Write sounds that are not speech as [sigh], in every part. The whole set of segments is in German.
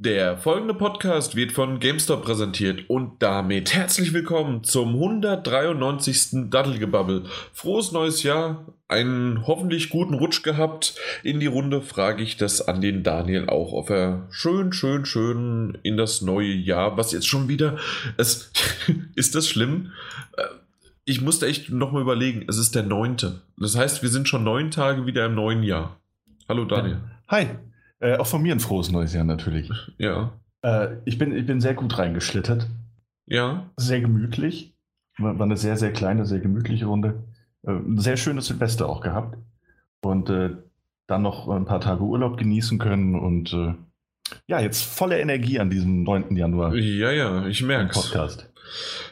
Der folgende Podcast wird von GameStop präsentiert und damit herzlich willkommen zum 193. Daddelgebabbel. Frohes neues Jahr, einen hoffentlich guten Rutsch gehabt. In die Runde frage ich das an den Daniel auch, ob er schön, schön, schön in das neue Jahr, was jetzt schon wieder, es, [laughs] ist das schlimm? Äh, ich musste echt nochmal überlegen, es ist der neunte. Das heißt, wir sind schon neun Tage wieder im neuen Jahr. Hallo Daniel. Hi, äh, auch von mir ein frohes neues Jahr natürlich. Ja. Äh, ich, bin, ich bin sehr gut reingeschlittert. Ja. Sehr gemütlich. War, war eine sehr, sehr kleine, sehr gemütliche Runde. Äh, ein sehr schönes Silvester auch gehabt. Und äh, dann noch ein paar Tage Urlaub genießen können und äh, ja, jetzt volle Energie an diesem 9. Januar. Ja, ja, ich merke Podcast.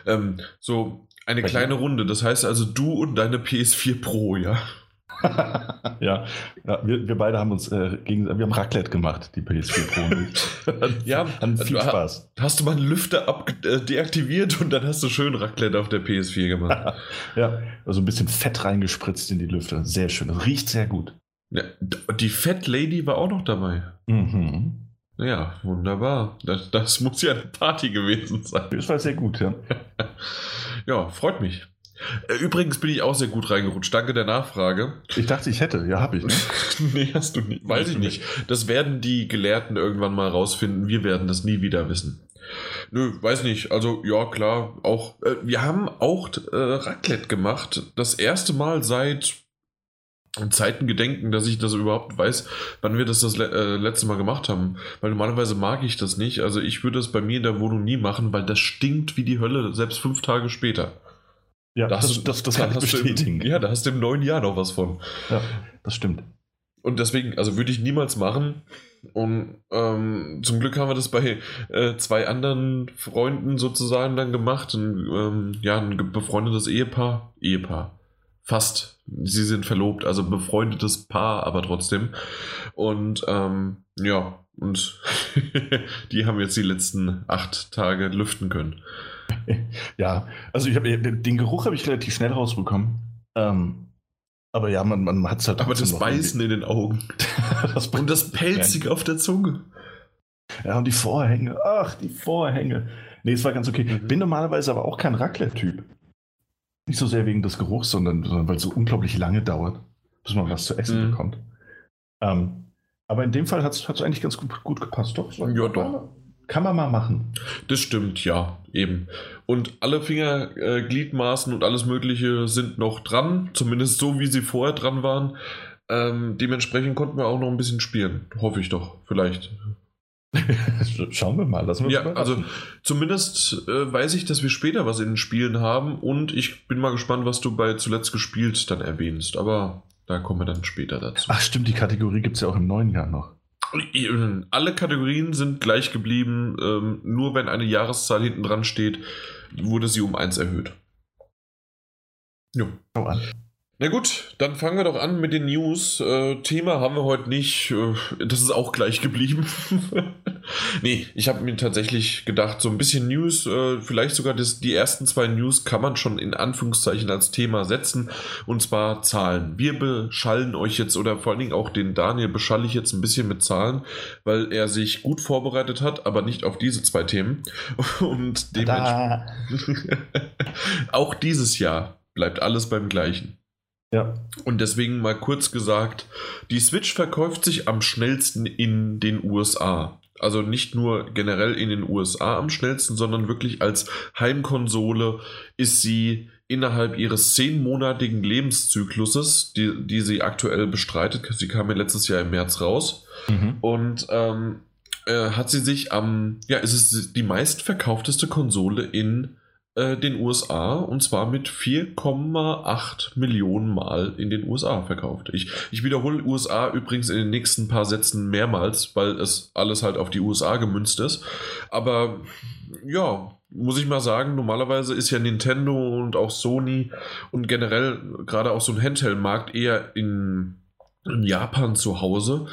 Ähm, so eine Bei kleine dir? Runde. Das heißt also du und deine PS4 Pro, ja? Ja, ja wir, wir beide haben uns äh, gegen, wir haben Raclette gemacht, die PS4 Pro. [laughs] Ja, Hatten viel du- Spaß. Hast du mal einen Lüfter ab äh, deaktiviert und dann hast du schön Raclette auf der PS4 gemacht. [laughs] Ja, also ein bisschen Fett reingespritzt in die Lüfte. Sehr schön. Das riecht sehr gut. ja, die Fat Lady war auch noch dabei. Mhm. Ja, wunderbar. Das, das muss ja eine Party gewesen sein. Das war sehr gut, ja. [laughs] Ja, freut mich. Äh, Übrigens bin ich auch sehr gut reingerutscht. Danke der Nachfrage. Ich dachte, ich hätte. Ja, habe ich. Ne? [laughs] nee, hast du nicht. Weiß ich nicht. Das werden die Gelehrten irgendwann mal rausfinden. Wir werden das nie wieder wissen. Nö, weiß nicht. Also, ja, klar. Auch, äh, wir haben auch äh, Raclette gemacht. Das erste Mal seit Zeiten gedenken, dass ich das überhaupt weiß, wann wir das das le äh, letzte Mal gemacht haben. Weil normalerweise mag ich das nicht. Also, ich würde das bei mir in der Wohnung nie machen, weil das stinkt wie die Hölle, selbst fünf Tage später. Ja, Da das, du- das, das da kann ich hast du im- bestätigen. Ja, da hast du im neuen Jahr noch was von. Ja, das stimmt. Und deswegen, also würde ich niemals machen. Und ähm, zum Glück haben wir das bei äh, zwei anderen Freunden sozusagen dann gemacht. Ein, ähm, ja, ein befreundetes Ehepaar. Ehepaar. Fast. Sie sind verlobt, also befreundetes Paar, aber trotzdem. Und ähm, ja, und [laughs] die haben jetzt die letzten acht Tage lüften können. [laughs] Ja, also ich habe den Geruch habe ich relativ schnell rausbekommen. Ähm, aber ja, man, man hat es halt. Aber das Beißen in den Augen [laughs] das und das Pelzig auf der Zunge. Ja, und die Vorhänge. Ach, die Vorhänge. Nee, es war ganz okay. Mhm. Bin normalerweise aber auch kein Raclette-Typ. Nicht so sehr wegen des Geruchs, sondern, sondern weil es so unglaublich lange dauert, bis man was zu essen Mhm. bekommt. Ähm, aber in dem Fall hat es eigentlich ganz gut, gut gepasst. Doch, Ja, doch. Kann man mal machen. Das stimmt, ja, eben. Und alle Finger, äh, und alles Mögliche sind noch dran, zumindest so, wie sie vorher dran waren. Ähm, dementsprechend konnten wir auch noch ein bisschen spielen. Hoffe ich doch, vielleicht. [laughs] Schauen wir mal. Lassen wir uns Ja, überraschen. also zumindest äh, weiß ich, dass wir später was in den Spielen haben und ich bin mal gespannt, was du bei zuletzt gespielt dann erwähnst. Aber da kommen wir dann später dazu. Ach, stimmt, die Kategorie gibt es ja auch im neuen Jahr noch. Alle Kategorien sind gleich geblieben. Ähm, nur wenn eine Jahreszahl hinten dran steht, wurde sie um eins erhöht. Jo. Schau an. Na gut, dann fangen wir doch an mit den News. Äh, Thema haben wir heute nicht. Äh, das ist auch gleich geblieben. [laughs] nee, ich habe mir tatsächlich gedacht, so ein bisschen News, äh, vielleicht sogar das, die ersten zwei News kann man schon in Anführungszeichen als Thema setzen. Und zwar Zahlen. Wir beschallen euch jetzt, oder vor allen Dingen auch den Daniel beschalle ich jetzt ein bisschen mit Zahlen, weil er sich gut vorbereitet hat, aber nicht auf diese zwei Themen. [laughs] Und dementsprechend [laughs] auch dieses Jahr bleibt alles beim gleichen. Ja. Und deswegen mal kurz gesagt, die Switch verkauft sich am schnellsten in den USA. Also nicht nur generell in den USA am schnellsten, sondern wirklich als Heimkonsole ist sie innerhalb ihres zehnmonatigen Lebenszykluses, die, die sie aktuell bestreitet, sie kam ja letztes Jahr im März raus, Mhm. und ähm, äh, hat sie sich am, ja, es ist die meistverkaufteste Konsole in äh, den USA und zwar mit 4,8 Millionen Mal in den USA verkauft. Ich, ich wiederhole USA übrigens in den nächsten paar Sätzen mehrmals, weil es alles halt auf die USA gemünzt ist. Aber ja, muss ich mal sagen, normalerweise ist ja Nintendo und auch Sony und generell gerade auch so ein Handheld-Markt eher in, in Japan zu Hause.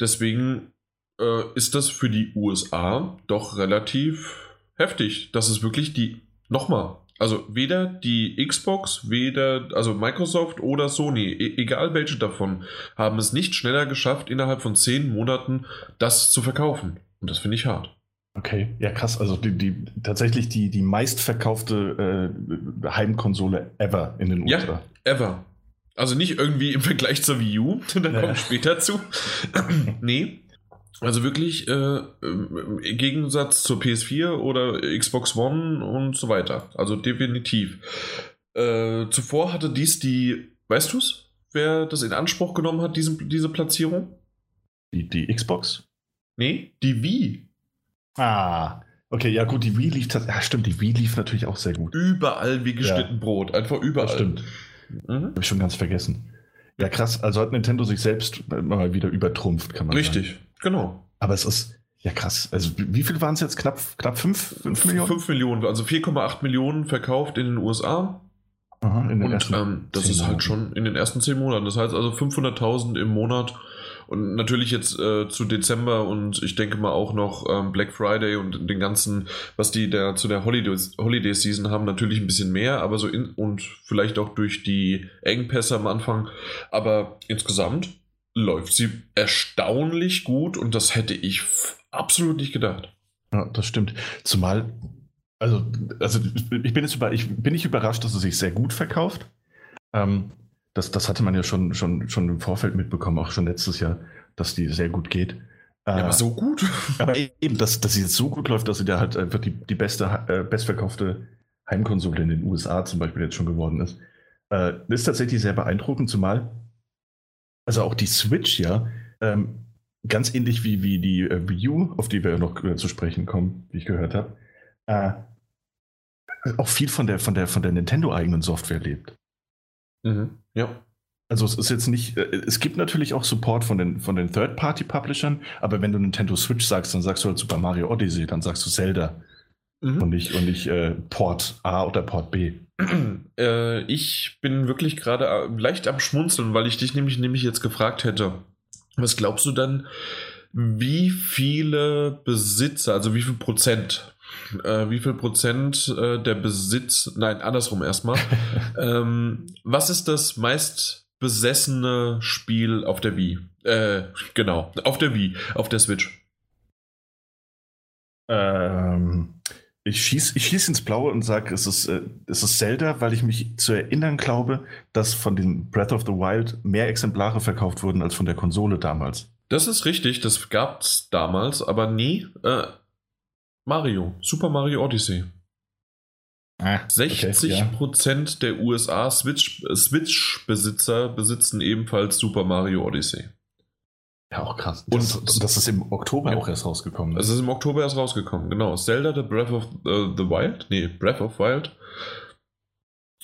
Deswegen äh, ist das für die USA doch relativ heftig. Das ist wirklich die, nochmal, also weder die Xbox, weder, also Microsoft oder Sony, e egal welche davon, haben es nicht schneller geschafft, innerhalb von zehn Monaten das zu verkaufen. Und das finde ich hart. Okay, ja krass. Also die, die tatsächlich die, die meistverkaufte äh, Heimkonsole ever in den USA. Ja, ever. Also nicht irgendwie im Vergleich zur Wii U, [laughs] da kommt später zu. [clears throat] nee. Also wirklich äh, im Gegensatz zur PS4 oder Xbox One und so weiter. Also definitiv. Äh, zuvor hatte dies die, weißt du es, wer das in Anspruch genommen hat, diese, diese Platzierung? Die, die Xbox? Nee, die Wii. Ah, okay, ja gut, die Wii lief, ja stimmt, die Wii lief natürlich auch sehr gut. Überall wie geschnitten ja. Brot, einfach überall. Das stimmt. Mhm. Habe ich schon ganz vergessen. Ja, krass, also hat Nintendo sich selbst mal wieder übertrumpft, kann man Richtig, sagen. Richtig, genau. Aber es ist, ja krass, also wie viel waren es jetzt? Knapp, knapp 5, 5 Millionen? 5 Millionen, also 4,8 Millionen verkauft in den USA. Aha, in den Und ähm, das ist halt schon in den ersten 10 Monaten. Das heißt also 500.000 im Monat und natürlich jetzt äh, zu Dezember und ich denke mal auch noch ähm, Black Friday und den ganzen, was die da zu der Holiday, Holiday Season haben, natürlich ein bisschen mehr, aber so in und vielleicht auch durch die Engpässe am Anfang. Aber insgesamt läuft sie erstaunlich gut und das hätte ich absolut nicht gedacht. Ja, das stimmt. Zumal, also, also ich bin jetzt über, ich bin nicht überrascht, dass es sich sehr gut verkauft. Ähm, das, das hatte man ja schon, schon, schon im Vorfeld mitbekommen, auch schon letztes Jahr, dass die sehr gut geht. Ja, aber äh, so gut. [laughs] Aber eben, dass, dass sie jetzt so gut läuft, dass sie da halt einfach die, die beste, äh, bestverkaufte Heimkonsole in den USA zum Beispiel jetzt schon geworden ist. Äh, ist tatsächlich sehr beeindruckend, zumal, also auch die Switch ja, ähm, ganz ähnlich wie, wie die äh, Wii U, auf die wir noch äh, zu sprechen kommen, wie ich gehört habe, äh, auch viel von der, von der, von der Nintendo-eigenen Software lebt. Mhm. Ja. Also es ist jetzt nicht, äh, es gibt natürlich auch Support von den, von den Third-Party-Publishern, aber wenn du Nintendo Switch sagst, dann sagst du halt Super Mario Odyssey, dann sagst du Zelda mhm. und nicht, und nicht äh, Port A oder Port B. [clears throat] Äh, ich bin wirklich gerade äh, leicht am Schmunzeln, weil ich dich nämlich, nämlich jetzt gefragt hätte, was glaubst du dann, wie viele Besitzer, also wie viel Prozent äh, wie viel Prozent äh, der Besitz, nein, andersrum erstmal. [laughs] ähm, was ist das meist besessene Spiel auf der Wii? Äh, genau, auf der Wii, auf der Switch. Ähm, ich schieße ich schieß ins Blaue und sage, es ist, äh, es ist Zelda, weil ich mich zu erinnern glaube, dass von dem Breath of the Wild mehr Exemplare verkauft wurden als von der Konsole damals. Das ist richtig, das gab es damals, aber nie. Äh, Mario, Super Mario Odyssey. Ah, 60% okay, ja. der USA Switch-Besitzer Switch besitzen ebenfalls Super Mario Odyssey. Ja, auch krass. Das, und das ist im Oktober ja, auch erst rausgekommen. Es ist im Oktober erst rausgekommen, genau. Zelda The Breath of uh, the Wild? Nee, Breath of Wild.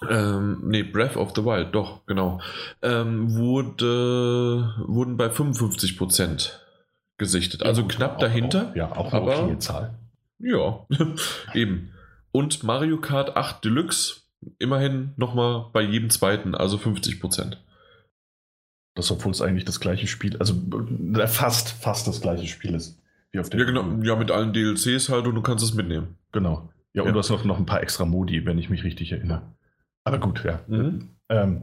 Ähm, nee, Breath of the Wild, doch, genau. Ähm, wurde, wurden bei 55% gesichtet. Also ja, knapp auch, dahinter. Auch, ja, auch eine aber, okay Zahl. Ja, [laughs] eben. Und Mario Kart 8 Deluxe immerhin nochmal bei jedem zweiten, also 50 Prozent. Das, obwohl es eigentlich das gleiche Spiel, also äh, fast, fast das gleiche Spiel ist. Wie auf ja, genau. Ja, mit allen DLCs halt und du kannst es mitnehmen. Genau. Ja, und ja. du hast noch, noch ein paar extra Modi, wenn ich mich richtig erinnere. Aber gut, ja. Mhm. Ähm,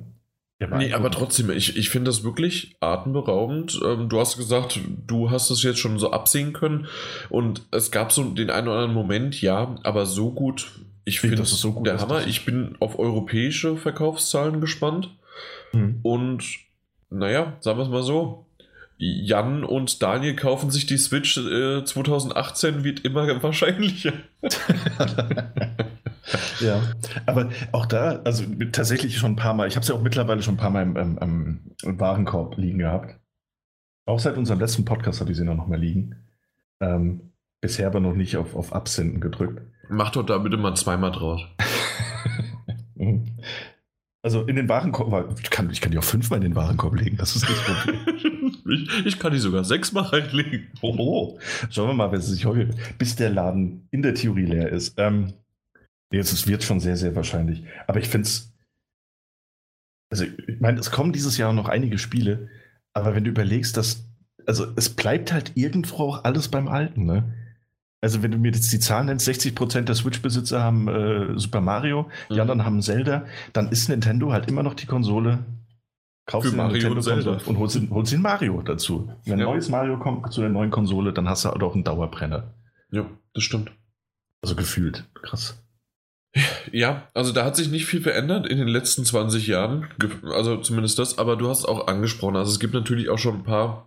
ja, nee, aber trotzdem, ich, ich finde das wirklich atemberaubend. Ähm, du hast gesagt, du hast es jetzt schon so absehen können und es gab so den einen oder anderen Moment, ja, aber so gut. Ich finde das ist so gut. Der Hammer. Ich bin auf europäische Verkaufszahlen gespannt. Mhm. Und naja, sagen wir es mal so. Jan und Daniel kaufen sich die Switch äh, 2018, wird immer [laughs] wahrscheinlicher. [laughs] ja, aber auch da, also tatsächlich schon ein paar Mal, ich habe es ja auch mittlerweile schon ein paar Mal im, im, im, Warenkorb liegen gehabt. Auch seit unserem letzten Podcast habe ich sie noch mal liegen. Ähm, bisher aber noch nicht auf, auf Absenden gedrückt. Mach doch da bitte mal zweimal draus. [laughs] also in den Warenkorb, ich kann, ich kann die auch fünfmal in den Warenkorb legen, das ist nicht Problem. [laughs] ich, ich, kann die sogar sechsmal reinlegen. Oh, oh. Schauen wir mal, wer sich heute, bis der Laden in der Theorie leer ist. Ähm, es wird schon sehr, sehr wahrscheinlich. Aber ich finde es. Also, ich meine, es kommen dieses Jahr noch einige Spiele, aber wenn du überlegst, dass. Also, es bleibt halt irgendwo auch alles beim Alten, ne? Also, wenn du mir jetzt die Zahlen nennst, 60% der Switch-Besitzer haben äh, Super Mario, die mhm. anderen haben Zelda, dann ist Nintendo halt immer noch die Konsole, Kaufst Für Mario und Zelda. und holst, holst dir ein Mario dazu. Wenn ein Ja. neues Mario kommt zu der neuen Konsole, dann hast du halt auch einen Dauerbrenner. Ja, das stimmt. Also gefühlt. Krass. Ja, also da hat sich nicht viel verändert in den letzten 20 Jahren. Also zumindest das, aber du hast es auch angesprochen. Also es gibt natürlich auch schon ein paar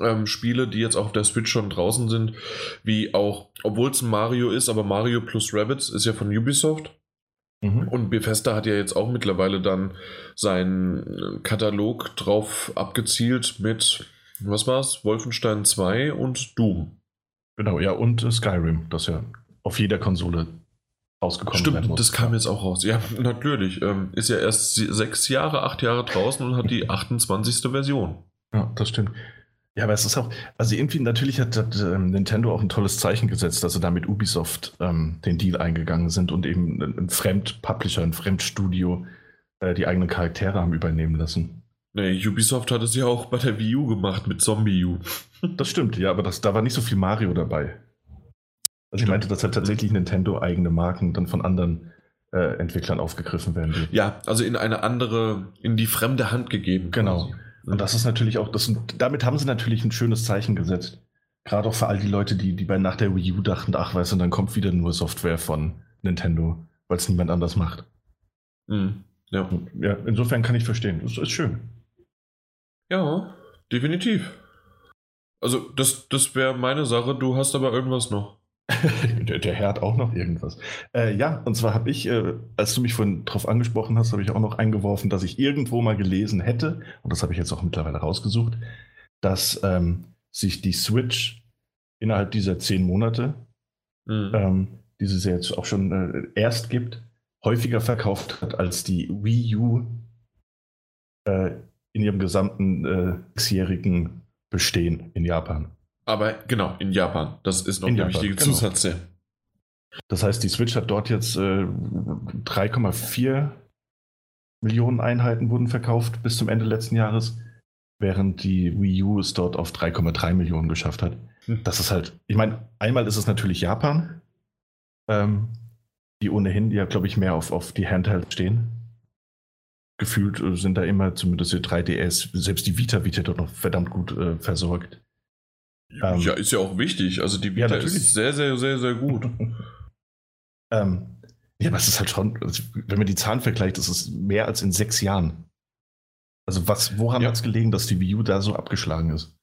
ähm, Spiele, die jetzt auch auf der Switch schon draußen sind, wie auch, obwohl es ein Mario ist, aber Mario plus Rabbits ist ja von Ubisoft. Mhm. Und Bethesda hat ja jetzt auch mittlerweile dann seinen Katalog drauf abgezielt mit, was war's? Wolfenstein 2 und Doom. Genau, ja, und äh, Skyrim, das ja auf jeder Konsole rausgekommen werden Stimmt, das kam jetzt auch raus. Ja, [laughs] natürlich. Ähm, ist ja erst sechs Jahre, acht Jahre draußen und hat die [laughs] 28. Version. Ja, das stimmt. Ja, aber es ist auch, also irgendwie natürlich hat, hat ähm, Nintendo auch ein tolles Zeichen gesetzt, dass sie da mit Ubisoft ähm, den Deal eingegangen sind und eben ein, Fremdpublisher, ein Fremdstudio äh, die eigenen Charaktere haben übernehmen lassen. Nee, Ubisoft hat es ja auch bei der Wii U gemacht mit Zombie U. [laughs] Das stimmt, ja, aber das, da war nicht so viel Mario dabei. Also ich meinte, dass halt tatsächlich Nintendo eigene Marken dann von anderen äh, Entwicklern aufgegriffen werden. Die- Ja, also in eine andere, in die fremde Hand gegeben. Genau. quasi. Und das ist natürlich auch, das, damit haben sie natürlich ein schönes Zeichen gesetzt. Gerade auch für all die Leute, die, die bei nach der Wii U dachten, ach weißt du, dann kommt wieder nur Software von Nintendo, weil es niemand anders macht. Mhm. Ja. Ja, insofern kann ich verstehen. Das ist schön. ja, definitiv. Also, das, das wäre meine Sache. Du hast aber irgendwas noch. [laughs] der, der Herr hat auch noch irgendwas. Äh, ja, und zwar habe ich, äh, als du mich vorhin drauf angesprochen hast, habe ich auch noch eingeworfen, dass ich irgendwo mal gelesen hätte, und das habe ich jetzt auch mittlerweile rausgesucht, dass ähm, sich die Switch innerhalb dieser zehn Monate Mhm. ähm, die es ja jetzt auch schon äh, erst gibt, häufiger verkauft hat als die Wii U äh, in ihrem gesamten äh, sechsjährigen Bestehen in Japan. Aber genau, in Japan. Das ist noch In der Japan, wichtige genau. Zusatz. Ja. Das heißt, die Switch hat dort jetzt äh, 3,4 Millionen Einheiten wurden verkauft bis zum Ende letzten Jahres, während die Wii U es dort auf 3,3 Millionen geschafft hat. Hm. Das ist halt, ich meine, einmal ist es natürlich Japan, ähm, die ohnehin ja, glaube ich, mehr auf, auf die Handheld stehen. Gefühlt äh, sind da immer zumindest die 3DS, selbst die Vita wird ja dort noch verdammt gut äh, versorgt. Ähm, ja, ist ja auch wichtig. Also die Ja, Vita natürlich. ist sehr, sehr, sehr, sehr gut. [laughs] Ähm, ja, aber es ist halt schon, also wenn man die Zahlen vergleicht, ist es mehr als in sechs Jahren. Also was, woran Ja. hat es gelegen, dass die Wii U da so abgeschlagen ist?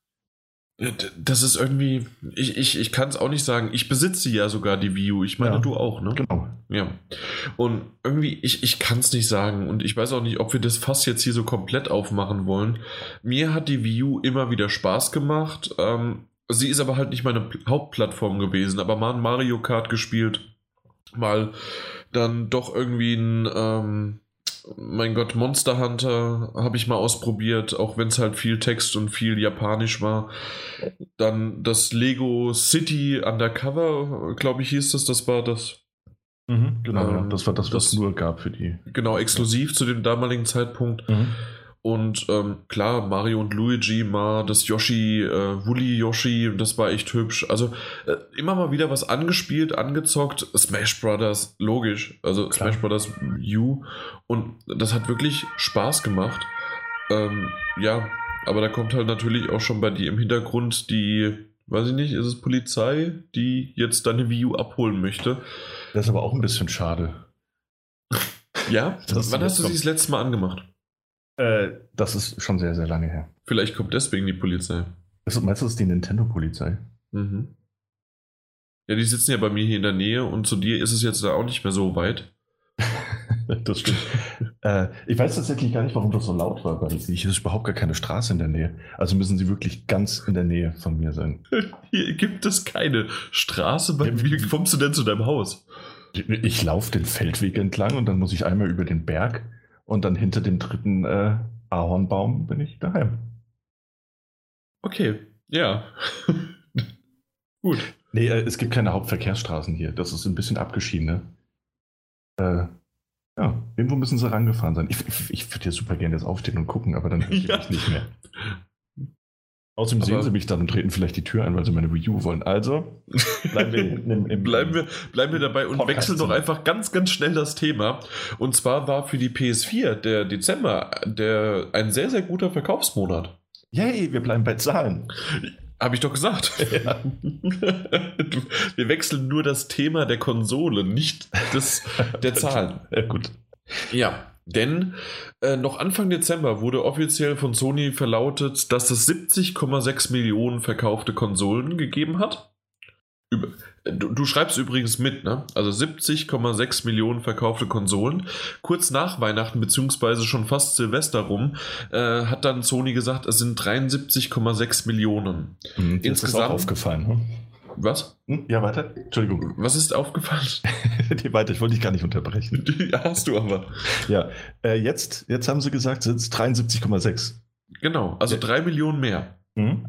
Das ist irgendwie, ich, ich, ich kann es auch nicht sagen. Ich besitze ja sogar die Wii U. Ich meine, Ja. du auch, ne? Genau. Ja. Und irgendwie, ich, ich kann es nicht sagen. Und ich weiß auch nicht, ob wir das Fass jetzt hier so komplett aufmachen wollen. Mir hat die Wii U immer wieder Spaß gemacht. Ähm, sie ist aber halt nicht meine Hauptplattform gewesen. Aber mal ein Mario Kart gespielt. Mal dann doch irgendwie ein, ähm, mein Gott, Monster Hunter habe ich mal ausprobiert, auch wenn es halt viel Text und viel Japanisch war. Dann das Lego City Undercover, glaube ich, hieß das. Das war das Genau, ja. Ähm, das war das, was es nur gab für die. genau exklusiv zu dem damaligen Zeitpunkt. Und ähm, klar, Mario und Luigi, mal das Yoshi, äh, Wooly Yoshi, das war echt hübsch. Also äh, immer mal wieder was angespielt, angezockt. Smash Brothers, logisch. Also Klar. Smash Brothers U. Und das hat wirklich Spaß gemacht. Ähm, ja, aber da kommt halt natürlich auch schon bei dir im Hintergrund die, weiß ich nicht, ist es Polizei, die jetzt deine Wii U abholen möchte. Das ist aber auch ein bisschen schade. Ja, Das wann hast du sie das letzte Mal angemacht? Äh, das ist schon sehr, sehr lange her. Vielleicht kommt deswegen die Polizei. Also, meinst du, das ist die Nintendo-Polizei? Mhm. Ja, die sitzen ja bei mir hier in der Nähe und zu dir ist es jetzt da auch nicht mehr so weit. [laughs] das stimmt. äh, ich weiß tatsächlich gar nicht, warum das so laut war, weil hier ist überhaupt gar keine Straße in der Nähe. Also müssen sie wirklich ganz in der Nähe von mir sein. [laughs] Hier gibt es keine Straße. Bei Ja, Wie kommst du denn zu deinem Haus? Ich laufe den Feldweg entlang und dann muss ich einmal über den Berg und dann hinter dem dritten äh, Ahornbaum bin ich daheim. Okay, ja. [laughs] Gut. Nee, äh, es gibt keine Hauptverkehrsstraßen hier. Das ist ein bisschen abgeschieden, ne? Äh, ja, irgendwo müssen sie rangefahren sein. Ich, ich, ich würde ja super gerne jetzt aufstehen und gucken, aber dann höre ich Ja. mich nicht mehr. Außerdem sehen sie mich dann und treten vielleicht die Tür ein, weil sie meine Wii U wollen. Also bleiben wir, im, im, [laughs] bleiben wir, bleiben wir dabei und Podcast wechseln doch einfach ganz, ganz schnell das Thema. Und zwar war für die PS4 der Dezember der, ein sehr, sehr guter Verkaufsmonat. Yay, wir bleiben bei Zahlen. Habe ich doch gesagt. [laughs] Ja. [laughs] wir wechseln nur das Thema der Konsole, nicht das der Zahlen. Ja, gut. Ja, denn äh, noch Anfang Dezember wurde offiziell von Sony verlautet, dass es 70,6 Millionen verkaufte Konsolen gegeben hat. Über, äh, du, du, schreibst übrigens mit, ne? Also 70,6 Millionen verkaufte Konsolen. Kurz nach Weihnachten, beziehungsweise schon fast Silvester rum, äh, hat dann Sony gesagt, es sind 73,6 Millionen. Mhm, Insgesamt. Ist auch aufgefallen, ne? Was? Hm? Ja, weiter. Entschuldigung. Was ist aufgefallen? [laughs] Die weiter, ich wollte dich gar nicht unterbrechen. [laughs] Ja, hast du aber. Ja, äh, jetzt, jetzt haben sie gesagt, sind es 73,6. Genau, also ja. drei Millionen mehr. Mhm.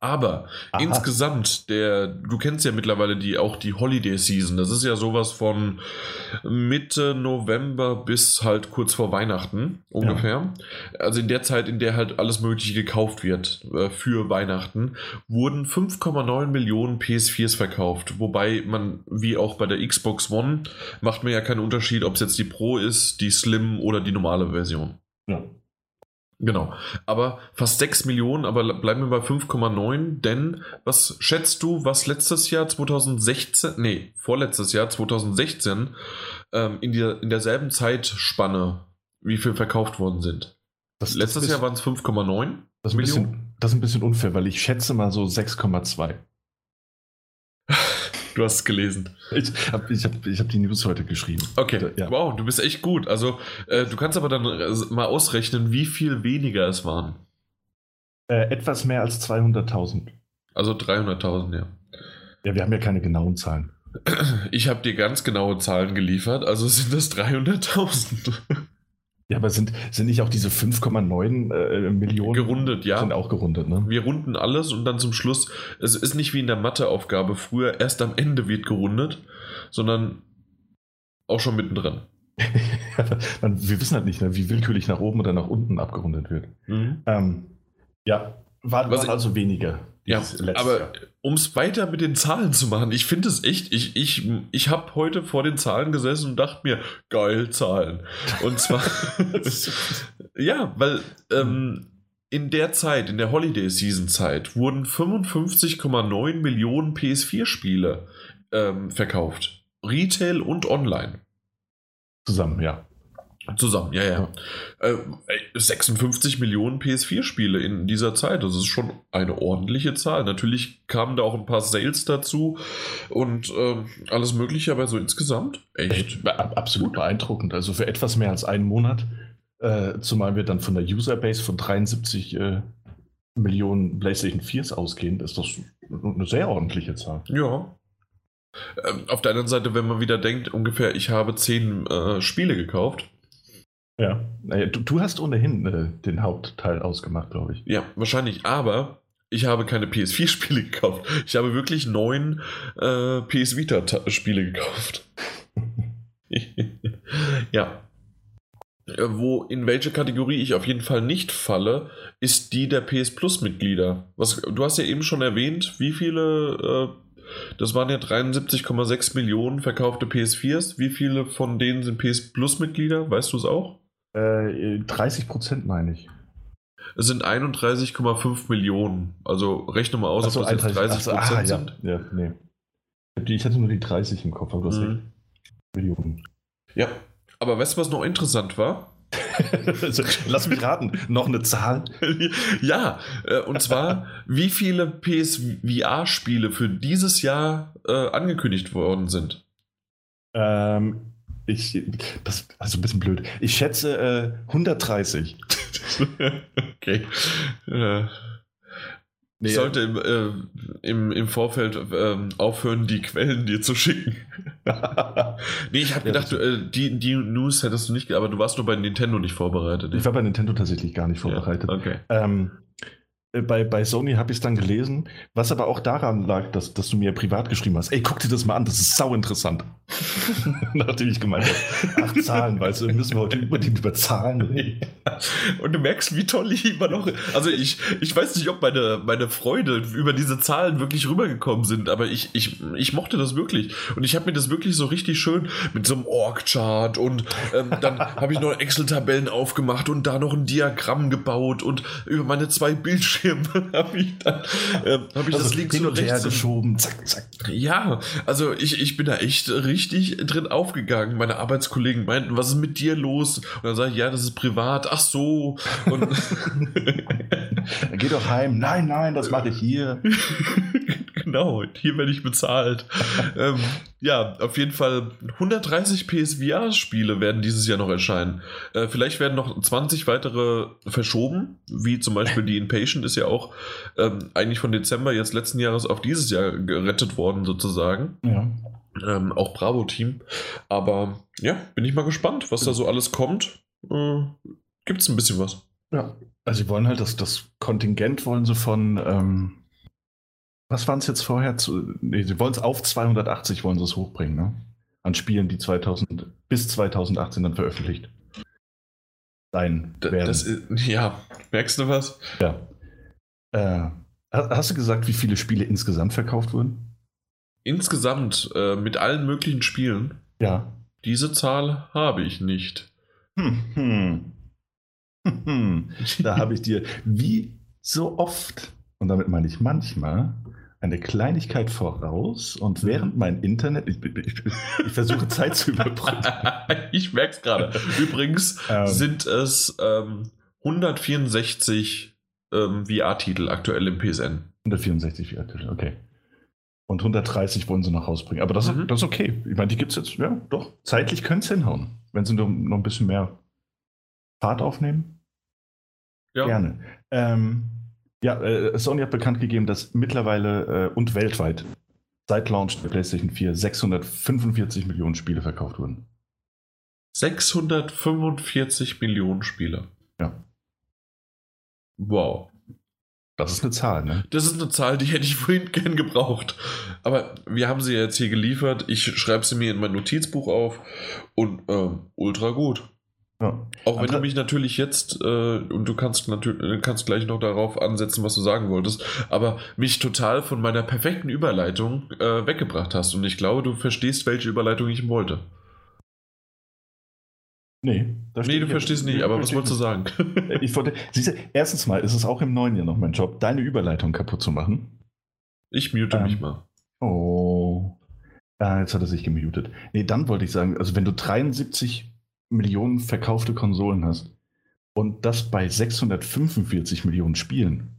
Aber Aha. insgesamt, der, du kennst ja mittlerweile die, auch die Holiday Season. Das ist ja sowas von Mitte November bis halt kurz vor Weihnachten ungefähr. Ja. Also in der Zeit, in der halt alles Mögliche gekauft wird äh, für Weihnachten, wurden 5,9 Millionen PS4s verkauft. Wobei man, wie auch bei der Xbox One, macht man ja keinen Unterschied, ob es jetzt die Pro ist, die Slim oder die normale Version. Ja. Genau. Aber fast 6 Millionen, aber bleiben wir bei 5,9, denn was schätzt du, was letztes Jahr 2016, nee, vorletztes Jahr 2016 ähm, in, der, in derselben Zeitspanne, wie viel verkauft worden sind? Das, letztes das Jahr waren es 5,9 das Millionen. das ist ein bisschen unfair, weil ich schätze mal so 6,2. [laughs] Du hast es gelesen. Ich habe ich hab, ich hab die News heute geschrieben. Okay, ja. wow, du bist echt gut. Also, äh, du kannst aber dann äh, mal ausrechnen, wie viel weniger es waren. Äh, etwas mehr als 200.000. Also 300.000, ja. Ja, wir haben ja keine genauen Zahlen. Ich habe dir ganz genaue Zahlen geliefert, also sind das 300.000. Ja, aber sind, sind nicht auch diese 5,9 äh, Millionen? Gerundet, ja. Sind auch gerundet, ne? Wir runden alles und dann zum Schluss, es ist nicht wie in der Matheaufgabe früher, erst am Ende wird gerundet, sondern auch schon mittendrin. [laughs] wir wissen halt nicht, ne, wie willkürlich nach oben oder nach unten abgerundet wird. Mhm. Ähm, ja, war, waren also weniger. Ja, aber um es weiter mit den Zahlen zu machen, ich finde es echt, ich, ich, ich habe heute vor den Zahlen gesessen und dachte mir, geil, Zahlen. Und zwar, [laughs] [laughs] ja, weil ähm, in der Zeit, in der Holiday Season Zeit, wurden 55,9 Millionen PS4-Spiele ähm, verkauft. Retail und online. Zusammen, ja. Zusammen, ja, ja. ja. Äh, 56 Millionen PS4-Spiele in dieser Zeit, das ist schon eine ordentliche Zahl. Natürlich kamen da auch ein paar Sales dazu und äh, alles Mögliche, aber so insgesamt echt. Absolut gut. beeindruckend. Also für etwas mehr als einen Monat, äh, zumal wir dann von der Userbase von 73 äh, Millionen PlayStation 4s ausgehen, ist das eine sehr ordentliche Zahl. Ja, ähm, auf der anderen Seite, wenn man wieder denkt, ungefähr, ich habe zehn äh, Spiele gekauft, ja, naja, du, du hast ohnehin äh, den Hauptteil ausgemacht, glaube ich. Ja, wahrscheinlich, aber ich habe keine PS4-Spiele [laughs] gekauft. Ich habe wirklich neun äh, PS Vita-Spiele gekauft. [laughs] ja. Äh, wo, in welche Kategorie ich auf jeden Fall nicht falle, ist die der PS Plus-Mitglieder. du hast ja eben schon erwähnt, wie viele, äh, das waren ja 73,6 Millionen verkaufte PS4s. Wie viele von denen sind PS Plus-Mitglieder? Weißt du es auch? 30 äh, Prozent meine ich. Es sind 31,5 Millionen. Also rechne mal aus, so, ob das jetzt 30 Prozent ah, sind. Ja, ja, nee. Ich hatte nur die 30 im Kopf, aber das mhm. Millionen. Ja, aber weißt du, was noch interessant war? [laughs] Lass mich raten, noch eine Zahl? [laughs] ja, äh, und zwar, wie viele PSVR-Spiele für dieses Jahr äh, angekündigt worden sind. Ähm, ich, das also ein bisschen blöd. Ich schätze äh, 130. [laughs] okay. Äh, nee, ich sollte im, äh, im, im Vorfeld äh, aufhören, die Quellen dir zu schicken. [laughs] nee, ich habe gedacht, ja, du, äh, die, die News hättest du nicht, aber du warst nur bei Nintendo nicht vorbereitet. Ich war bei Nintendo tatsächlich gar nicht vorbereitet. Ja, okay. Ähm, äh, bei, bei Sony habe ich es dann gelesen, was aber auch daran lag, dass, dass du mir privat geschrieben hast. Ey, guck dir das mal an, das ist sau interessant. [laughs] Nachdem ich gemeint habe, ach Zahlen, weißt du, müssen wir heute unbedingt über Zahlen reden. [laughs] Und du merkst, wie toll ich immer noch. Also ich, ich weiß nicht, ob meine, meine Freude über diese Zahlen wirklich rübergekommen sind, aber ich, ich, ich mochte das wirklich. Und ich habe mir das wirklich so richtig schön mit so einem Org-Chart und ähm, dann habe ich noch Excel-Tabellen aufgemacht und da noch ein Diagramm gebaut und über meine zwei Bildschirme [laughs] habe ich dann ähm, hab ich Also das links hin und und her geschoben, zack, zack. Ja, also ich, ich bin da echt richtig drin aufgegangen. Meine Arbeitskollegen meinten, was ist mit dir los? Und dann sage ich, ja, das ist privat. Ach so. Und [laughs] Geh doch heim. Nein, nein, das mache ich hier. [laughs] genau, hier werde ich bezahlt. [laughs] ähm, ja, auf jeden Fall 130 PSVR-Spiele werden dieses Jahr noch erscheinen. Äh, vielleicht werden noch 20 weitere verschoben, wie zum Beispiel die Inpatient ist ja auch ähm, eigentlich von Dezember jetzt letzten Jahres auf dieses Jahr gerettet worden, sozusagen. Ja. Ähm, auch Bravo-Team. Aber ja, bin ich mal gespannt, was da so alles kommt. Äh, Gibt es ein bisschen was. ja. Also sie wollen halt das, das Kontingent wollen sie von, ähm, was waren es jetzt vorher? Zu, nee, sie wollen es auf 280 wollen sie es hochbringen, ne? An Spielen, die 2000, bis 2018 dann veröffentlicht sein werden. das ist, ja, merkst du was? ja. Äh, ha- hast du gesagt, wie viele Spiele insgesamt verkauft wurden? Insgesamt äh, mit allen möglichen Spielen, Ja. diese Zahl habe ich nicht. Hm, hm. Hm, hm. Da habe ich dir wie so oft, und damit meine ich manchmal, eine Kleinigkeit voraus und während mein Internet, ich, ich, ich versuche Zeit zu überbrücken. [laughs] ich merke es gerade. Übrigens Ähm. sind es ähm, 164 ähm, VR-Titel aktuell im PSN. 164 VR-Titel, okay. Und 130 wollen sie noch rausbringen. Aber das, Mhm. ist, das ist okay. Ich meine, die gibt es jetzt, ja, doch. Zeitlich können es hinhauen. Wenn sie noch, noch ein bisschen mehr Fahrt aufnehmen. Ja. Gerne. Ähm, ja, äh, Sony hat bekannt gegeben, dass mittlerweile äh, und weltweit seit Launch der PlayStation 4 645 Millionen Spiele verkauft wurden. 645 Millionen Spieler. Ja. Wow. Das ist eine Zahl, ne? Das ist eine Zahl, die hätte ich vorhin gern gebraucht. Aber wir haben sie jetzt hier geliefert. Ich schreibe sie mir in mein Notizbuch auf und ähm, ultra gut. Ja. Auch wenn du mich natürlich jetzt, äh, und du kannst natürlich kannst gleich noch darauf ansetzen, was du sagen wolltest, aber mich total von meiner perfekten Überleitung äh, weggebracht hast. Und ich glaube, du verstehst, welche Überleitung ich wollte. Nee, Nee, du verstehst nicht, aber was wolltest du sagen? ich. [laughs] Ich wollte, siehst du, erstens mal ist es auch im neuen Jahr noch mein Job, deine Überleitung kaputt zu machen. Ich mute Ähm. mich mal. Oh. Ah, jetzt hat er sich gemutet. Nee, dann wollte ich sagen, also wenn du 73 Millionen verkaufte Konsolen hast und das bei 645 Millionen Spielen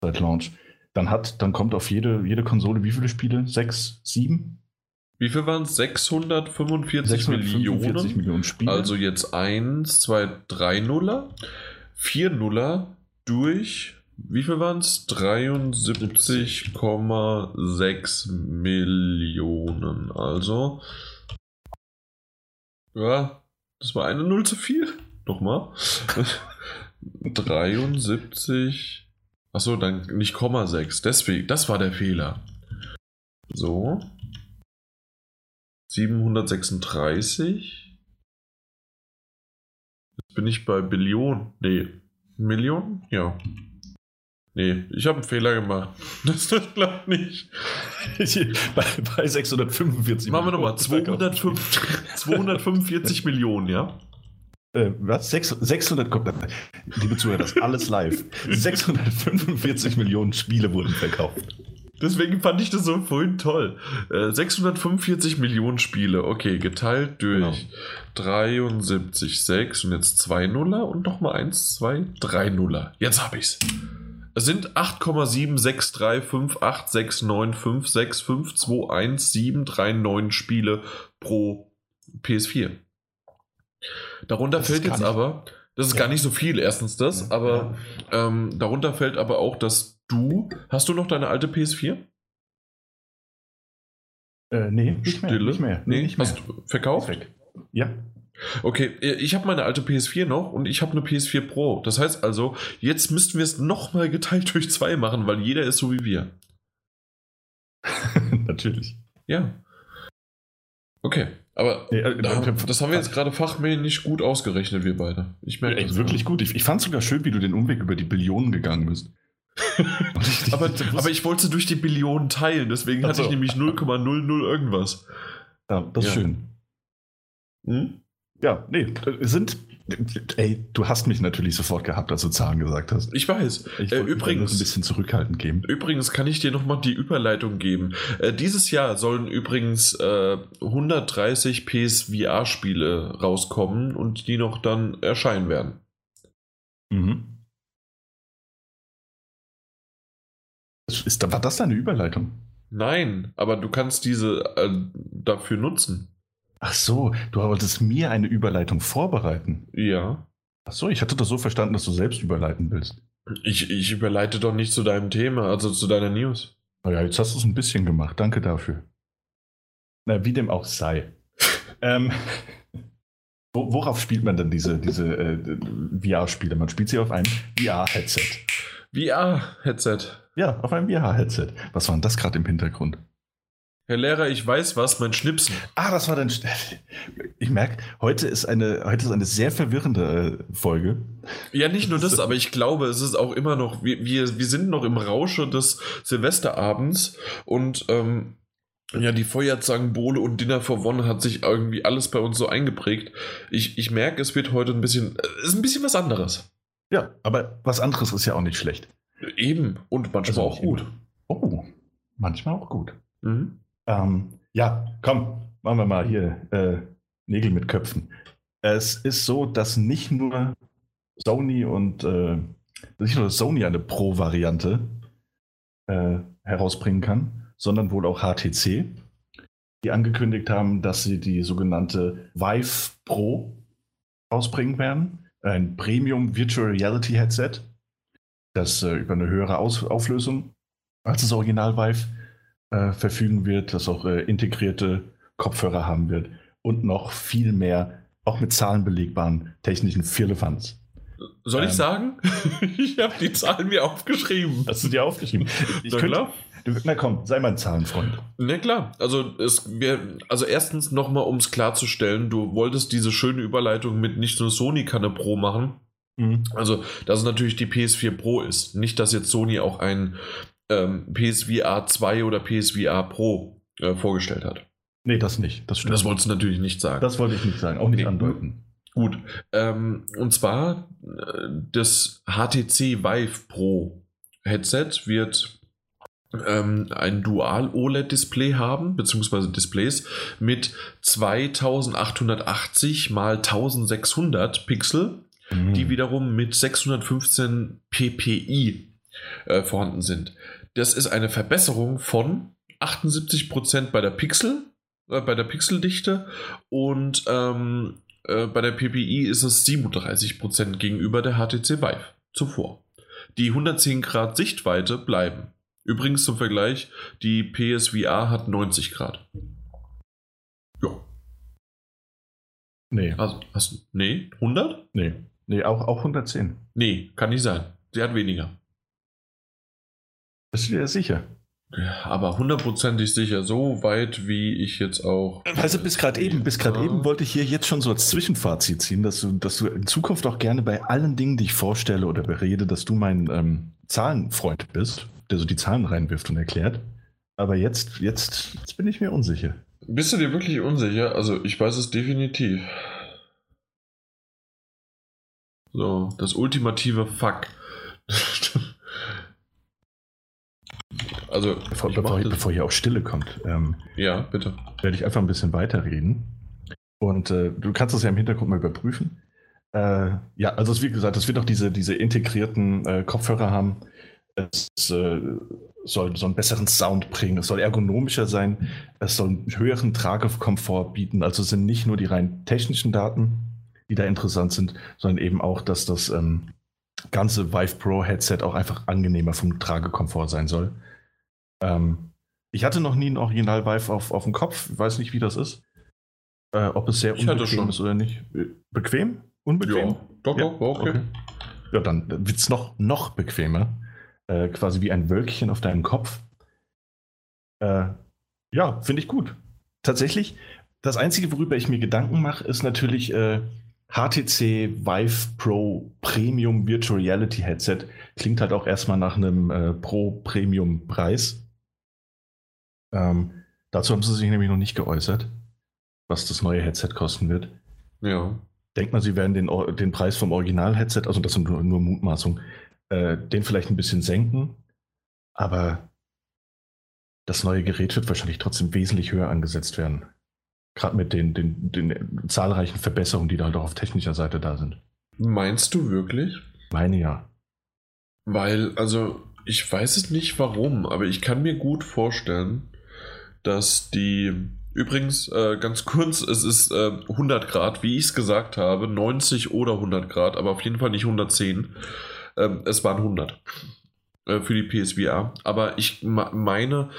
seit Launch, dann hat, dann kommt auf jede, jede Konsole wie viele Spiele? Sechs, sieben? Wie viel waren es? 645 645 Millionen? Millionen Spiele. Also jetzt 1, 2, 3 Nuller, 4 Nuller durch, wie viel waren es? 73,6 Millionen. Also, ja, das war eine Null zu viel. Nochmal. [laughs] 73. Achso, dann nicht Komma 6. Deswegen, das war der Fehler. So. 736. Jetzt bin ich bei Billion. Nee. Million? Ja. Nee, ich habe einen Fehler gemacht. [laughs] Das, das klappt nicht. bei, bei 645 Machen wir nochmal. Millionen verkauft. 205, 245 Millionen, ja? Äh, was? Sechs- 600, kommt- liebe Zuhörer, das ist alles live. 645 Millionen Spiele wurden verkauft. Deswegen fand ich das so vorhin toll. Äh, 645 Millionen Spiele. Okay, geteilt durch 73,6 und jetzt 2 Nuller und nochmal 1, 2, 3 Nuller. Jetzt hab ich's. Es sind 8,7635869565217397 Spiele pro PS4. Darunter Das fällt jetzt aber, das ist Ja. gar nicht so viel, erstens das, aber ähm, darunter fällt aber auch, dass du, hast du noch deine alte PS4? Äh, nee, nicht mehr. Stille? Nicht mehr. Nee, nicht mehr. Hast du verkauft? Ja. Okay, äh, ich habe meine alte PS4 noch und ich habe eine PS4 Pro. Das heißt also, jetzt müssten wir es nochmal geteilt durch zwei machen, weil jeder ist so wie wir. [laughs] Natürlich. Ja. Okay, aber Nee, äh, da, äh, das haben wir jetzt gerade fachmännisch gut ausgerechnet, wir beide. Ich merke das wirklich gut. Ich, ich fand sogar schön, wie du den Umweg über die Billionen gegangen bist. [laughs] Aber, ich- aber ich wollte durch die Billionen teilen, deswegen Ach hatte ich nämlich 0,00 irgendwas. ja, das ist Ja. schön. Hm? Ja, nee, äh, sind. Ey, du hast mich natürlich sofort gehabt, als du Zahlen gesagt hast. Ich weiß. Ich Äh, übrigens- ein bisschen zurückhaltend geben. Übrigens kann ich dir nochmal die Überleitung geben. Äh, dieses Jahr sollen übrigens äh, 130 PSVR-Spiele rauskommen und die noch dann erscheinen werden. Mhm. Ist, ist, war das deine Überleitung? Nein, aber du kannst diese äh, dafür nutzen. Ach so, du wolltest mir eine Überleitung vorbereiten. Ja. Ach so, ich hatte das so verstanden, dass du selbst überleiten willst. Ich, ich überleite doch nicht zu deinem Thema, also zu deiner News. Naja, jetzt hast du es ein bisschen gemacht. Danke dafür. Na, wie dem auch sei. [laughs] ähm, wo, worauf spielt man denn diese, diese äh, VR-Spiele? Man spielt sie auf einem VR-Headset. VR-Headset. Ja, auf einem VR-Headset. Was war denn das gerade im Hintergrund? Herr Lehrer, ich weiß was, mein Schnipsen. Ah, das war dann. [laughs] Ich merke, heute ist eine, heute ist eine sehr verwirrende äh, Folge. Ja, nicht nur das, [laughs] aber ich glaube, es ist auch immer noch, wir, wir, wir sind noch im Rausche des Silvesterabends und ähm, ja, die Feuerzangen, Bowle und Dinner for One hat sich irgendwie alles bei uns so eingeprägt. Ich, ich merke, es wird heute ein bisschen, es ist ein bisschen was anderes. Ja, aber was anderes ist ja auch nicht schlecht. Eben und manchmal Also auch gut. Oh, manchmal auch gut. Mhm. Ähm, ja, komm, machen wir mal hier äh, Nägel mit Köpfen. Es ist so, dass nicht nur Sony und äh, nicht nur Sony eine Pro-Variante äh, herausbringen kann, sondern wohl auch HTC, die angekündigt haben, dass sie die sogenannte Vive Pro rausbringen werden. Ein Premium Virtual Reality Headset, das äh, über eine höhere Aus Auflösung als das Original Vive äh, verfügen wird, das auch äh, integrierte Kopfhörer haben wird und noch viel mehr, auch mit Zahlen belegbaren technischen Firlefanz. Soll ich Ähm. sagen? [laughs] ich habe die Zahlen mir aufgeschrieben. Hast du dir aufgeschrieben? [laughs] Ich Na könnte, klar. na komm, sei mein Zahlenfreund. Na klar, also es wär, also erstens nochmal, um es klarzustellen, du wolltest diese schöne Überleitung mit nicht nur Sony kann eine Pro machen, also dass es natürlich die PS4 Pro ist. Nicht, dass jetzt Sony auch ein ähm, PSVR 2 oder PSVR Pro äh, vorgestellt hat. Nee, das nicht. Das stimmt. Das wolltest du natürlich nicht sagen. das wollte ich nicht sagen, auch nicht Nee. andeuten. Gut. Ähm, und zwar äh, das HTC Vive Pro Headset wird ähm, ein Dual-OLED-Display haben, beziehungsweise Displays mit 2880 mal 1600 Pixel, Mhm. die wiederum mit 615 ppi äh, vorhanden sind. Das ist eine Verbesserung von 78% bei der Pixel, äh, bei der Pixeldichte und ähm, äh, bei der PPI ist es 37% gegenüber der HTC Vive zuvor. Die 110 Grad Sichtweite bleiben. Übrigens zum Vergleich, die PSVR hat 90 Grad. Ja. Nee, Also, hast, nee, 100? nee, nee, auch, auch 110. Nee, kann nicht sein. Sie hat weniger. Bist du dir sicher? Aber hundertprozentig sicher, so weit wie ich jetzt auch. Du, bis gerade eben, bis gerade Ja. eben wollte ich hier jetzt schon so als Zwischenfazit ziehen, dass du, dass du in Zukunft auch gerne bei allen Dingen, die ich vorstelle oder berede, dass du mein ähm, Zahlenfreund bist, der so die Zahlen reinwirft und erklärt. Aber jetzt, jetzt, jetzt bin ich mir unsicher. Bist du dir wirklich unsicher? Also, ich weiß es definitiv. So, das ultimative Fuck. [laughs] also, Bevor, ich bevor, hier auch Stille kommt, ähm, ja, bitte. werde ich einfach ein bisschen weiterreden. Und äh, du kannst das ja im Hintergrund mal überprüfen. Äh, ja, also es, wie gesagt, es wird auch diese, diese integrierten äh, Kopfhörer haben. Es äh, soll so einen besseren Sound bringen. Es soll ergonomischer sein. Es soll einen höheren Tragekomfort bieten. Also es sind nicht nur die rein technischen Daten, die da interessant sind, sondern eben auch, dass das ähm, ganze Vive Pro Headset auch einfach angenehmer vom Tragekomfort sein soll. Ähm, ich hatte noch nie ein Original Vive auf, auf dem Kopf. Ich weiß nicht, wie das ist. Äh, ob es sehr Ich hatte unbequem schon. ist oder nicht. Äh, Bequem? Unbequem? Ja, doch, Ja, doch, war okay. Ja, dann wird es noch, noch bequemer. Äh, quasi wie ein Wölkchen auf deinem Kopf. Äh, ja, finde ich gut. Tatsächlich, das Einzige, worüber ich mir Gedanken mache, ist natürlich äh, HTC Vive Pro Premium Virtual Reality Headset. Klingt halt auch erstmal nach einem äh, Pro Premium Preis. Ähm, dazu haben sie sich nämlich noch nicht geäußert, was das neue Headset kosten wird. Ja. Denkt man, sie werden den, den Preis vom Original-Headset, also das sind nur, nur Mutmaßung, äh, den vielleicht ein bisschen senken. Aber das neue Gerät wird wahrscheinlich trotzdem wesentlich höher angesetzt werden. Gerade mit den, den, den zahlreichen Verbesserungen, die da halt auch auf technischer Seite da sind. Meinst du wirklich? Meine ja. Weil, also, ich weiß es nicht warum, aber ich kann mir gut vorstellen, dass die. Übrigens, äh, ganz kurz, es ist äh, 100 Grad, wie ich es gesagt habe, 90 oder 100 Grad, aber auf jeden Fall nicht 110. Ähm, es waren 100 äh, für die PSVR. Aber ich meine,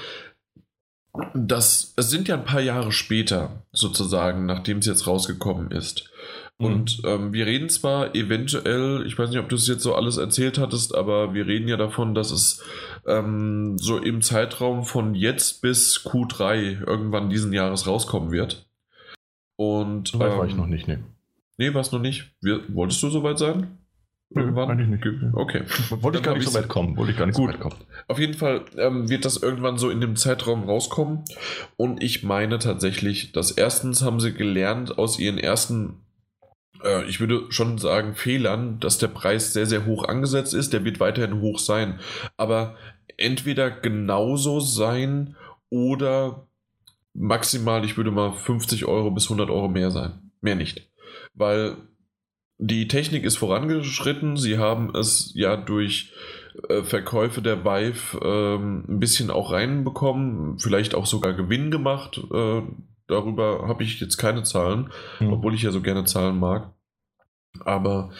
dass es sind ja ein paar Jahre später, sozusagen, nachdem es jetzt rausgekommen ist. Mhm. Und ähm, wir reden zwar eventuell, ich weiß nicht, ob du es jetzt so alles erzählt hattest, aber wir reden ja davon, dass es ähm, so im Zeitraum von jetzt bis Q3 irgendwann diesen Jahres rauskommen wird. Und. So weit ähm, war ich ähm, noch nicht, ne? Nee, war es noch nicht. Wir, wolltest du soweit sein? Irgendwann? Nein, nicht. Okay. Wollte ich gar nicht so weit kommen. Wollte ich gar nicht Gut. so weit kommen. Auf jeden Fall ähm, wird das irgendwann so in dem Zeitraum rauskommen. Und ich meine tatsächlich, dass erstens haben sie gelernt aus ihren ersten, äh, ich würde schon sagen, Fehlern, dass der Preis sehr, sehr hoch angesetzt ist. Der wird weiterhin hoch sein. Aber entweder genauso sein oder maximal, ich würde mal 50 Euro bis 100 Euro mehr sein. Mehr nicht. Weil die Technik ist vorangeschritten. Sie haben es ja durch äh, Verkäufe der Vive ähm, ein bisschen auch reinbekommen, vielleicht auch sogar Gewinn gemacht. Äh, darüber habe ich jetzt keine Zahlen, mhm. obwohl ich ja so gerne Zahlen mag. Aber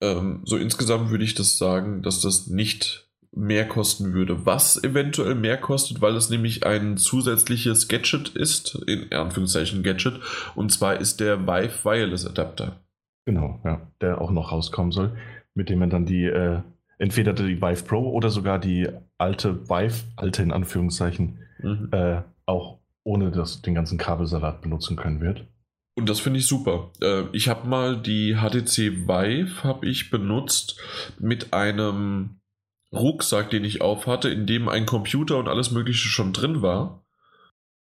ähm, so insgesamt würde ich das sagen, dass das nicht mehr kosten würde. Was eventuell mehr kostet, weil es nämlich ein zusätzliches Gadget ist, in Anführungszeichen Gadget, und zwar ist der Vive Wireless Adapter. Genau, ja, der auch noch rauskommen soll, mit dem man dann die, äh, entweder die Vive Pro oder sogar die alte Vive, alte in Anführungszeichen, mhm. äh, auch ohne das, den ganzen Kabelsalat benutzen können wird. Und das finde ich super. Äh, ich habe mal die HTC Vive habe ich benutzt mit einem Rucksack, den ich auf hatte, in dem ein Computer und alles Mögliche schon drin war.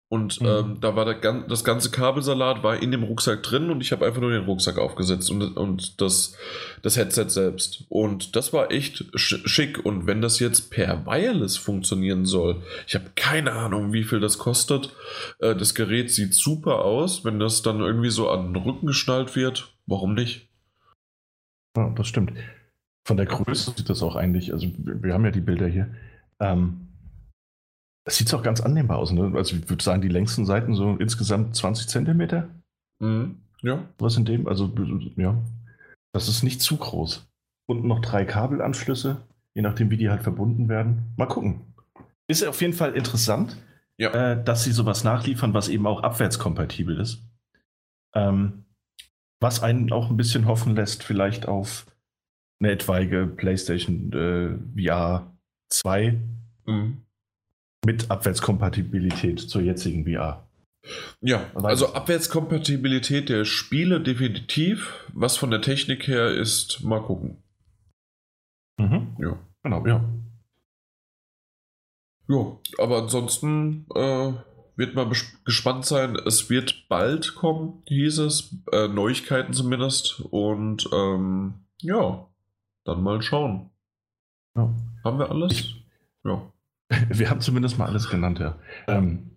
Und mhm. ähm, da war der, das ganze Kabelsalat war in dem Rucksack drin und ich habe einfach nur den Rucksack aufgesetzt und, und das, das Headset selbst. Und das war echt schick. Und wenn das jetzt per Wireless funktionieren soll, ich habe keine Ahnung, wie viel das kostet. Äh, das Gerät sieht super aus. Wenn das dann irgendwie so an den Rücken geschnallt wird, warum nicht? Ja, das stimmt. Von der Größe sieht das auch eigentlich, also wir haben ja die Bilder hier. Ähm, das sieht auch ganz annehmbar aus. Ne? Also ich würde sagen, die längsten Seiten so insgesamt 20 Zentimeter. Mhm. Ja. Was in dem, also ja, das ist nicht zu groß. Und noch drei Kabelanschlüsse, je nachdem, wie die halt verbunden werden. Mal gucken. Ist auf jeden Fall interessant, ja. äh, dass sie sowas nachliefern, was eben auch abwärtskompatibel ist. Ähm, was einen auch ein bisschen hoffen lässt, vielleicht auf eine etwaige PlayStation äh, VR 2. Mhm mit Abwärtskompatibilität zur jetzigen VR. Ja, also Abwärtskompatibilität der Spiele definitiv. Was von der Technik her ist, mal gucken. Mhm. Ja. Genau, ja. Ja, aber ansonsten äh, wird man gespannt sein. Es wird bald kommen, hieß es. Äh, Neuigkeiten zumindest. Und ähm, ja, dann mal schauen. Ja. Haben wir alles? Ich, ja. Wir haben zumindest mal alles genannt, ja. Ähm,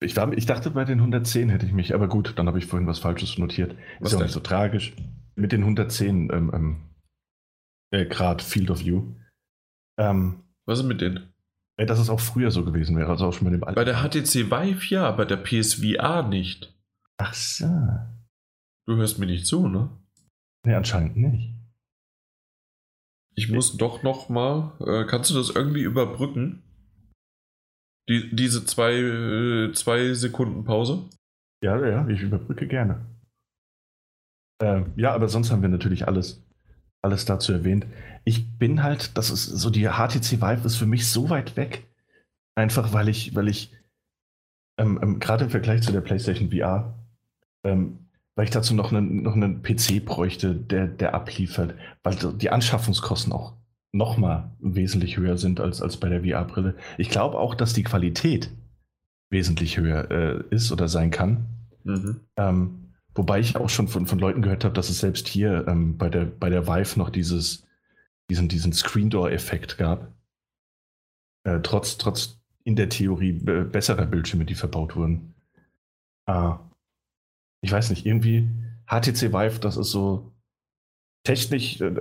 ich, war, ich dachte, bei den 110 hätte ich mich, aber gut, dann habe ich vorhin was Falsches notiert. Was ist ja auch nicht so tragisch. Mit den 110 ähm, ähm, äh, Grad Field of View. Ähm, was ist mit denen? Äh, dass es auch früher so gewesen wäre, also auch schon mit dem alten. Bei der HTC Vive ja, bei der PSVR nicht. Ach so. Du hörst mir nicht zu, ne? Nee, anscheinend nicht. Ich muss doch noch mal. Äh, kannst du das irgendwie überbrücken? Die, diese zwei, äh, zwei Sekunden Pause? Ja, ja, ich überbrücke gerne. Äh, ja, aber sonst haben wir natürlich alles, alles dazu erwähnt. Ich bin halt, das ist so, die HTC Vive ist für mich so weit weg. Einfach weil ich, weil ich, ähm, ähm, gerade im Vergleich zu der PlayStation VR, Ähm, weil ich dazu noch einen, noch einen PC bräuchte, der, der abliefert, weil die Anschaffungskosten auch nochmal wesentlich höher sind als, als bei der VR-Brille. Ich glaube auch, dass die Qualität wesentlich höher äh, ist oder sein kann. Mhm. Ähm, wobei ich auch schon von, von Leuten gehört habe, dass es selbst hier ähm, bei, der, bei der Vive noch dieses, diesen, diesen Screen Door-Effekt gab. Äh, trotz, trotz in der Theorie besserer Bildschirme, die verbaut wurden. Äh, ich weiß nicht, irgendwie HTC Vive, das ist so technisch äh,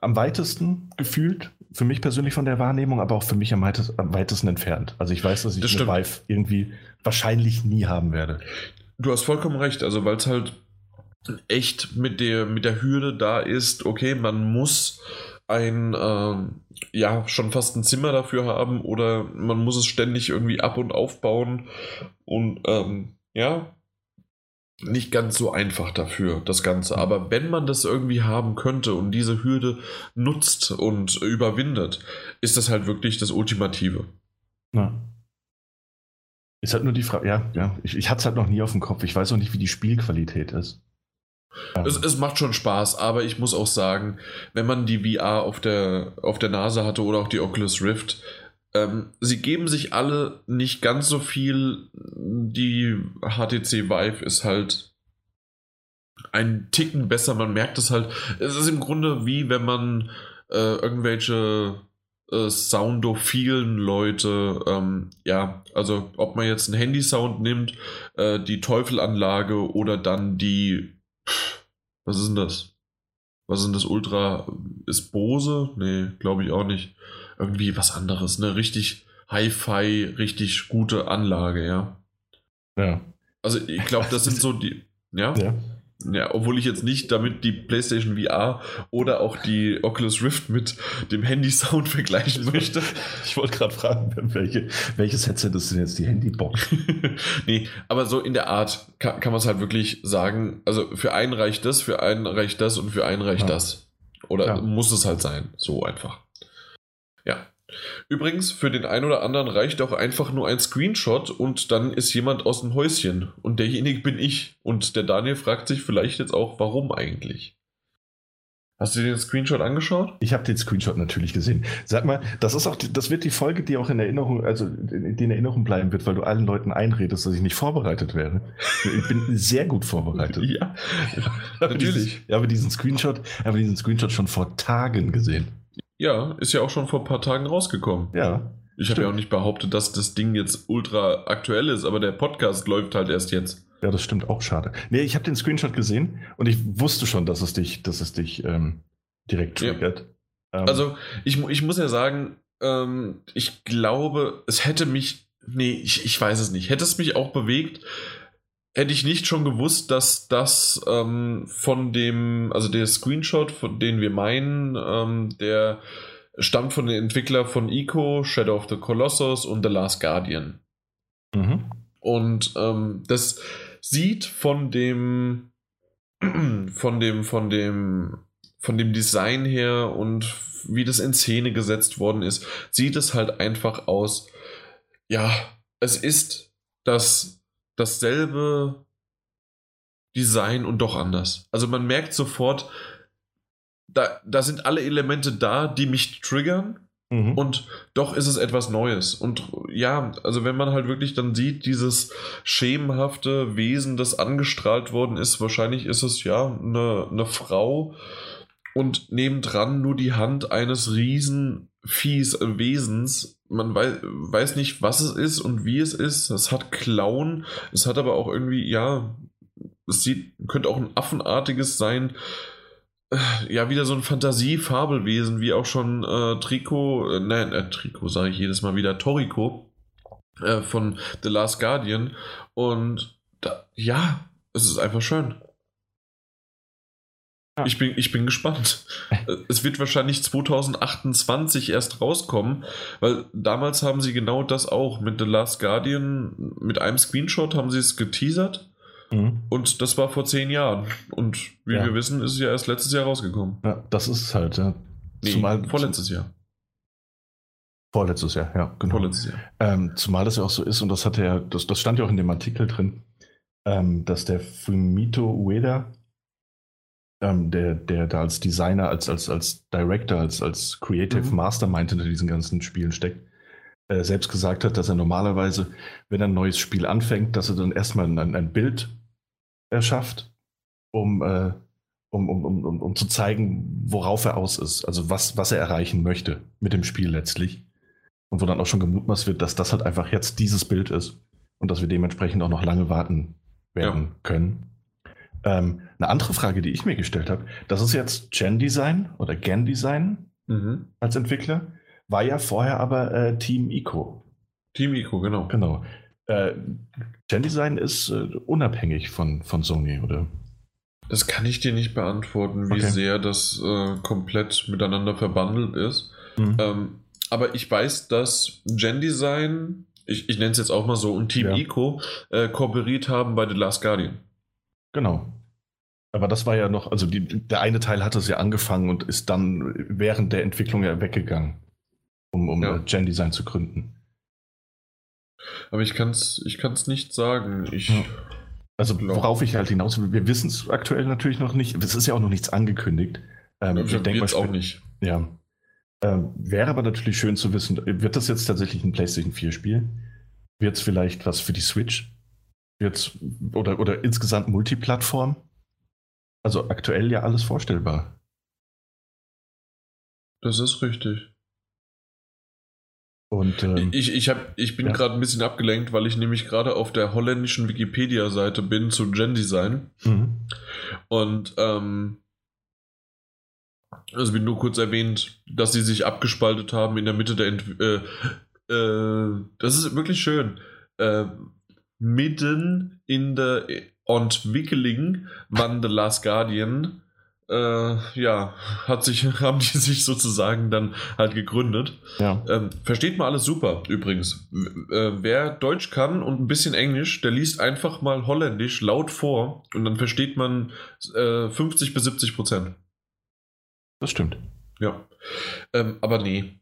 am weitesten gefühlt, für mich persönlich von der Wahrnehmung, aber auch für mich am, weitest, am weitesten entfernt. Also ich weiß, dass ich das eine Vive irgendwie wahrscheinlich nie haben werde. Du hast vollkommen recht, also weil es halt echt mit der, mit der Hürde da ist, okay, man muss ein, äh, ja, schon fast ein Zimmer dafür haben oder man muss es ständig irgendwie ab und aufbauen und ähm, ja, nicht ganz so einfach dafür, das Ganze. Aber wenn man das irgendwie haben könnte und diese Hürde nutzt und überwindet, ist das halt wirklich das Ultimative. Ja. Ist halt nur die Frage, ja, ja, ich, ich hatte es halt noch nie auf dem Kopf. Ich weiß auch nicht, wie die Spielqualität ist. Es, es, macht schon Spaß, aber ich muss auch sagen, wenn man die VR auf der, auf der Nase hatte oder auch die Oculus Rift, ähm, sie geben sich alle nicht ganz so viel. Die HTC Vive ist halt ein Ticken besser. Man merkt es halt. Es ist im Grunde wie wenn man äh, irgendwelche äh, soundophilen Leute, ähm, ja, also ob man jetzt einen Handy-Sound nimmt, äh, die Teufelanlage oder dann die, was ist denn das? Was ist denn das Ultra? Ist Bose? Nee, glaube ich auch nicht irgendwie was anderes. Eine richtig Hi-Fi, richtig gute Anlage, ja. Ja. Also ich glaube, das sind so die. Ja? ja. Ja, obwohl ich jetzt nicht damit die PlayStation VR oder auch die Oculus Rift mit dem Handy-Sound [laughs] vergleichen möchte. Ich wollte gerade fragen, welche, welches Headset ist denn jetzt die Handybox? [laughs] nee, aber so in der Art kann, kann man es halt wirklich sagen. Also für einen reicht das, für einen reicht das und für einen reicht ja. das. Oder ja. muss es halt sein. So einfach. Ja. Übrigens, für den einen oder anderen reicht auch einfach nur ein Screenshot und dann ist jemand aus dem Häuschen. Und derjenige bin ich. Und der Daniel fragt sich vielleicht jetzt auch, warum eigentlich? Hast du dir den Screenshot angeschaut? Ich habe den Screenshot natürlich gesehen. Sag mal, das ist auch, das wird die Folge, die auch in Erinnerung, also in Erinnerung bleiben wird, weil du allen Leuten einredest, dass ich nicht vorbereitet wäre. Ich bin sehr gut vorbereitet. [laughs] ja, natürlich. Ich habe diesen Screenshot, habe diesen Screenshot schon vor Tagen gesehen. Ja, ist ja auch schon vor ein paar Tagen rausgekommen. Ja. Ich habe ja auch nicht behauptet, dass das Ding jetzt ultra aktuell ist, aber der Podcast läuft halt erst jetzt. Ja, das stimmt auch schade. Nee, ich habe den Screenshot gesehen und ich wusste schon, dass es dich, dass es dich ähm, direkt triggert. Ja. Ähm, also, ich, ich muss ja sagen, ähm, ich glaube, es hätte mich. Nee, ich, ich weiß es nicht. Hätte es mich auch bewegt, hätte ich nicht schon gewusst, dass das ähm, von dem, also der Screenshot, von den wir meinen, ähm, der stammt von den Entwicklern von Ico, Shadow of the Colossus und The Last Guardian. Mhm. Und ähm, das sieht von dem, [clears throat] von dem, von dem, von dem Design her und wie das in Szene gesetzt worden ist, sieht es halt einfach aus. Ja, es ist das dasselbe Design und doch anders. Also man merkt sofort, da, da sind alle Elemente da, die mich triggern. Mhm. Und doch ist es etwas Neues. Und ja, also wenn man halt wirklich dann sieht, dieses schemenhafte Wesen, das angestrahlt worden ist, wahrscheinlich ist es ja eine, eine Frau und nebendran nur die Hand eines riesen Viehs, äh, Wesens, man weiß, weiß nicht, was es ist und wie es ist. Es hat Klauen, es hat aber auch irgendwie, ja, es sieht, könnte auch ein affenartiges sein. Äh, ja, wieder so ein Fantasie-Fabelwesen, wie auch schon äh, Trico, äh, nein, äh, Trico sage ich jedes Mal wieder, Toriko äh, von The Last Guardian. Und da, ja, es ist einfach schön. Ich bin, ich bin gespannt. [laughs] es wird wahrscheinlich 2028 erst rauskommen, weil damals haben sie genau das auch mit The Last Guardian, mit einem Screenshot haben sie es geteasert. Mhm. Und das war vor zehn Jahren. Und wie ja. wir wissen, ist es ja erst letztes Jahr rausgekommen. Ja, das ist es halt, ja. Nee, zumal, vorletztes Jahr. Vorletztes Jahr, ja, genau. Vorletztes Jahr. Ähm, zumal das ja auch so ist, und das hatte ja, das, das stand ja auch in dem Artikel drin, ähm, dass der Fumito Ueda, ähm, der, der da als Designer, als, als, als Director, als, als Creative Mhm. Mastermind hinter diesen ganzen Spielen steckt, äh, selbst gesagt hat, dass er normalerweise, wenn er ein neues Spiel anfängt, dass er dann erstmal ein, ein Bild erschafft, um, äh, um, um, um, um, um zu zeigen, worauf er aus ist, also was, was er erreichen möchte mit dem Spiel letztlich. Und wo dann auch schon gemutmaßt wird, dass das halt einfach jetzt dieses Bild ist und dass wir dementsprechend auch noch lange warten werden können. Ähm, eine andere Frage, die ich mir gestellt habe, das ist jetzt Gen Design oder Gen Design Mhm. als Entwickler, war ja vorher aber äh, Team Ico. Team Ico, genau. Genau. Äh, Gen Design ist äh, unabhängig von, von Sony, oder? Das kann ich dir nicht beantworten, wie Okay. sehr das äh, komplett miteinander verbandelt ist. Mhm. Ähm, aber ich weiß, dass Gen Design, ich, ich nenne es jetzt auch mal so, und Team Ja. Ico äh, kooperiert haben bei The Last Guardian. Genau. Aber das war ja noch, also die, der eine Teil hat es ja angefangen und ist dann während der Entwicklung ja weggegangen, um, um Ja. äh, Gen Design zu gründen. Aber ich kann es ich kann's nicht sagen. Ich, Ja. Also worauf ich halt hinaus will, wir wissen es aktuell natürlich noch nicht. Es ist ja auch noch nichts angekündigt. Ähm, ich denk denke mal, auch nicht. Ja. Ähm, wäre aber natürlich schön zu wissen, wird das jetzt tatsächlich ein PlayStation 4 Spiel? Wird es vielleicht was für die Switch? Wird's, oder, oder insgesamt Multiplattform? Also aktuell ja alles vorstellbar. Das ist richtig. Und ähm, Ich, ich, hab, ich bin Ja. gerade ein bisschen abgelenkt, weil ich nämlich gerade auf der holländischen Wikipedia-Seite bin zu Gen Design. mhm. Und ähm, also wird nur kurz erwähnt, dass sie sich abgespaltet haben in der Mitte der Ent äh, äh, Das ist wirklich schön. Äh, mitten in der Entwicklung wann The Last Guardian äh, ja, hat sich, [laughs] haben die sich sozusagen dann halt gegründet. ja. Ähm, versteht mal alles super, übrigens. W- Äh, wer Deutsch kann und ein bisschen Englisch, der liest einfach mal Holländisch laut vor und dann versteht man äh, 50 bis 70 Prozent. Das stimmt. Ja. Ähm, aber nee,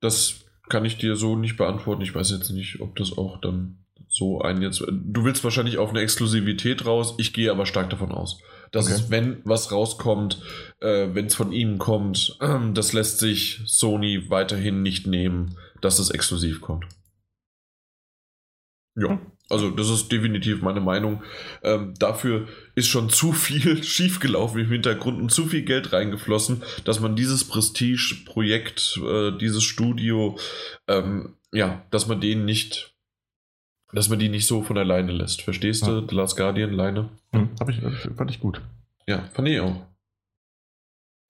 das kann ich dir so nicht beantworten. Ich weiß jetzt nicht, ob das auch dann so ein jetzt. Du willst wahrscheinlich auf eine Exklusivität raus. Ich gehe aber stark davon aus, dass Okay. es, wenn was rauskommt, äh, wenn es von ihm kommt, ähm, das lässt sich Sony weiterhin nicht nehmen, dass es exklusiv kommt. Ja, Hm. also das ist definitiv meine Meinung. Ähm, dafür ist schon zu viel [laughs] schiefgelaufen im Hintergrund und zu viel Geld reingeflossen, dass man dieses Prestige-Projekt, äh, dieses Studio, ähm, ja, dass man den nicht, dass man die nicht so von alleine lässt. Verstehst du? Ja. The Last Guardian, Leine? Hm, hab ich, fand ich gut. Ja, fand ich auch.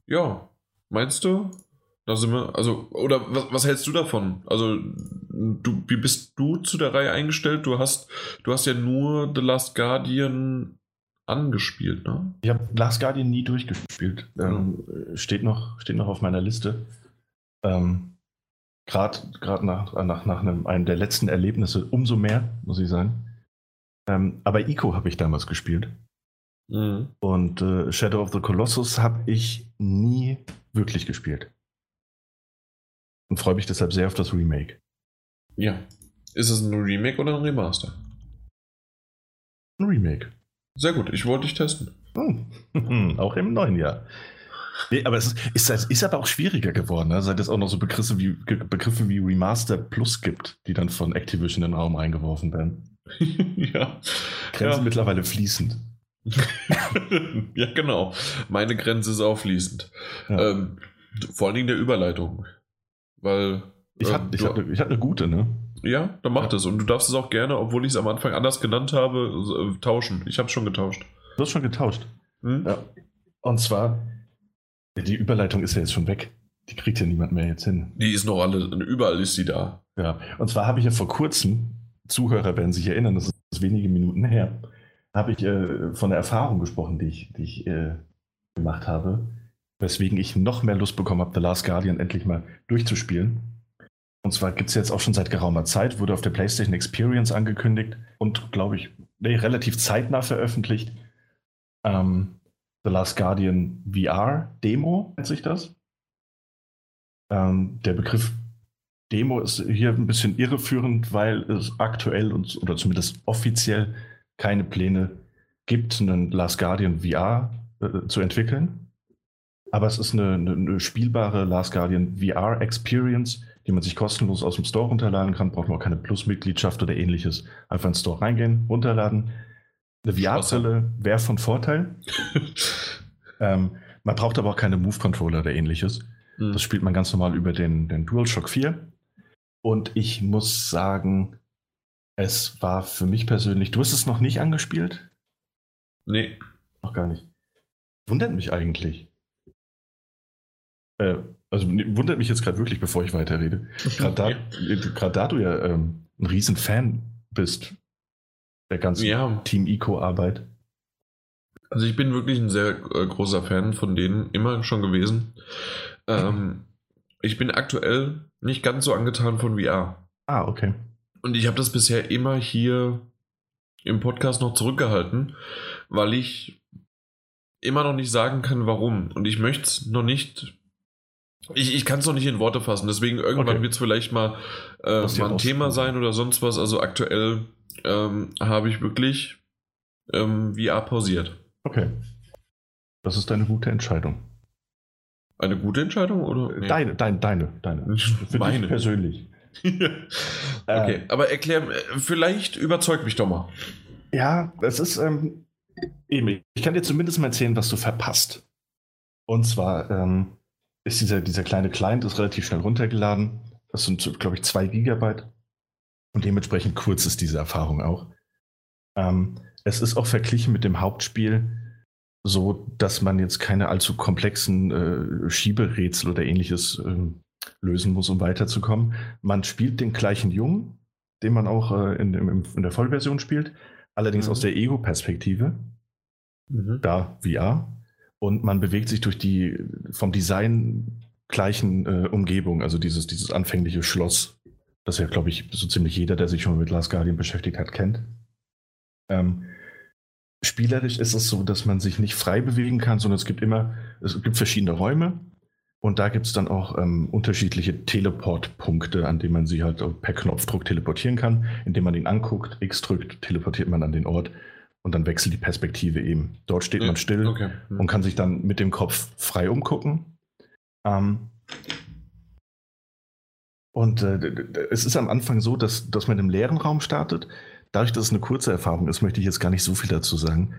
Ja, meinst du? Da sind wir, also, oder was, was hältst du davon? Also, du, wie bist du zu der Reihe eingestellt? Du hast, du hast ja nur The Last Guardian angespielt, ne? Ich habe Last Guardian nie durchgespielt. Ähm, steht, noch, steht noch auf meiner Liste. Ähm, Gerade nach, nach, nach einem, einem der letzten Erlebnisse umso mehr, muss ich sagen. Ähm, aber Ico habe ich damals gespielt. Mhm. Und äh, Shadow of the Colossus habe ich nie wirklich gespielt. Und freue mich deshalb sehr auf das Remake. Ja. Ist es ein Remake oder ein Remaster? Ein Remake. Sehr gut, ich wollte dich testen. Hm. [laughs] Auch im neuen Jahr. Nee, aber es ist, ist, es ist aber auch schwieriger geworden, ne? seit es auch noch so Begriffe wie, Begriffe wie Remaster Plus gibt, die dann von Activision in den Raum eingeworfen werden. [laughs] ja. Grenzen Ja. mittlerweile fließend. [laughs] ja, genau. Meine Grenze ist auch fließend. Ja. Ähm, vor allen Dingen der Überleitung. Weil. Ich ähm, hatte hatte, ich hatte eine gute, ne? Ja, dann mach Ja. das. Und du darfst es auch gerne, obwohl ich es am Anfang anders genannt habe, äh, tauschen. Ich habe schon getauscht. Du hast schon getauscht. Hm? Ja. Und zwar, die Überleitung ist ja jetzt schon weg. Die kriegt ja niemand mehr jetzt hin. Die ist noch alle, überall ist sie da. Ja, und zwar habe ich ja vor kurzem, Zuhörer werden sich erinnern, das ist wenige Minuten her, habe ich äh, von der Erfahrung gesprochen, die ich, die ich äh, gemacht habe, weswegen ich noch mehr Lust bekommen habe, The Last Guardian endlich mal durchzuspielen. Und zwar gibt es jetzt auch schon seit geraumer Zeit, wurde auf der PlayStation Experience angekündigt und, glaube ich, nee, relativ zeitnah veröffentlicht. Ähm, The Last Guardian VR Demo nennt sich das. Ähm, der Begriff Demo ist hier ein bisschen irreführend, weil es aktuell und, oder zumindest offiziell keine Pläne gibt, einen Last Guardian VR äh, zu entwickeln. Aber es ist eine, eine, eine, spielbare Last Guardian VR Experience, die man sich kostenlos aus dem Store runterladen kann. Braucht man auch keine Plus-Mitgliedschaft oder ähnliches. Einfach in den Store reingehen, runterladen. Eine VR-Brille wäre von Vorteil. [laughs] ähm, man braucht aber auch keine Move-Controller oder ähnliches. Mhm. Das spielt man ganz normal über den, den DualShock 4. Und ich muss sagen, es war für mich persönlich. Du hast es noch nicht angespielt? Nee. Noch gar nicht. Wundert mich eigentlich. Äh, also wundert mich jetzt gerade wirklich, bevor ich weiterrede. [laughs] Gerade da, ja. da du ja ähm, ein riesen Fan bist der ganzen ja. Team Eco-Arbeit. Also ich bin wirklich ein sehr äh, großer Fan von denen, immer schon gewesen. Ähm, ich bin aktuell nicht ganz so angetan von VR. Ah, okay. Und ich habe das bisher immer hier im Podcast noch zurückgehalten, weil ich immer noch nicht sagen kann, warum. Und ich möchte es noch nicht. Ich, ich kann es noch nicht in Worte fassen. Deswegen irgendwann okay. wird es vielleicht mal, äh, mal ein Thema sein oder sonst was. Also aktuell ähm, habe ich wirklich ähm, VR pausiert. Okay. Das ist eine gute Entscheidung. Eine gute Entscheidung oder? Nee. Deine, deine, deine, deine. [laughs] Für Meine. dich persönlich. [laughs] okay, äh, aber erklär, vielleicht überzeug mich doch mal. Ja, es ist ähm, eben, ich kann dir zumindest mal erzählen, was du verpasst. Und zwar ähm, ist dieser, dieser kleine Client ist relativ schnell runtergeladen. Das sind, glaube ich, zwei Gigabyte. Und dementsprechend kurz ist diese Erfahrung auch. Ähm, es ist auch verglichen mit dem Hauptspiel so, dass man jetzt keine allzu komplexen äh, Schieberätsel oder ähnliches äh, lösen muss, um weiterzukommen. Man spielt den gleichen Jungen, den man auch äh, in, in, in, der Vollversion spielt, allerdings mhm. aus der Ego-Perspektive. Mhm. Da VR. Und man bewegt sich durch die vom Design gleichen äh, Umgebung, also dieses, dieses anfängliche Schloss, das ja, glaube ich, so ziemlich jeder, der sich schon mit Last Guardian beschäftigt hat, kennt. Ähm, spielerisch ist es so, dass man sich nicht frei bewegen kann, sondern es gibt immer, es gibt verschiedene Räume und da gibt es dann auch ähm, unterschiedliche Teleportpunkte, an denen man sie halt per Knopfdruck teleportieren kann. Indem man ihn anguckt, X drückt, teleportiert man an den Ort und dann wechselt die Perspektive eben. Dort steht ja, man still okay. mhm. und kann sich dann mit dem Kopf frei umgucken. Ähm, und äh, es ist am Anfang so, dass, dass man im leeren Raum startet dadurch, dass es eine kurze Erfahrung ist, möchte ich jetzt gar nicht so viel dazu sagen.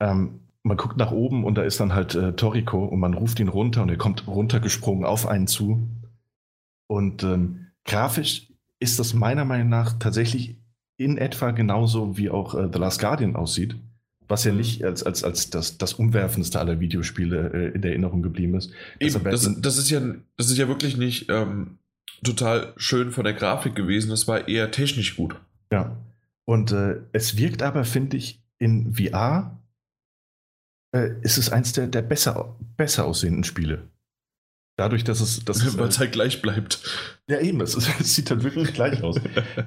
Ähm, man guckt nach oben und da ist dann halt äh, Toriko und man ruft ihn runter und er kommt runtergesprungen auf einen zu. Und ähm, grafisch ist das meiner Meinung nach tatsächlich in etwa genauso wie auch äh, The Last Guardian aussieht, was ja mhm. nicht als, als, als das, das umwerfendste aller Videospiele äh, in der Erinnerung geblieben ist. Eben, das, das, ist ja, das ist ja wirklich nicht ähm, total schön von der Grafik gewesen, das war eher technisch gut. Ja, und äh, es wirkt aber, finde ich, in VR äh, ist es eins der, der besser, besser aussehenden Spiele. Dadurch, dass es. Dass Weil es [laughs] halt gleich bleibt. Ja, eben, es, [laughs] es sieht halt wirklich gleich aus.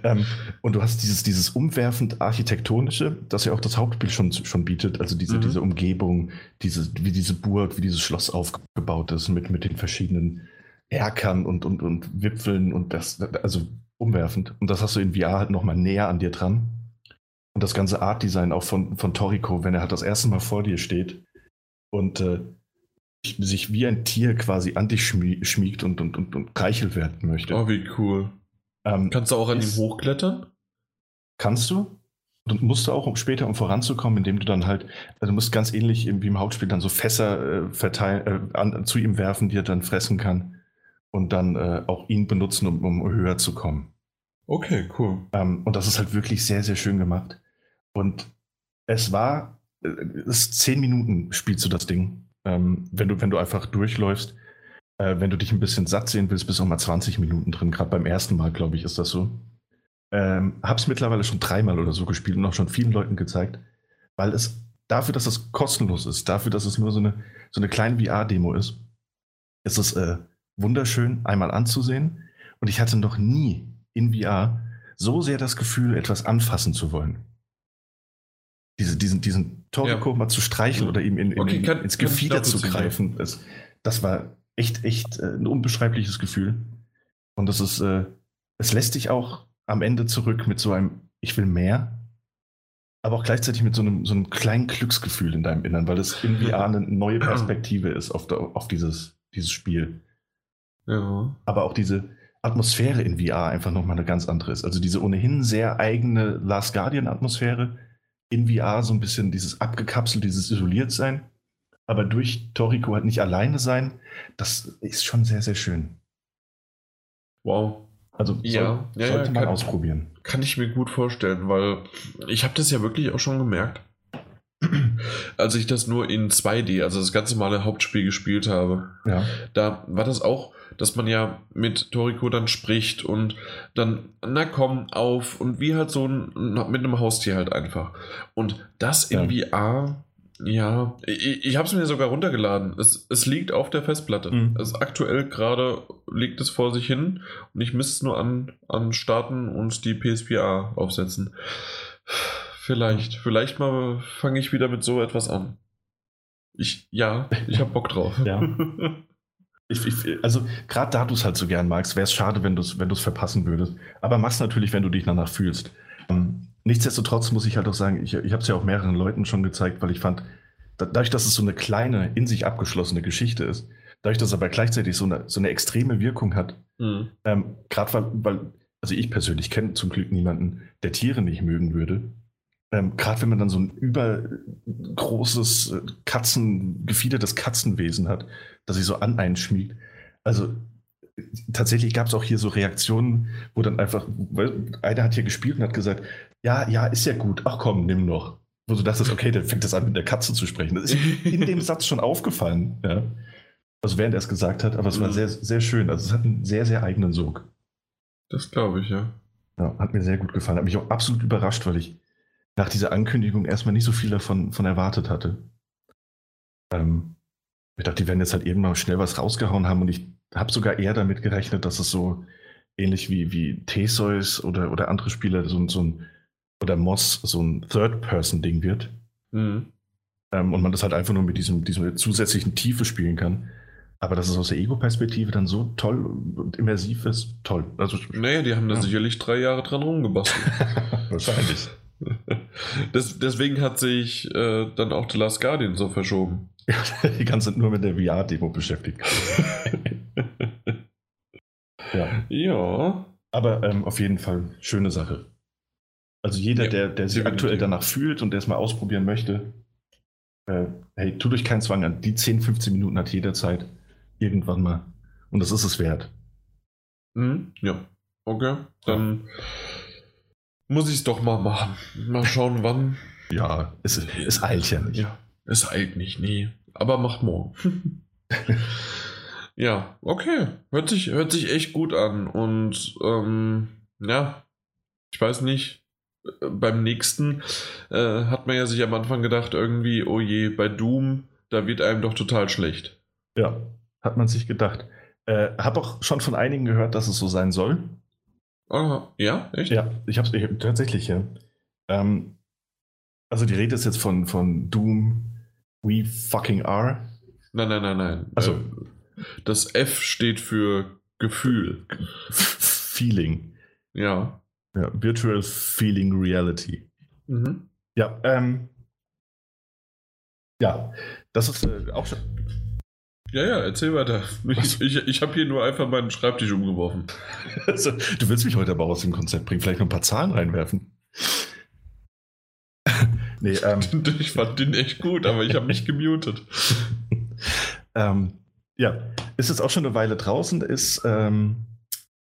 ähm, und du hast dieses, dieses umwerfend architektonische, das ja auch das Hauptspiel schon, schon bietet. Also diese, mhm. diese Umgebung, diese, wie diese Burg, wie dieses Schloss aufgebaut ist, mit, mit den verschiedenen Erkern und, und, und Wipfeln und das, also umwerfend. Und das hast du in VR halt nochmal näher an dir dran. Und das ganze Art-Design auch von, von Toriko, wenn er halt das erste Mal vor dir steht und äh, sich wie ein Tier quasi an dich schmiegt und, und, und, und reichelt werden möchte. Oh, wie cool. Ähm, kannst du auch an ihm hochklettern? Kannst du. Und musst du auch, um später, um voranzukommen, indem du dann halt, also du musst ganz ähnlich wie im Hauptspiel dann so Fässer äh, verteilen, äh, an, zu ihm werfen, die er dann fressen kann und dann äh, auch ihn benutzen, um, um, höher zu kommen. Okay, cool. Ähm, und das ist halt wirklich sehr, sehr schön gemacht. Und es war, äh, es ist zehn Minuten spielst du das Ding. Ähm, wenn, du, wenn du einfach durchläufst. Äh, wenn du dich ein bisschen satt sehen willst, bist du auch mal 20 Minuten drin. Gerade beim ersten Mal, glaube ich, ist das so. Ähm, hab's mittlerweile schon dreimal oder so gespielt und auch schon vielen Leuten gezeigt, weil es dafür, dass es kostenlos ist, dafür, dass es nur so eine, so eine kleine VR-Demo ist, ist es äh, wunderschön einmal anzusehen. Und ich hatte noch nie in VR so sehr das Gefühl, etwas anfassen zu wollen. Diese, diesen, diesen Toriko ja. mal zu streicheln oder ihm in, in, okay, kann, ins Gefieder zu greifen, das, das war echt, echt äh, ein unbeschreibliches Gefühl. Und das ist, äh, es lässt dich auch am Ende zurück mit so einem Ich will mehr. aber auch gleichzeitig mit so einem, so einem kleinen Glücksgefühl in deinem Innern, weil es in VR eine neue [clears throat] Perspektive ist auf, der, auf dieses, dieses Spiel. Ja. Aber auch diese Atmosphäre in VR einfach nochmal eine ganz andere ist. Also diese ohnehin sehr eigene Last Guardian-Atmosphäre in VR, so ein bisschen dieses abgekapselt, dieses isoliert sein, aber durch Toriko halt nicht alleine sein, das ist schon sehr, sehr schön. Wow. Also soll, Ja, ja, sollte ja, man kann- ausprobieren. Kann ich mir gut vorstellen, weil ich habe das ja wirklich auch schon gemerkt, [clears throat] als ich das nur in 2D, also das ganz normale Hauptspiel gespielt habe. Ja. Da war das auch, dass man ja mit Toriko dann spricht und dann, na komm, auf und wie halt so ein, mit einem Haustier halt einfach. Und das in VR, ja, ich, ich habe es mir sogar runtergeladen. Es, es liegt auf der Festplatte. Mhm. Also aktuell gerade liegt es vor sich hin und ich müsste es nur an, an starten und die PSVR aufsetzen. Vielleicht, vielleicht mal fange ich wieder mit so etwas an. Ich, ja, ich habe Bock drauf. Ja. [laughs] Ich, ich, also, gerade da du es halt so gern magst, wäre es schade, wenn du es wenn du's verpassen würdest. Aber mach's natürlich, wenn du dich danach fühlst. Ähm, nichtsdestotrotz muss ich halt auch sagen, ich, ich habe es ja auch mehreren Leuten schon gezeigt, weil ich fand, da, dadurch, dass es so eine kleine, in sich abgeschlossene Geschichte ist, dadurch, dass es aber gleichzeitig so eine, so eine extreme Wirkung hat, Mhm. ähm, gerade weil, weil, also ich persönlich kenne zum Glück niemanden, der Tiere nicht mögen würde. Ähm, gerade wenn man dann so ein übergroßes äh, Katzen, gefiedertes Katzenwesen hat, das sich so an einen schmiegt. Also tatsächlich gab es auch hier so Reaktionen, wo dann einfach, weil einer hat hier gespielt und hat gesagt, ja, ja, ist ja gut, ach komm, nimm noch. Wo du dachtest, okay, dann fängt das an, mit der Katze zu sprechen. Das ist in dem Satz schon aufgefallen, ja. Also während er es gesagt hat, aber es war sehr, sehr schön. Also es hat einen sehr, sehr eigenen Sog. Das glaube ich, ja. Ja, hat mir sehr gut gefallen. Hat mich auch absolut überrascht, weil ich nach dieser Ankündigung erstmal nicht so viel davon von erwartet hatte. Ähm, ich dachte, die werden jetzt halt eben mal schnell was rausgehauen haben und ich habe sogar eher damit gerechnet, dass es so ähnlich wie, wie Theseus oder, oder andere Spiele, so, ein- so ein, oder Moss, so ein Third-Person-Ding wird. Mhm. Ähm, und man das halt einfach nur mit diesem, diesem zusätzlichen Tiefe spielen kann. Aber dass es aus der Ego-Perspektive dann so toll und immersiv ist, toll. Also, Naja, die haben da Ja. sicherlich drei Jahre dran rumgebastelt. [laughs] wahrscheinlich. Das, deswegen hat sich äh, dann auch The Last Guardian so verschoben. [laughs] Die ganze Zeit nur mit der VR-Demo beschäftigt. [laughs] ja. Ja. Aber ähm, auf jeden Fall schöne Sache. Also jeder, Ja, der, der sich aktuell danach fühlt und der es mal ausprobieren möchte, äh, hey, tut euch keinen Zwang an. Die 10, 15 Minuten hat jeder Zeit. Irgendwann mal. Und das ist es wert. Mhm. Ja. Okay. Dann muss ich es doch mal machen. Mal schauen, wann. Ja, es, es eilt ja nicht. Ja. Es eilt nicht, nee. Aber macht morgen. [laughs] ja, okay. Hört sich, hört sich echt gut an. Und ähm, ja, ich weiß nicht. äh, Beim nächsten äh, hat man ja sich am Anfang gedacht, irgendwie, oh je, bei Doom, da wird einem doch total schlecht. Ja, hat man sich gedacht. Äh, hab auch schon von einigen gehört, dass es so sein soll. Ah, ja, echt? Ja, ich habe es tatsächlich, ja. Ähm, also die Rede ist jetzt von, von Doom We fucking are. Nein, nein, nein, nein. Ach so. Äh, Das F steht für Gefühl. Feeling. Ja. Ja, Virtual Feeling Reality. Mhm. Ja, ähm, ja, das ist äh, auch schon. Ja, ja, erzähl weiter. Ich, ich, ich habe hier nur einfach meinen Schreibtisch umgeworfen. [laughs] Also, du willst mich heute aber aus dem Konzept bringen, vielleicht noch ein paar Zahlen reinwerfen. [laughs] nee, ähm, [laughs] Ich fand den echt gut, aber ich habe mich gemutet. ähm, ja, ist jetzt auch schon eine Weile draußen, ist ähm,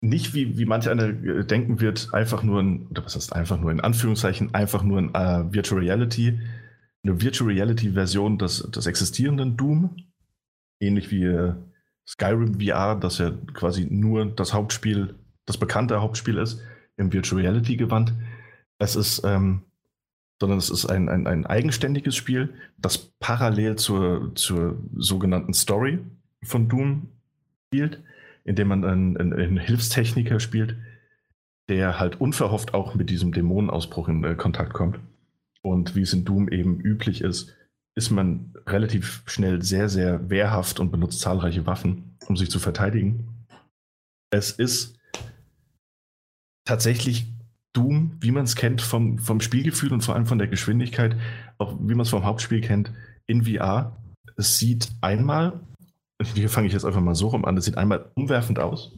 nicht wie, wie manch einer äh, denken wird, einfach nur ein, oder was heißt einfach nur, in Anführungszeichen, einfach nur ein äh, Virtual Reality, eine Virtual Reality Version des, des existierenden Doom, ähnlich wie äh, Skyrim VR, das ja quasi nur das Hauptspiel, das bekannte Hauptspiel ist, im Virtual Reality Gewand. Es ist, ähm, sondern es ist ein, ein, ein eigenständiges Spiel, das parallel zur, zur sogenannten Story von Doom spielt, indem man einen, einen, einen Hilfstechniker spielt, der halt unverhofft auch mit diesem Dämonenausbruch in äh, Kontakt kommt. Und wie es in Doom eben üblich ist, ist man relativ schnell sehr, sehr wehrhaft und benutzt zahlreiche Waffen, um sich zu verteidigen. Es ist tatsächlich Doom, wie man es kennt vom, vom Spielgefühl und vor allem von der Geschwindigkeit, auch wie man es vom Hauptspiel kennt, in VR. Es sieht einmal, hier fange ich jetzt einfach mal so rum an, es sieht einmal umwerfend aus.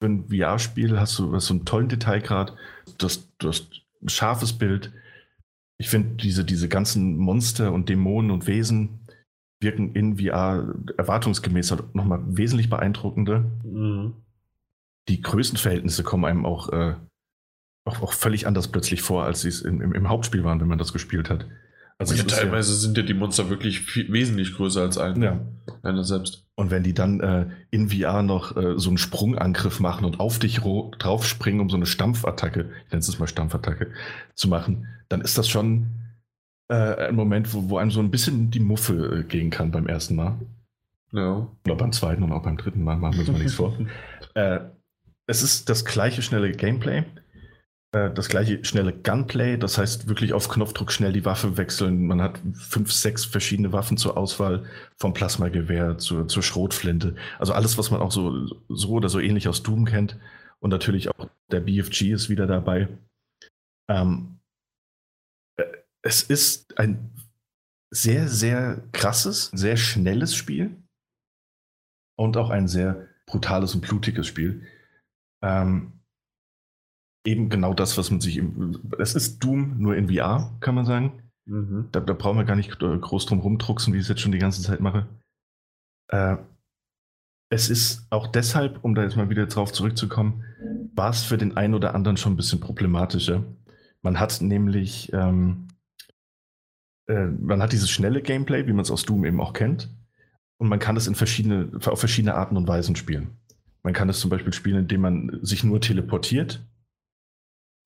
Für ein VR-Spiel hast du, hast so einen tollen Detailgrad, du hast, du hast ein scharfes Bild. Ich finde, diese, diese ganzen Monster und Dämonen und Wesen wirken in VR erwartungsgemäß halt nochmal wesentlich beeindruckender. Mhm. Die Größenverhältnisse kommen einem auch, äh, auch, auch, völlig anders plötzlich vor, als sie es im, im, im, Hauptspiel waren, wenn man das gespielt hat. Also ja, teilweise ja, sind ja die Monster wirklich viel, wesentlich größer als ein, ja. einer selbst. Und wenn die dann äh, in VR noch äh, so einen Sprungangriff machen und auf dich draufspringen, um so eine Stampfattacke, ich nenne es mal Stampfattacke, zu machen, dann ist das schon äh, ein Moment, wo, wo einem so ein bisschen die Muffe äh, gehen kann beim ersten Mal. Ja. Oder beim zweiten und auch beim dritten Mal, machen wir uns mal nichts vor. [laughs] Äh, es ist das gleiche schnelle Gameplay, das gleiche schnelle Gunplay, das heißt wirklich auf Knopfdruck schnell die Waffe wechseln. Man hat fünf, sechs verschiedene Waffen zur Auswahl, vom Plasmagewehr zur, zur Schrotflinte. Also alles, was man auch so, so oder so ähnlich aus Doom kennt. Und natürlich auch der BFG ist wieder dabei. Ähm, es ist ein sehr, sehr krasses, sehr schnelles Spiel und auch ein sehr brutales und blutiges Spiel. Ähm, eben genau das, was man sich im. Es ist Doom nur in VR, kann man sagen. Mhm. Da, da, brauchen wir gar nicht groß drum rumdrucksen, wie ich es jetzt schon die ganze Zeit mache. Äh, es ist auch deshalb, um da jetzt mal wieder drauf zurückzukommen, war es für den einen oder anderen schon ein bisschen problematischer. Man hat nämlich ähm, äh, man hat dieses schnelle Gameplay, wie man es aus Doom eben auch kennt. Und man kann es in verschiedene, auf verschiedene Arten und Weisen spielen. Man kann es zum Beispiel spielen, indem man sich nur teleportiert,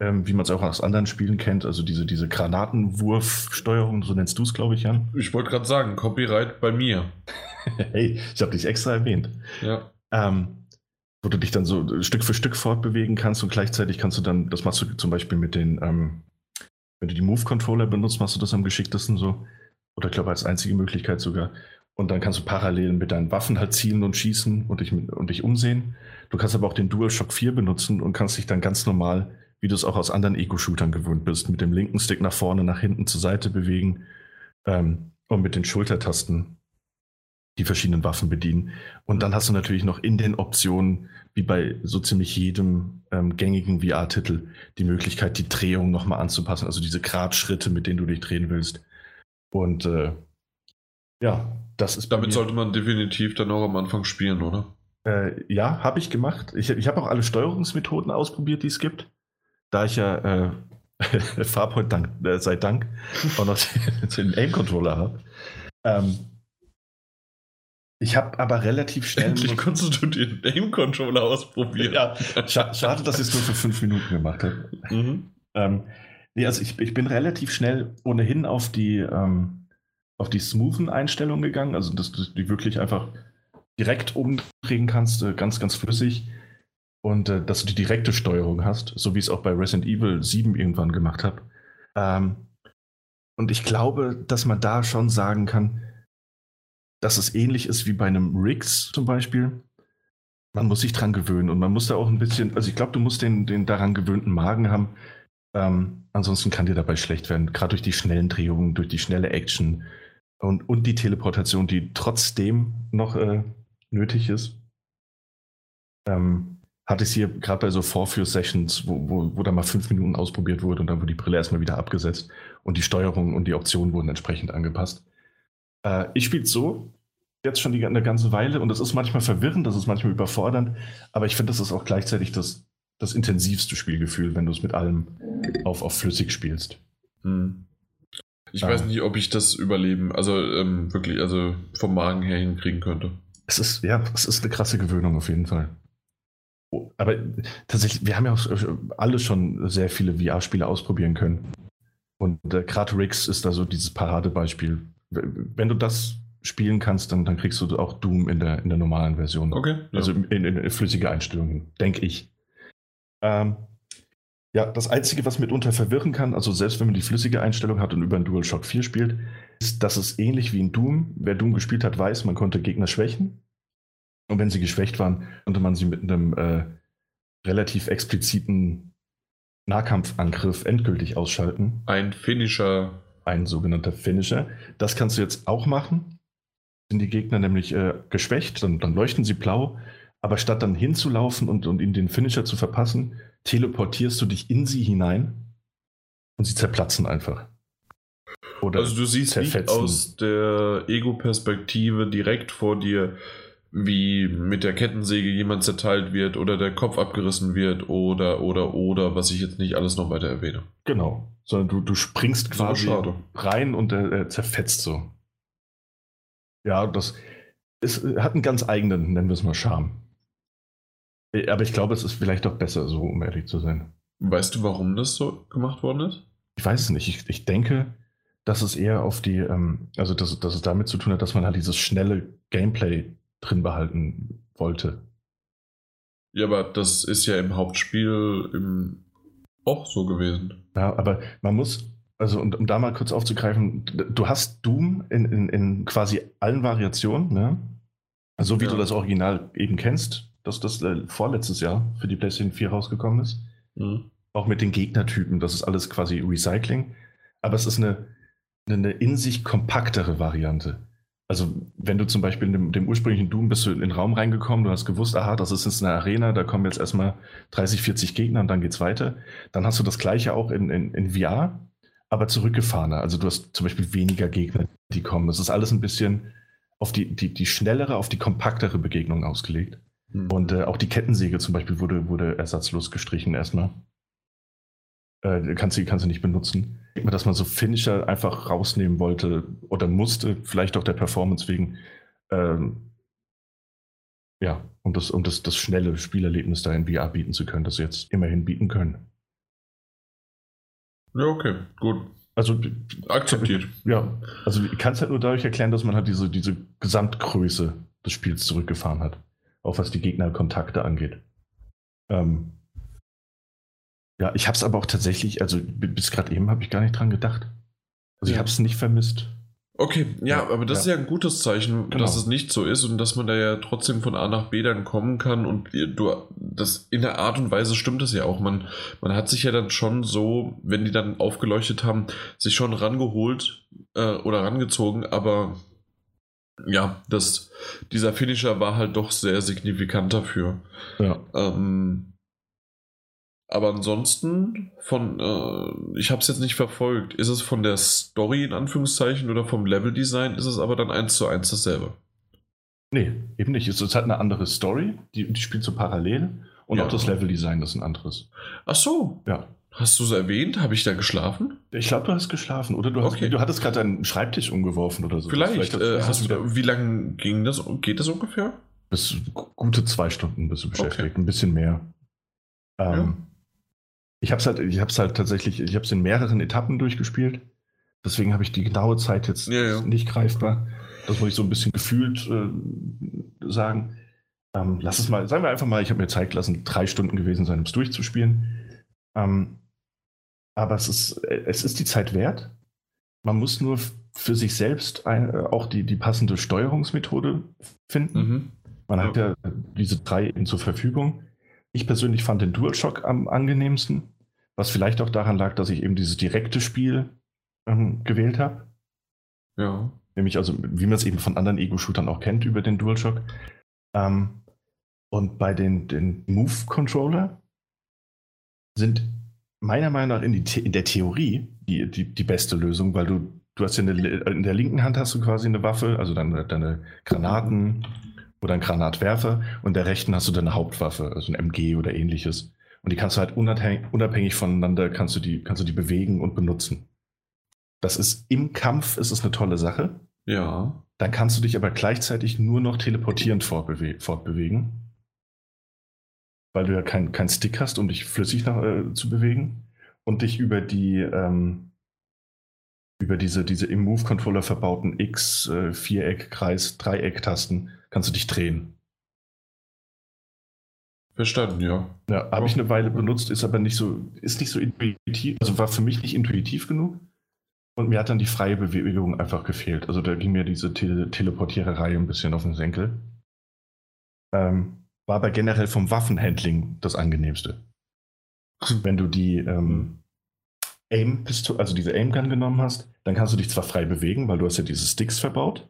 ähm, wie man es auch aus anderen Spielen kennt, also diese, diese Granatenwurfsteuerung, so nennst du es, glaube ich, Jan. Ich wollte gerade sagen, Copyright bei mir. [laughs] hey, ich habe dich extra erwähnt. Ja. Ähm, wo du dich dann so Stück für Stück fortbewegen kannst und gleichzeitig kannst du dann, das machst du zum Beispiel mit den, ähm, wenn du die Move-Controller benutzt, machst du das am geschicktesten so. Oder ich glaube als einzige Möglichkeit sogar. Und dann kannst du parallel mit deinen Waffen halt zielen und schießen und dich, und dich umsehen. Du kannst aber auch den DualShock 4 benutzen und kannst dich dann ganz normal, wie du es auch aus anderen Ego-Shootern gewöhnt bist, mit dem linken Stick nach vorne, nach hinten, zur Seite bewegen ähm, und mit den Schultertasten die verschiedenen Waffen bedienen. Und dann hast du natürlich noch in den Optionen, wie bei so ziemlich jedem ähm, gängigen VR-Titel, die Möglichkeit, die Drehung nochmal anzupassen, also diese Gradschritte, mit denen du dich drehen willst. Und äh, ja, das ist. Damit sollte man definitiv dann auch am Anfang spielen, oder? Äh, ja, habe ich gemacht. Ich, ich habe auch alle Steuerungsmethoden ausprobiert, die es gibt. Da ich ja äh, [laughs] Farpoint dank, äh, sei Dank auch noch [laughs] den Aim-Controller habe. Ähm, ich habe aber relativ schnell. Endlich konntest du den Name-Controller ausprobieren. ja, scha schade, dass ich es nur für fünf Minuten gemacht habe. Mhm. Ähm, nee, also ich, ich bin relativ schnell ohnehin auf die, ähm, auf die smoothen Einstellungen gegangen, also dass du die wirklich einfach direkt umdrehen kannst, äh, ganz, ganz flüssig. Und äh, dass du die direkte Steuerung hast, so wie ich es auch bei Resident Evil 7 irgendwann gemacht habe. Ähm, und ich glaube, dass man da schon sagen kann, dass es ähnlich ist wie bei einem Riggs zum Beispiel. Man muss sich dran gewöhnen und man muss da auch ein bisschen, also ich glaube, du musst den, den daran gewöhnten Magen haben. Ähm, ansonsten kann dir dabei schlecht werden, gerade durch die schnellen Drehungen, durch die schnelle Action und, und die Teleportation, die trotzdem noch äh, nötig ist. Ähm, hatte ich es hier gerade bei so Vorführ-Sessions, wo, wo, wo da mal fünf Minuten ausprobiert wurde und dann wurde die Brille erstmal wieder abgesetzt und die Steuerung und die Optionen wurden entsprechend angepasst. Äh, ich spiele es so, jetzt schon die, eine ganze Weile und das ist manchmal verwirrend, das ist manchmal überfordernd, aber ich finde, das ist auch gleichzeitig das, das intensivste Spielgefühl, wenn du es mit allem auf, auf flüssig spielst. Hm. Ich ähm. weiß nicht, ob ich das überleben, also ähm, wirklich, also vom Magen her hinkriegen könnte. Es ist, ja, es ist eine krasse Gewöhnung auf jeden Fall. Aber tatsächlich, wir haben ja auch alle schon sehr viele VR-Spiele ausprobieren können. Und äh, gerade Riggs ist da so dieses Paradebeispiel, wenn du das spielen kannst, dann, dann kriegst du auch Doom in der, in der normalen Version. Okay. Ja. Also in, in, flüssige Einstellungen, denke ich. Ähm, ja, das Einzige, was mitunter verwirren kann, also selbst wenn man die flüssige Einstellung hat und über ein DualShock 4 spielt, ist, dass es ähnlich wie in Doom, wer Doom gespielt hat, weiß, man konnte Gegner schwächen. Und wenn sie geschwächt waren, konnte man sie mit einem äh, relativ expliziten Nahkampfangriff endgültig ausschalten. Ein Finisher. Ein sogenannter Finisher. Das kannst du jetzt auch machen. Sind die Gegner nämlich äh, geschwächt, dann, dann, leuchten sie blau. Aber statt dann hinzulaufen und, und ihnen den Finisher zu verpassen, teleportierst du dich in sie hinein und sie zerplatzen einfach. Oder also du siehst zerfetzen. nicht aus der Ego-Perspektive direkt vor dir, wie mit der Kettensäge jemand zerteilt wird oder der Kopf abgerissen wird oder, oder, oder, was ich jetzt nicht alles noch weiter erwähne. Genau, sondern du, du springst quasi rein und er, zerfetzt so. Ja, das ist, hat einen ganz eigenen, nennen wir es mal, Charme. Aber ich glaube, es ist vielleicht auch besser so, um ehrlich zu sein. Weißt du, warum das so gemacht worden ist? Ich weiß es nicht. Ich, ich denke, dass es eher auf die, ähm, also dass, dass es damit zu tun hat, dass man halt dieses schnelle Gameplay drin behalten wollte. Ja, aber das ist ja im Hauptspiel im auch so gewesen. Ja, aber man muss, also um, um da mal kurz aufzugreifen, du hast Doom in, in, in quasi allen Variationen, ne? So wie ja. du das Original eben kennst, dass das äh, vorletztes Jahr für die PlayStation 4 rausgekommen ist. Mhm. Auch mit den Gegnertypen, das ist alles quasi Recycling. Aber es ist eine, eine in sich kompaktere Variante. Also, wenn du zum Beispiel in dem, dem, ursprünglichen Doom bist du in den Raum reingekommen, du hast gewusst, aha, das ist jetzt eine Arena, da kommen jetzt erstmal 30, 40 Gegner und dann geht's weiter. Dann hast du das gleiche auch in, in, in VR, aber zurückgefahrener. Also du hast zum Beispiel weniger Gegner, die kommen. Das ist alles ein bisschen auf die, die, die schnellere, auf die kompaktere Begegnung ausgelegt. Mhm. Und äh, auch die Kettensäge zum Beispiel wurde, wurde ersatzlos gestrichen erstmal. Äh, kannst, du, kannst du nicht benutzen dass man so Finisher einfach rausnehmen wollte oder musste, vielleicht auch der Performance wegen. Ähm, ja, um das, um das, das schnelle Spielerlebnis da in VR bieten zu können, das sie jetzt immerhin bieten können. Ja, okay, gut. Also akzeptiert. Ja, also ich kann es halt nur dadurch erklären, dass man halt diese, diese Gesamtgröße des Spiels zurückgefahren hat. Auch was die Gegnerkontakte angeht. Ähm, ja, ich habe es aber auch tatsächlich, also bis gerade eben habe ich gar nicht dran gedacht. Also ja. ich habe es nicht vermisst. Okay, ja, aber das ja. ist ja ein gutes Zeichen, genau. dass es nicht so ist und dass man da ja trotzdem von A nach B dann kommen kann und du, das in der Art und Weise stimmt es ja auch. Man, man hat sich ja dann schon so, wenn die dann aufgeleuchtet haben, sich schon rangeholt äh, oder rangezogen, aber ja, das, dieser Finisher war halt doch sehr signifikant dafür. Ja. Ähm, aber ansonsten, von, äh, ich habe es jetzt nicht verfolgt. Ist es von der Story in Anführungszeichen oder vom Leveldesign, ist es aber dann eins zu eins dasselbe? Nee, eben nicht. Es ist halt eine andere Story, die, die spielt so parallel und ja. auch das Leveldesign ist ein anderes. Ach so. Ja. Hast du es erwähnt? Habe ich da geschlafen? Ich glaube, du hast geschlafen. Oder du, hast, okay. du hattest gerade deinen Schreibtisch umgeworfen oder so. Vielleicht. Vielleicht äh, hast du, wie lange ging das? Geht das ungefähr? Bis gute zwei Stunden bist du beschäftigt. Okay. Ein bisschen mehr. Ähm, ja. Ich habe es halt, ich habe halt tatsächlich, ich habe es in mehreren Etappen durchgespielt. Deswegen habe ich die genaue Zeit jetzt ja, ja. nicht greifbar. Das muss ich so ein bisschen gefühlt äh, sagen. Ähm, lass es mal, sagen wir einfach mal, ich habe mir Zeit gelassen, drei Stunden gewesen sein, um es durchzuspielen. Ähm, aber es ist, es ist die Zeit wert. Man muss nur für sich selbst ein, auch die, die passende Steuerungsmethode finden. Mhm. Man ja. hat ja diese drei eben zur Verfügung. Ich persönlich fand den DualShock am angenehmsten. Was vielleicht auch daran lag, dass ich eben dieses direkte Spiel ähm, gewählt habe. Ja. Nämlich also, wie man es eben von anderen Ego-Shootern auch kennt über den DualShock. Ähm, und bei den, den Move-Controller sind meiner Meinung nach in, die, in der Theorie die, die, die beste Lösung, weil du, du hast ja eine, in der linken Hand hast du quasi eine Waffe, also deine, deine Granaten oder einen Granatwerfer und in der rechten hast du deine Hauptwaffe, also ein MG oder ähnliches. Und die kannst du halt unabhängig, voneinander, kannst du, die, kannst du die bewegen und benutzen. Das ist im Kampf ist es eine tolle Sache. Ja. Dann kannst du dich aber gleichzeitig nur noch teleportierend fortbewegen. Weil du ja keinen kein Stick hast, um dich flüssig nach, äh, zu bewegen. Und dich über die, ähm, über diese, diese im Move-Controller verbauten X, äh, Viereck, Kreis, Dreieck-Tasten kannst du dich drehen. Verstanden, ja. Ja, habe ich eine Weile benutzt, ist aber nicht so, ist nicht so intuitiv, also war für mich nicht intuitiv genug. Und mir hat dann die freie Bewegung einfach gefehlt. Also da ging mir diese Tele Teleportiererei ein bisschen auf den Senkel. Ähm, war aber generell vom Waffenhandling das angenehmste. Wenn du die ähm, Aim Pistol, also diese Aim Gun genommen hast, dann kannst du dich zwar frei bewegen, weil du hast ja diese Sticks verbaut.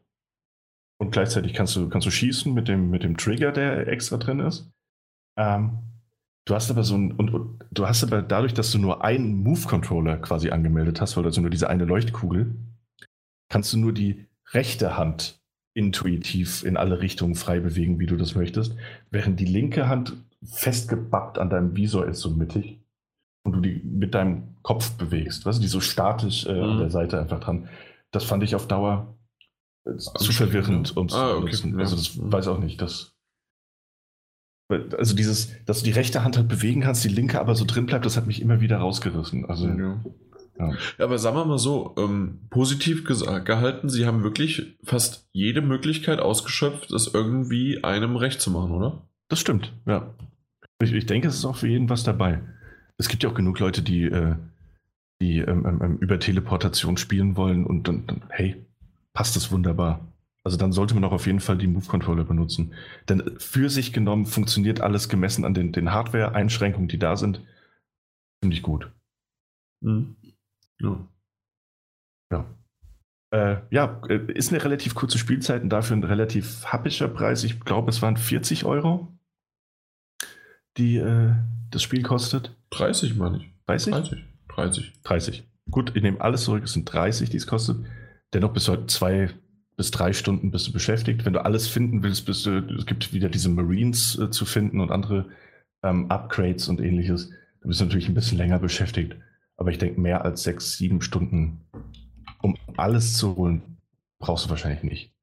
Und gleichzeitig kannst du, kannst du schießen mit dem, mit dem Trigger, der extra drin ist. Ähm, du hast aber so ein, und, und, du hast aber dadurch, dass du nur einen Move-Controller quasi angemeldet hast, weil du also nur diese eine Leuchtkugel, kannst du nur die rechte Hand intuitiv in alle Richtungen frei bewegen, wie du das möchtest, während die linke Hand festgebappt an deinem Visor ist, so mittig, und du die mit deinem Kopf bewegst, weißt du, die so statisch äh, mhm. an der Seite einfach dran. Das fand ich auf Dauer äh, zu verwirrend. Um's, ah, okay. Also das ja. weiß auch nicht, das also dieses, dass du die rechte Hand halt bewegen kannst, die linke aber so drin bleibt, das hat mich immer wieder rausgerissen. Also ja. Ja. ja, aber sagen wir mal so, ähm, positiv gehalten, sie haben wirklich fast jede Möglichkeit ausgeschöpft, das irgendwie einem recht zu machen, oder? Das stimmt, ja. Ich, ich denke, es ist auch für jeden was dabei. Es gibt ja auch genug Leute, die, äh, die ähm, ähm, ähm über Teleportation spielen wollen und dann, dann, hey, passt das wunderbar. Also dann sollte man auch auf jeden Fall die Move-Controller benutzen. Denn für sich genommen funktioniert alles gemessen an den, den Hardware-Einschränkungen, die da sind, ziemlich gut. Mhm. Ja. Ja. Äh, ja, äh, ist eine relativ kurze Spielzeit und dafür ein relativ happischer Preis. Ich glaube, es waren 40 Euro, die äh, das Spiel kostet. 30, meine ich. 30? 30. 30. 30. Gut, ich nehme alles zurück, es sind 30, die es kostet. Dennoch bis heute zwei bis drei Stunden bist du beschäftigt. Wenn du alles finden willst, bist du, es gibt wieder diese Marines äh, zu finden und andere ähm, Upgrades und ähnliches. Du bist natürlich ein bisschen länger beschäftigt. Aber ich denke, mehr als sechs, sieben Stunden, um alles zu holen, brauchst du wahrscheinlich nicht.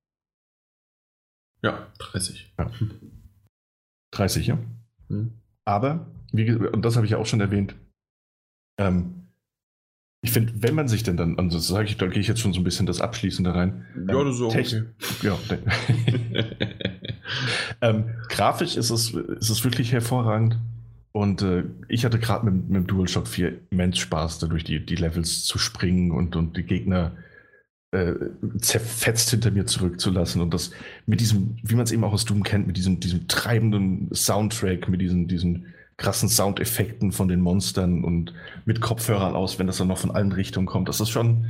Ja, 30. Ja. 30, ja. Mhm. Aber, wie, und das habe ich ja auch schon erwähnt, ähm, ich finde, wenn man sich denn dann, und das sage ich, da gehe ich jetzt schon so ein bisschen das Abschließende rein. Ja, das ist auch okay. Ja, [laughs] ähm, grafisch ist es, ist es wirklich hervorragend. Und äh, ich hatte gerade mit, mit dem DualShock 4 immens Spaß, dadurch die, die Levels zu springen und, und die Gegner äh, zerfetzt hinter mir zurückzulassen. Und das mit diesem, wie man es eben auch aus Doom kennt, mit diesem, diesem treibenden Soundtrack, mit diesen, diesen krassen Soundeffekten von den Monstern und mit Kopfhörern aus, wenn das dann noch von allen Richtungen kommt. Das ist schon,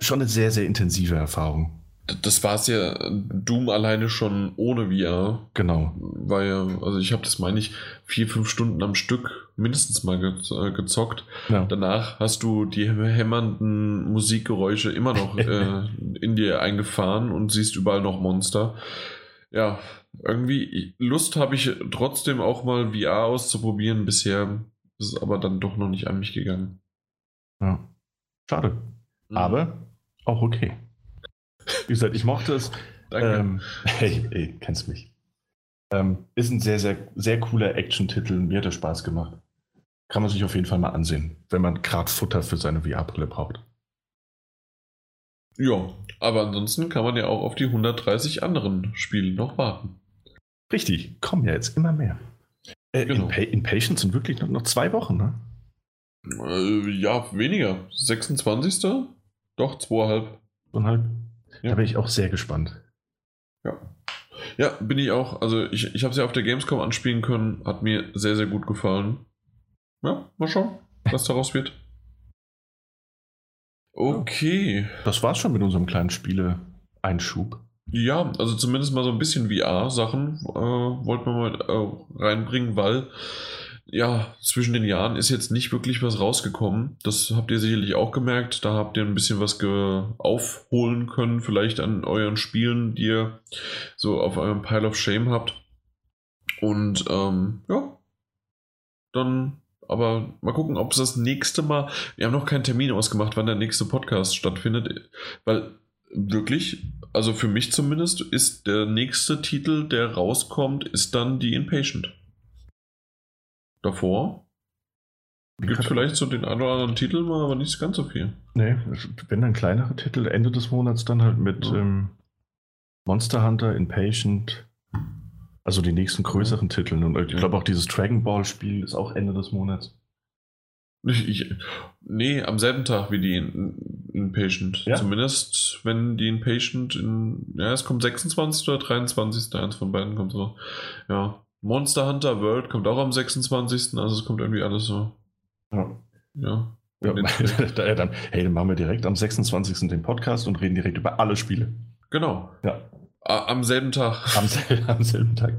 schon eine sehr, sehr intensive Erfahrung. Das war es ja Doom alleine schon ohne VR. Genau. Weil also ich habe das, meine ich, vier, fünf Stunden am Stück mindestens mal äh, gezockt. Ja. Danach hast du die hämmernden Musikgeräusche immer noch [laughs] äh, in dir eingefahren und siehst überall noch Monster. Ja, irgendwie Lust habe ich trotzdem auch mal VR auszuprobieren. Bisher ist es aber dann doch noch nicht an mich gegangen. Ja. Schade. Mhm. Aber auch okay. Wie gesagt, ich mochte es. [laughs] Danke. Ähm, [laughs] hey, hey, kennst mich. Ähm, ist ein sehr, sehr, sehr cooler Action-Titel. Mir hat er Spaß gemacht. Kann man sich auf jeden Fall mal ansehen, wenn man gerade Futter für seine VR-Brille braucht. Ja, aber ansonsten kann man ja auch auf die 130 anderen Spiele noch warten. Richtig, kommen ja jetzt immer mehr. Äh, genau. in, in Patience sind wirklich noch, noch zwei Wochen, ne? Äh, ja, weniger. 26. Doch, zweieinhalb. Zweieinhalb. Ja. Da bin ich auch sehr gespannt. Ja. Ja, bin ich auch. Also ich, ich habe sie auf der Gamescom anspielen können. Hat mir sehr, sehr gut gefallen. Ja, mal schauen, was daraus wird. [laughs] Okay. Das war's schon mit unserem kleinen Spiele-Einschub. Ja, also zumindest mal so ein bisschen VR-Sachen äh, wollten wir mal äh, reinbringen, weil ja, zwischen den Jahren ist jetzt nicht wirklich was rausgekommen. Das habt ihr sicherlich auch gemerkt. Da habt ihr ein bisschen was aufholen können, vielleicht an euren Spielen, die ihr so auf eurem Pile of Shame habt. Und ähm, ja, dann aber mal gucken, ob es das nächste Mal. Wir haben noch keinen Termin ausgemacht, wann der nächste Podcast stattfindet, weil wirklich, also für mich zumindest, ist der nächste Titel, der rauskommt, ist dann die Inpatient davor. Gibt es vielleicht so den einen oder anderen Titel mal, aber nicht ganz so viel. Nee, wenn dann kleinere Titel, Ende des Monats dann halt mit ja. ähm, Monster Hunter, Impatient, also die nächsten größeren. Titel. Und ich glaube auch dieses Dragon Ball Spiel ist auch Ende des Monats. Ich, nee, am selben Tag wie die Inpatient. Ja? Zumindest, wenn die Inpatient in, ja, es kommt 26. oder 23. Eins von beiden kommt so. Ja. Monster Hunter World kommt auch am 26. Also es kommt irgendwie alles so. Ja. Ja. Ja, [laughs] dann, hey, dann machen wir direkt am 26. den Podcast und reden direkt über alle Spiele. genau. Ja, Am selben Tag. am, sel [laughs] am selben Tag.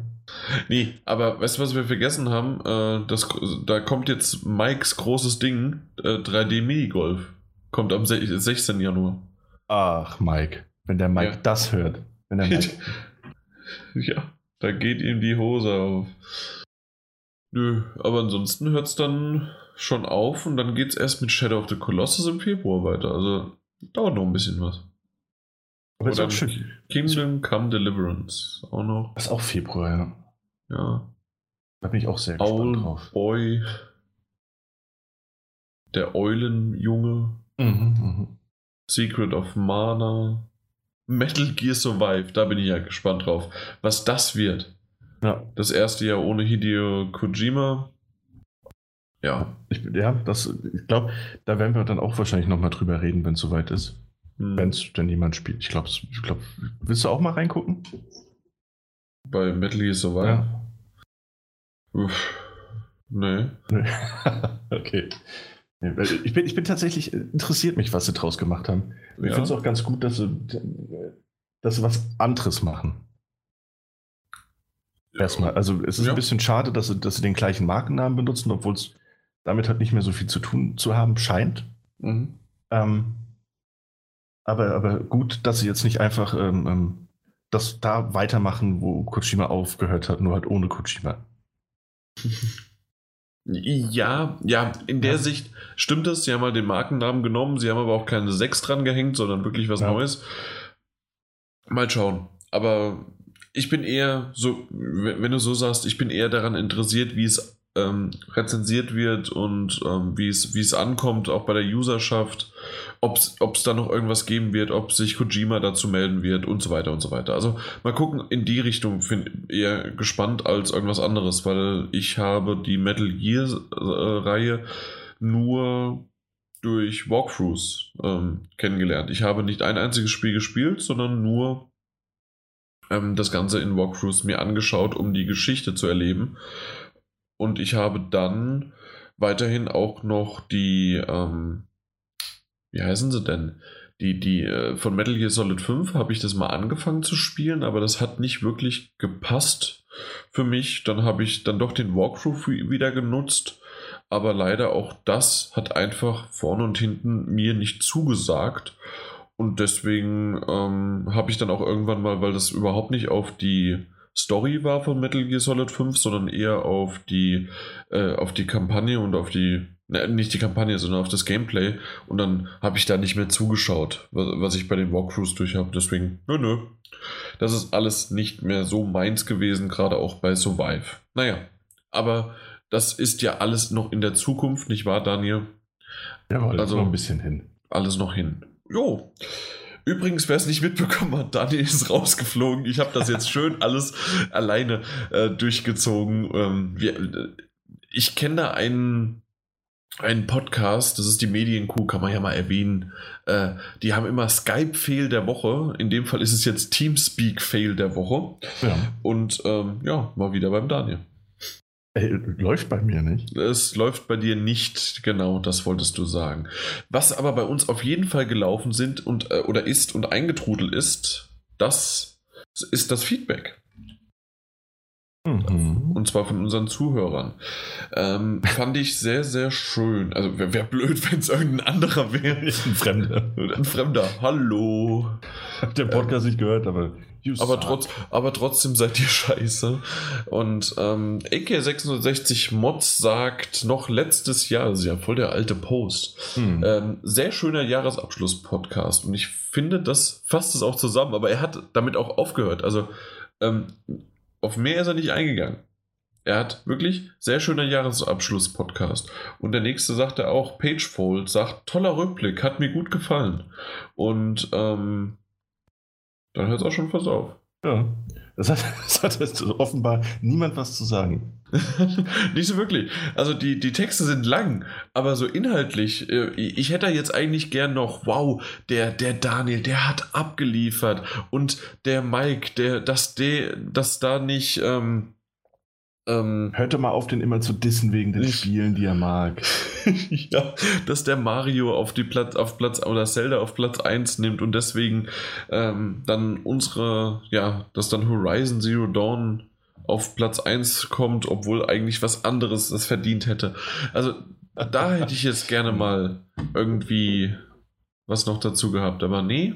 Nee, aber weißt du, was wir vergessen haben? Äh, das, da kommt jetzt Mikes großes Ding, äh, 3D Minigolf. Kommt am se 16. Januar. Ach, Mike, wenn der Mike Ja. das hört. Wenn der Mike, [laughs] ja, da geht ihm die Hose auf. Nö, aber ansonsten hört es dann schon auf und dann geht es erst mit Shadow of the Colossus im Februar weiter. Also dauert noch ein bisschen was. aber ist auch schön. Kingdom Come Deliverance auch noch. Das ist auch Februar, ja. Ja. Da bin ich auch sehr gespannt Owl drauf. Boy. Der Eulenjunge. Mhm, mhm. Secret of Mana. Metal Gear Survive. Da bin ich ja gespannt drauf. Was das wird. Ja, Das erste Jahr ohne Hideo Kojima. Ja. ich, ja das, ich glaube, da werden wir dann auch wahrscheinlich nochmal drüber reden, wenn es soweit ist. Hm. Wenn es denn jemand spielt. Ich glaube, ich glaub, willst du auch mal reingucken? Bei Metal Gear Survive. Uff. Nee. [laughs] Okay. Ich bin, ich bin tatsächlich, äh, interessiert mich, was sie draus gemacht haben. Ich Ja. finde es auch ganz gut, dass sie, dass sie was anderes machen. Erstmal. Also es ist Ja. ein bisschen schade, dass sie, dass sie den gleichen Markennamen benutzen, obwohl es damit halt nicht mehr so viel zu tun zu haben scheint. Mhm. Ähm, aber, aber gut, dass sie jetzt nicht einfach ähm, ähm, das da weitermachen, wo Kojima aufgehört hat, nur halt ohne Kojima. [laughs] Ja, ja, in der Ja. Sicht stimmt es. Sie haben halt den Markennamen genommen, sie haben aber auch keine 6 dran gehängt, sondern wirklich was Ja. Neues. Mal schauen. Aber ich bin eher so, wenn wenn du so sagst, ich bin eher daran interessiert, wie es ähm, rezensiert wird und ähm, wie, es, ankommt, auch bei der Userschaft, ob es da noch irgendwas geben wird, ob sich Kojima dazu melden wird und so weiter und so weiter. Also mal gucken, in die Richtung bin eher gespannt als irgendwas anderes, weil ich habe die Metal Gear äh, Reihe nur durch Walkthroughs ähm, kennengelernt. Ich habe nicht ein einziges Spiel gespielt, sondern nur ähm, das Ganze in Walkthroughs mir angeschaut, um die Geschichte zu erleben. Und ich habe dann weiterhin auch noch die, ähm, wie heißen sie denn? Die, die äh, von Metal Gear Solid 5 habe ich das mal angefangen zu spielen, aber das hat nicht wirklich gepasst für mich. Dann habe ich dann doch den Walkthrough wieder genutzt, aber leider auch das hat einfach vorne und hinten mir nicht zugesagt. Und deswegen ähm, habe ich dann auch irgendwann mal, weil das überhaupt nicht auf die Story war von Metal Gear Solid 5, sondern eher auf die, äh, auf die Kampagne und auf die, ne, nicht die Kampagne, sondern auf das Gameplay. Und dann habe ich da nicht mehr zugeschaut, was, was ich bei den Walkthroughs durch habe. Deswegen, nö, nö. Das ist alles nicht mehr so meins gewesen, gerade auch bei Survive. Naja, aber das ist ja alles noch in der Zukunft, nicht wahr, Daniel? Ja, also Also- noch ein bisschen hin. Alles noch hin. Jo. Übrigens, wer es nicht mitbekommen hat, Daniel ist rausgeflogen. Ich habe das jetzt [laughs] schön alles alleine äh, durchgezogen. Ähm, wir, äh, ich kenne da einen, einen Podcast, das ist die Medienkuh, kann man ja mal erwähnen. Äh, die haben immer Skype-Fail der Woche. In dem Fall ist es jetzt Teamspeak-Fail der Woche. Ja. Und ähm, ja, mal wieder beim Daniel. Ey, läuft bei mir nicht. Es läuft bei dir nicht, genau, das wolltest du sagen. Was aber bei uns auf jeden Fall gelaufen sind und äh, oder ist und eingetrudelt ist, das ist das Feedback. Mhm. Und zwar von unseren Zuhörern. Ähm, fand ich sehr, sehr schön. Also wäre wär blöd, wenn es irgendein anderer wäre. Ein Fremder. Ein Fremder. Hallo. Hab den Podcast nicht gehört, aber. You Aber, suck. trotz, aber trotzdem seid ihr [laughs] scheiße. Und ähm, AK660 Mods sagt noch letztes Jahr, das ist ja voll der alte Post, Hm. ähm, sehr schöner Jahresabschluss-Podcast. Und ich finde, das fasst es auch zusammen, aber er hat damit auch aufgehört. Also ähm, auf mehr ist er nicht eingegangen. Er hat wirklich sehr schöner Jahresabschluss-Podcast. Und der nächste sagt er auch, Pagefold sagt, toller Rückblick, hat mir gut gefallen. Und ähm, dann hört es auch schon fast auf. Ja. Das hat, [laughs] das hat jetzt offenbar niemand was zu sagen. [laughs] Nicht so wirklich. Also die, die Texte sind lang, aber so inhaltlich, äh, ich hätte jetzt eigentlich gern noch, wow, der, der Daniel, der hat abgeliefert und der Mike, der, dass, der, dass da nicht, ähm, Ähm, Hörte mal auf, den immer zu dissen wegen den Spielen, die er mag. [laughs] ja, dass der Mario auf die Platz, auf Platz oder Zelda auf Platz 1 nimmt und deswegen ähm, dann unsere, ja, dass dann Horizon Zero Dawn auf Platz 1 kommt, obwohl eigentlich was anderes das verdient hätte. Also da hätte ich jetzt gerne mal irgendwie was noch dazu gehabt, aber nee,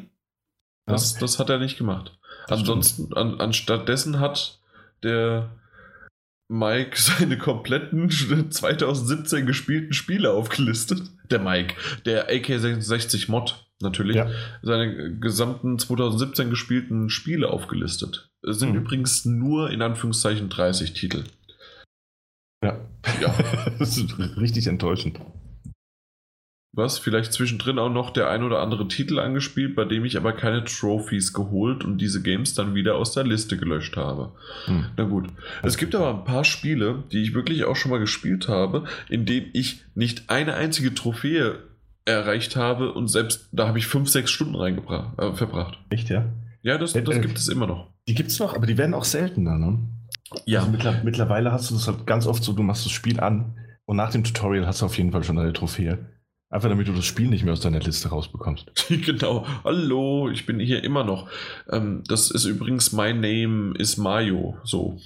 das, das hat er nicht gemacht. Ansonsten, an, anstattdessen hat der Mike seine kompletten [laughs] 2017 gespielten Spiele aufgelistet. Der Mike, der AK66 Mod natürlich, ja. seine gesamten 2017 gespielten Spiele aufgelistet. Es sind mhm. übrigens nur in Anführungszeichen 30 Titel. Ja. Ja. [laughs] das ist richtig enttäuschend was, vielleicht zwischendrin auch noch der ein oder andere Titel angespielt, bei dem ich aber keine Trophies geholt und diese Games dann wieder aus der Liste gelöscht habe. Hm. Na gut. Es gibt aber ein paar Spiele, die ich wirklich auch schon mal gespielt habe, in denen ich nicht eine einzige Trophäe erreicht habe und selbst da habe ich fünf, sechs Stunden reingebracht, äh, verbracht. Echt, ja? Ja, das, das äh, gibt es immer noch. Die gibt es noch, aber die werden auch seltener, ne? Ja. Also mittler mittlerweile hast du das halt ganz oft so, du machst das Spiel an und nach dem Tutorial hast du auf jeden Fall schon eine Trophäe. Einfach damit du das Spiel nicht mehr aus deiner Liste rausbekommst. [laughs] genau. Hallo, ich bin hier immer noch. Ähm, das ist übrigens My Name is Mayo. So.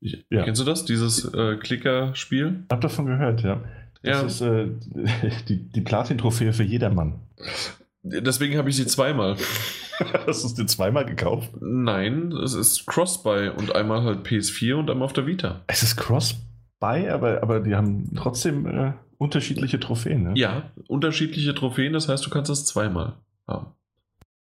Ich, ja. Kennst du das? Dieses äh, Klicker-Spiel? Hab davon gehört, ja. Das ja. ist äh, [laughs] die, die Platin-Trophäe für jedermann. Deswegen habe ich sie zweimal. [laughs] Hast du es dir zweimal gekauft? Nein, es ist Cross-Buy und einmal halt PS4 und einmal auf der Vita. Es ist Cross-Buy, aber, aber die haben trotzdem äh, Unterschiedliche Trophäen, ne? Ja, unterschiedliche Trophäen, das heißt, du kannst das zweimal haben.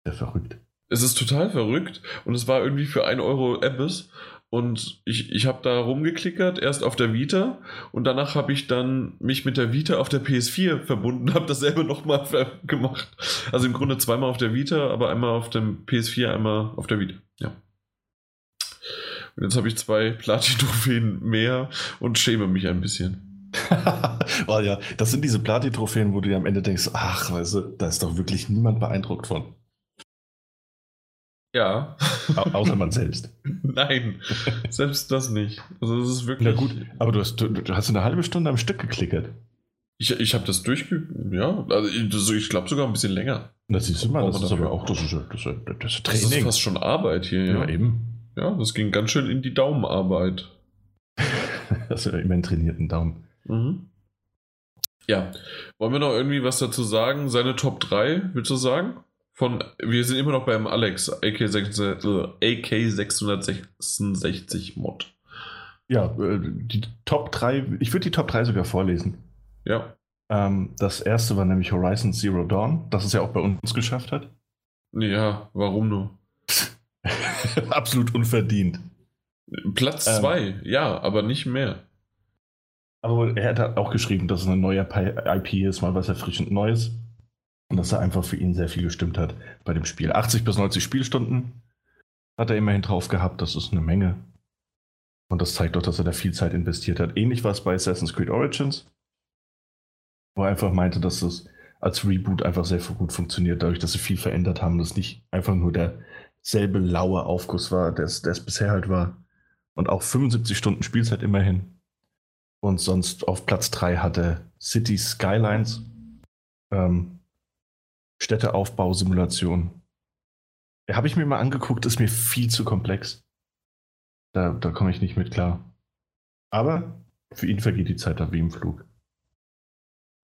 Sehr verrückt. Es ist total verrückt und es war irgendwie für 1 Euro Abyss und ich, ich habe da rumgeklickert, erst auf der Vita und danach habe ich dann mich mit der Vita auf der PS4 verbunden, habe dasselbe nochmal [laughs] gemacht. Also im Grunde zweimal auf der Vita, aber einmal auf dem PS4, einmal auf der Vita. Ja. Und jetzt habe ich zwei Platin-Trophäen mehr und schäme mich ein bisschen. [laughs] oh ja, das sind diese Platin-Trophäen, wo du dir am Ende denkst, ach, weißt du, da ist doch wirklich niemand beeindruckt von. Ja. Au außer man selbst. [laughs] Nein, selbst das nicht. Also das ist wirklich. Na gut, aber du hast, du, du hast eine halbe Stunde am Stück geklickert. Ich, ich habe das durchge... Ja, also ich, ich glaube sogar ein bisschen länger. Das siehst du mal, das ist aber auch das ist, das, das ist Training. Das ist fast schon Arbeit hier, ja. Ja, eben. Ja, das ging ganz schön in die Daumenarbeit. [laughs] das ist ja immer einen trainierten Daumen. Mhm. Ja. Wollen wir noch irgendwie was dazu sagen? Seine Top 3, willst du sagen? Von, wir sind immer noch beim Alex, AK666 äh, Mod. Ja, äh, die Top 3, ich würde die Top 3 sogar vorlesen. Ja. Ähm, das erste war nämlich Horizon Zero Dawn, das es ja auch bei uns geschafft hat. Ja, warum nur? [laughs] [laughs] Absolut unverdient. Platz 2, ähm, ja, aber nicht mehr. Aber er hat auch geschrieben, dass es eine neue IP ist, mal was erfrischend Neues. Und dass er einfach für ihn sehr viel gestimmt hat bei dem Spiel. 80 bis 90 Spielstunden hat er immerhin drauf gehabt, das ist eine Menge. Und das zeigt doch, dass er da viel Zeit investiert hat. Ähnlich war es bei Assassin's Creed Origins, wo er einfach meinte, dass es als Reboot einfach sehr gut funktioniert, dadurch, dass sie viel verändert haben, dass nicht einfach nur derselbe laue Aufguss war, der es bisher halt war. Und auch 75 Stunden Spielzeit immerhin. Und sonst auf Platz 3 hatte City Skylines. Ähm, Städteaufbausimulation. Habe ich mir mal angeguckt, ist mir viel zu komplex. Da, da komme ich nicht mit klar. Aber für ihn vergeht die Zeit da wie im Flug.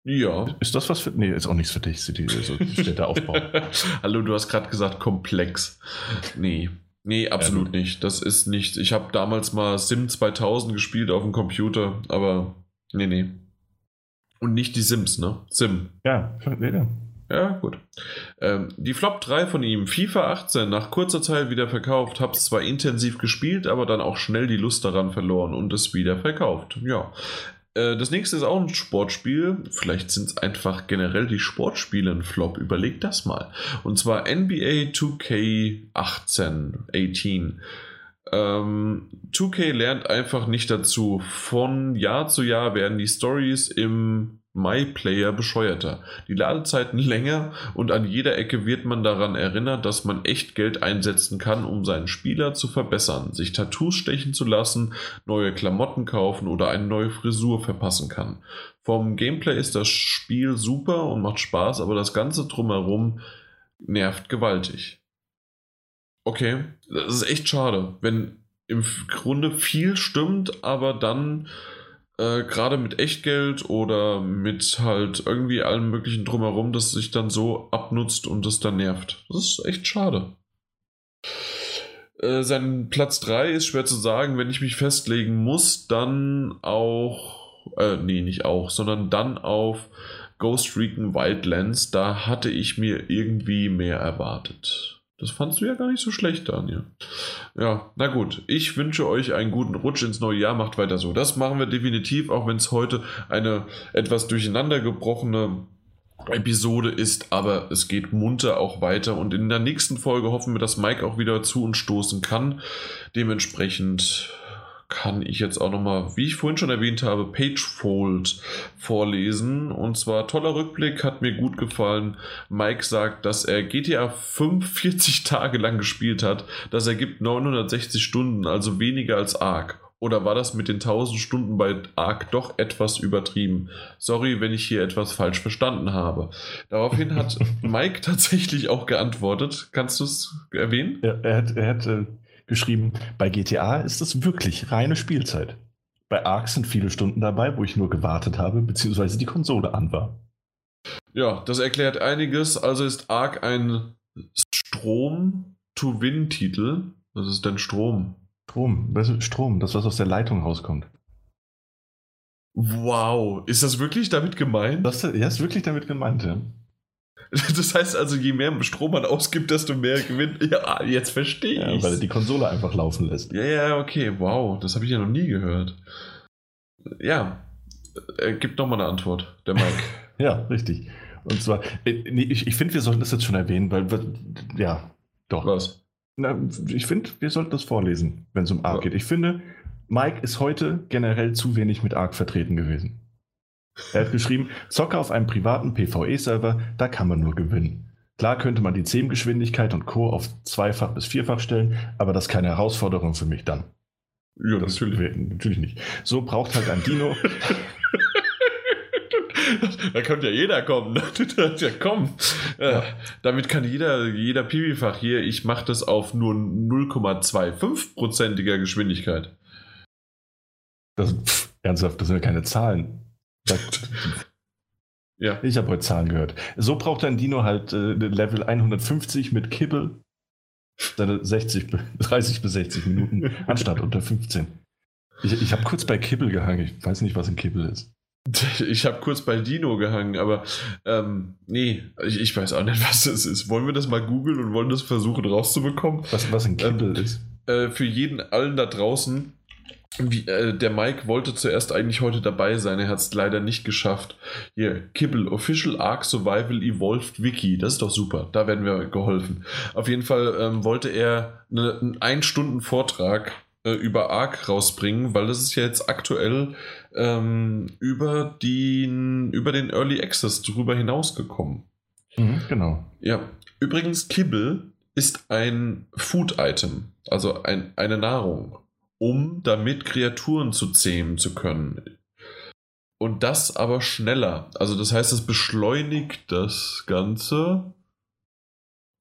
Ja. Ist das was für. Nee, ist auch nichts für dich, City, also Städteaufbau. [laughs] Hallo, du hast gerade gesagt komplex. Nee. Nee, absolut ähm, nicht. Das ist nicht. Ich habe damals mal Sim 2000 gespielt auf dem Computer, aber nee, nee. Und nicht die Sims, ne? Sim. Ja, nee, Ja, gut. Ähm, die Flop 3 von ihm, FIFA 18, nach kurzer Zeit wieder verkauft. Hab's zwar intensiv gespielt, aber dann auch schnell die Lust daran verloren und es wieder verkauft. Ja. Äh, das nächste ist auch ein Sportspiel. Vielleicht sind es einfach generell die Sportspiele ein Flop. Überleg das mal. Und zwar NBA 2K 18, 18. Ähm, 2K lernt einfach nicht dazu. Von Jahr zu Jahr werden die Stories im MyPlayer bescheuerter. Die Ladezeiten länger und an jeder Ecke wird man daran erinnert, dass man echt Geld einsetzen kann, um seinen Spieler zu verbessern, sich Tattoos stechen zu lassen, neue Klamotten kaufen oder eine neue Frisur verpassen kann. Vom Gameplay ist das Spiel super und macht Spaß, aber das Ganze drumherum nervt gewaltig. Okay, das ist echt schade, wenn im Grunde viel stimmt, aber dann äh, gerade mit Echtgeld oder mit halt irgendwie allem möglichen drumherum, das sich dann so abnutzt und das dann nervt. Das ist echt schade. Äh, sein Platz 3 ist schwer zu sagen, wenn ich mich festlegen muss, dann auch, äh, nee, nicht auch, sondern dann auf Ghost Recon Wildlands. Da hatte ich mir irgendwie mehr erwartet. Das fandst du ja gar nicht so schlecht, Daniel. Ja, na gut. Ich wünsche euch einen guten Rutsch ins neue Jahr. Macht weiter so. Das machen wir definitiv, auch wenn es heute eine etwas durcheinander gebrochene Episode ist, aber es geht munter auch weiter und in der nächsten Folge hoffen wir, dass Mike auch wieder zu uns stoßen kann. Dementsprechend kann ich jetzt auch nochmal, wie ich vorhin schon erwähnt habe, Pagefold vorlesen. Und zwar toller Rückblick, hat mir gut gefallen. Mike sagt, dass er GTA 45 [laughs] Tage lang gespielt hat. Das ergibt 960 Stunden, also weniger als Ark. Oder war das mit den 1000 Stunden bei Ark doch etwas übertrieben? Sorry, wenn ich hier etwas falsch verstanden habe. Daraufhin hat [laughs] Mike tatsächlich auch geantwortet. Kannst du es erwähnen? Ja, er hat, er hat äh, geschrieben, bei GTA ist es wirklich reine Spielzeit. Bei Ark sind viele Stunden dabei, wo ich nur gewartet habe, beziehungsweise die Konsole an war. Ja, das erklärt einiges. Also ist Ark ein Strom-to-Win-Titel. Was ist denn Strom? Strom, ist Strom, das was aus der Leitung rauskommt. Wow, ist das wirklich damit gemeint? Das, ja, ist wirklich damit gemeint, ja. [laughs] Das heißt also, je mehr Strom man ausgibt, desto mehr gewinnt. Ja, jetzt verstehe ja, ich. Weil er die Konsole einfach laufen lässt. Ja, ja, okay, wow, das habe ich ja noch nie gehört. Ja, er gibt nochmal eine Antwort, der Mike. [laughs] ja, richtig. Und zwar, äh, ich, ich finde, wir sollten das jetzt schon erwähnen, weil, ja, doch. Was? Na, ich finde, wir sollten das vorlesen, wenn es um Arc ja. geht. Ich finde, Mike ist heute generell zu wenig mit Arc vertreten gewesen. Er hat geschrieben, Zocke auf einem privaten PvE-Server, da kann man nur gewinnen. Klar könnte man die CEM-Geschwindigkeit und Co. auf zweifach bis vierfach stellen, aber das ist keine Herausforderung für mich dann. Ja, das natürlich. natürlich nicht. So braucht halt ein Dino. [laughs] da könnte ja jeder kommen. [laughs] ja, komm. Ja. Damit kann jeder, jeder Piwifach hier, ich mache das auf nur 0,25%iger Geschwindigkeit. Das, pff, ernsthaft, das sind ja keine Zahlen. Ja. Ich habe heute Zahlen gehört. So braucht ein Dino halt äh, Level 150 mit Kibbel seine 60, 30 [laughs] bis 60 Minuten [laughs] anstatt unter 15. Ich, ich habe kurz bei Kibbel gehangen. Ich weiß nicht, was ein Kibbel ist. [laughs] Ich habe kurz bei Dino gehangen, aber ähm, nee, ich, ich, weiß auch nicht, was das ist. Wollen wir das mal googeln und wollen das versuchen rauszubekommen? Was, was ein Kibbel ähm, ist? Äh, für jeden allen da draußen, wie, äh, der Mike wollte zuerst eigentlich heute dabei sein, er hat es leider nicht geschafft. Hier, Kibble, Official Arc Survival Evolved Wiki, das ist doch super, da werden wir geholfen. Auf jeden Fall ähm, wollte er eine, einen Ein-Stunden-Vortrag äh, über Arc rausbringen, weil das ist ja jetzt aktuell ähm, über, den, über den Early Access drüber hinausgekommen. Mhm, genau. Ja, übrigens, Kibble ist ein Food-Item, also ein, eine Nahrung um damit Kreaturen zu zähmen zu können. Und das aber schneller. Also das heißt, es beschleunigt das Ganze.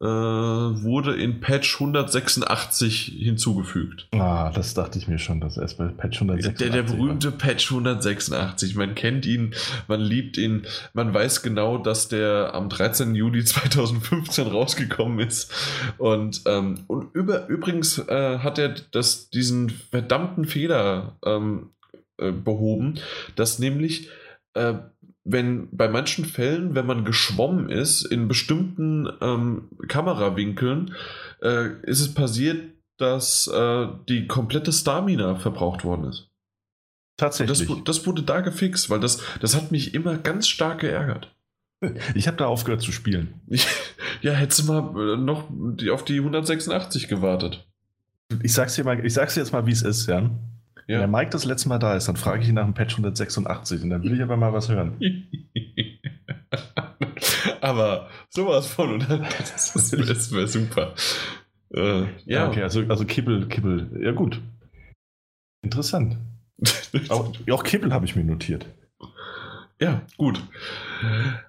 Äh, wurde in Patch 186 hinzugefügt. Ah, das dachte ich mir schon, dass erst bei Patch 186. Der, der berühmte war. Patch 186. Man kennt ihn, man liebt ihn, man weiß genau, dass der am 13. Juli 2015 [laughs] rausgekommen ist. Und, ähm, und über, übrigens äh, hat er das, diesen verdammten Fehler ähm, äh, behoben, dass nämlich äh, wenn bei manchen Fällen, wenn man geschwommen ist, in bestimmten ähm, Kamerawinkeln, äh, ist es passiert, dass äh, die komplette Stamina verbraucht worden ist. Tatsächlich. Das, das, wurde da gefixt, weil das, das hat mich immer ganz stark geärgert. Ich habe da aufgehört zu spielen. Ich, ja, hättest du mal äh, noch auf die 186 gewartet. Ich sag's dir mal, ich sag's dir jetzt mal, wie es ist, ja. Ja. Wenn der Mike das letzte Mal da ist, dann frage ich ihn nach dem Patch 186 und dann will ich aber mal was hören. [laughs] aber sowas von, oder? Das, das wäre super. Äh, ja. Okay, also, also Kibbel, Kibbel. Ja, gut. Interessant. [laughs] auch, auch Kibbel habe ich mir notiert. Ja, gut.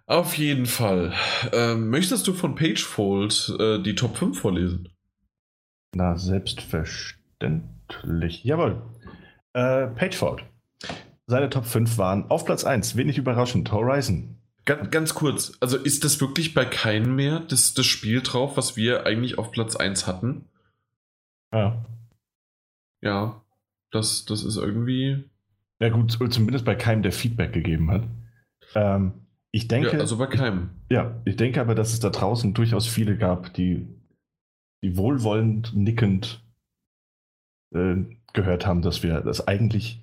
Auf jeden Fall. Ähm, möchtest du von Pagefold äh, die Top 5 vorlesen? Na, selbstverständlich. Jawohl. Äh, Pagefold. Seine Top 5 waren auf Platz 1, wenig überraschend, Horizon. Ganz, ganz kurz, also ist das wirklich bei keinem mehr das, das Spiel drauf, was wir eigentlich auf Platz 1 hatten? Ja. Ja, das, das ist irgendwie. Ja, gut, zumindest bei keinem, der Feedback gegeben hat. Ähm, ich denke. Ja, also bei keinem. Ja, ich denke aber, dass es da draußen durchaus viele gab, die, die wohlwollend, nickend äh, gehört haben, dass wir das eigentlich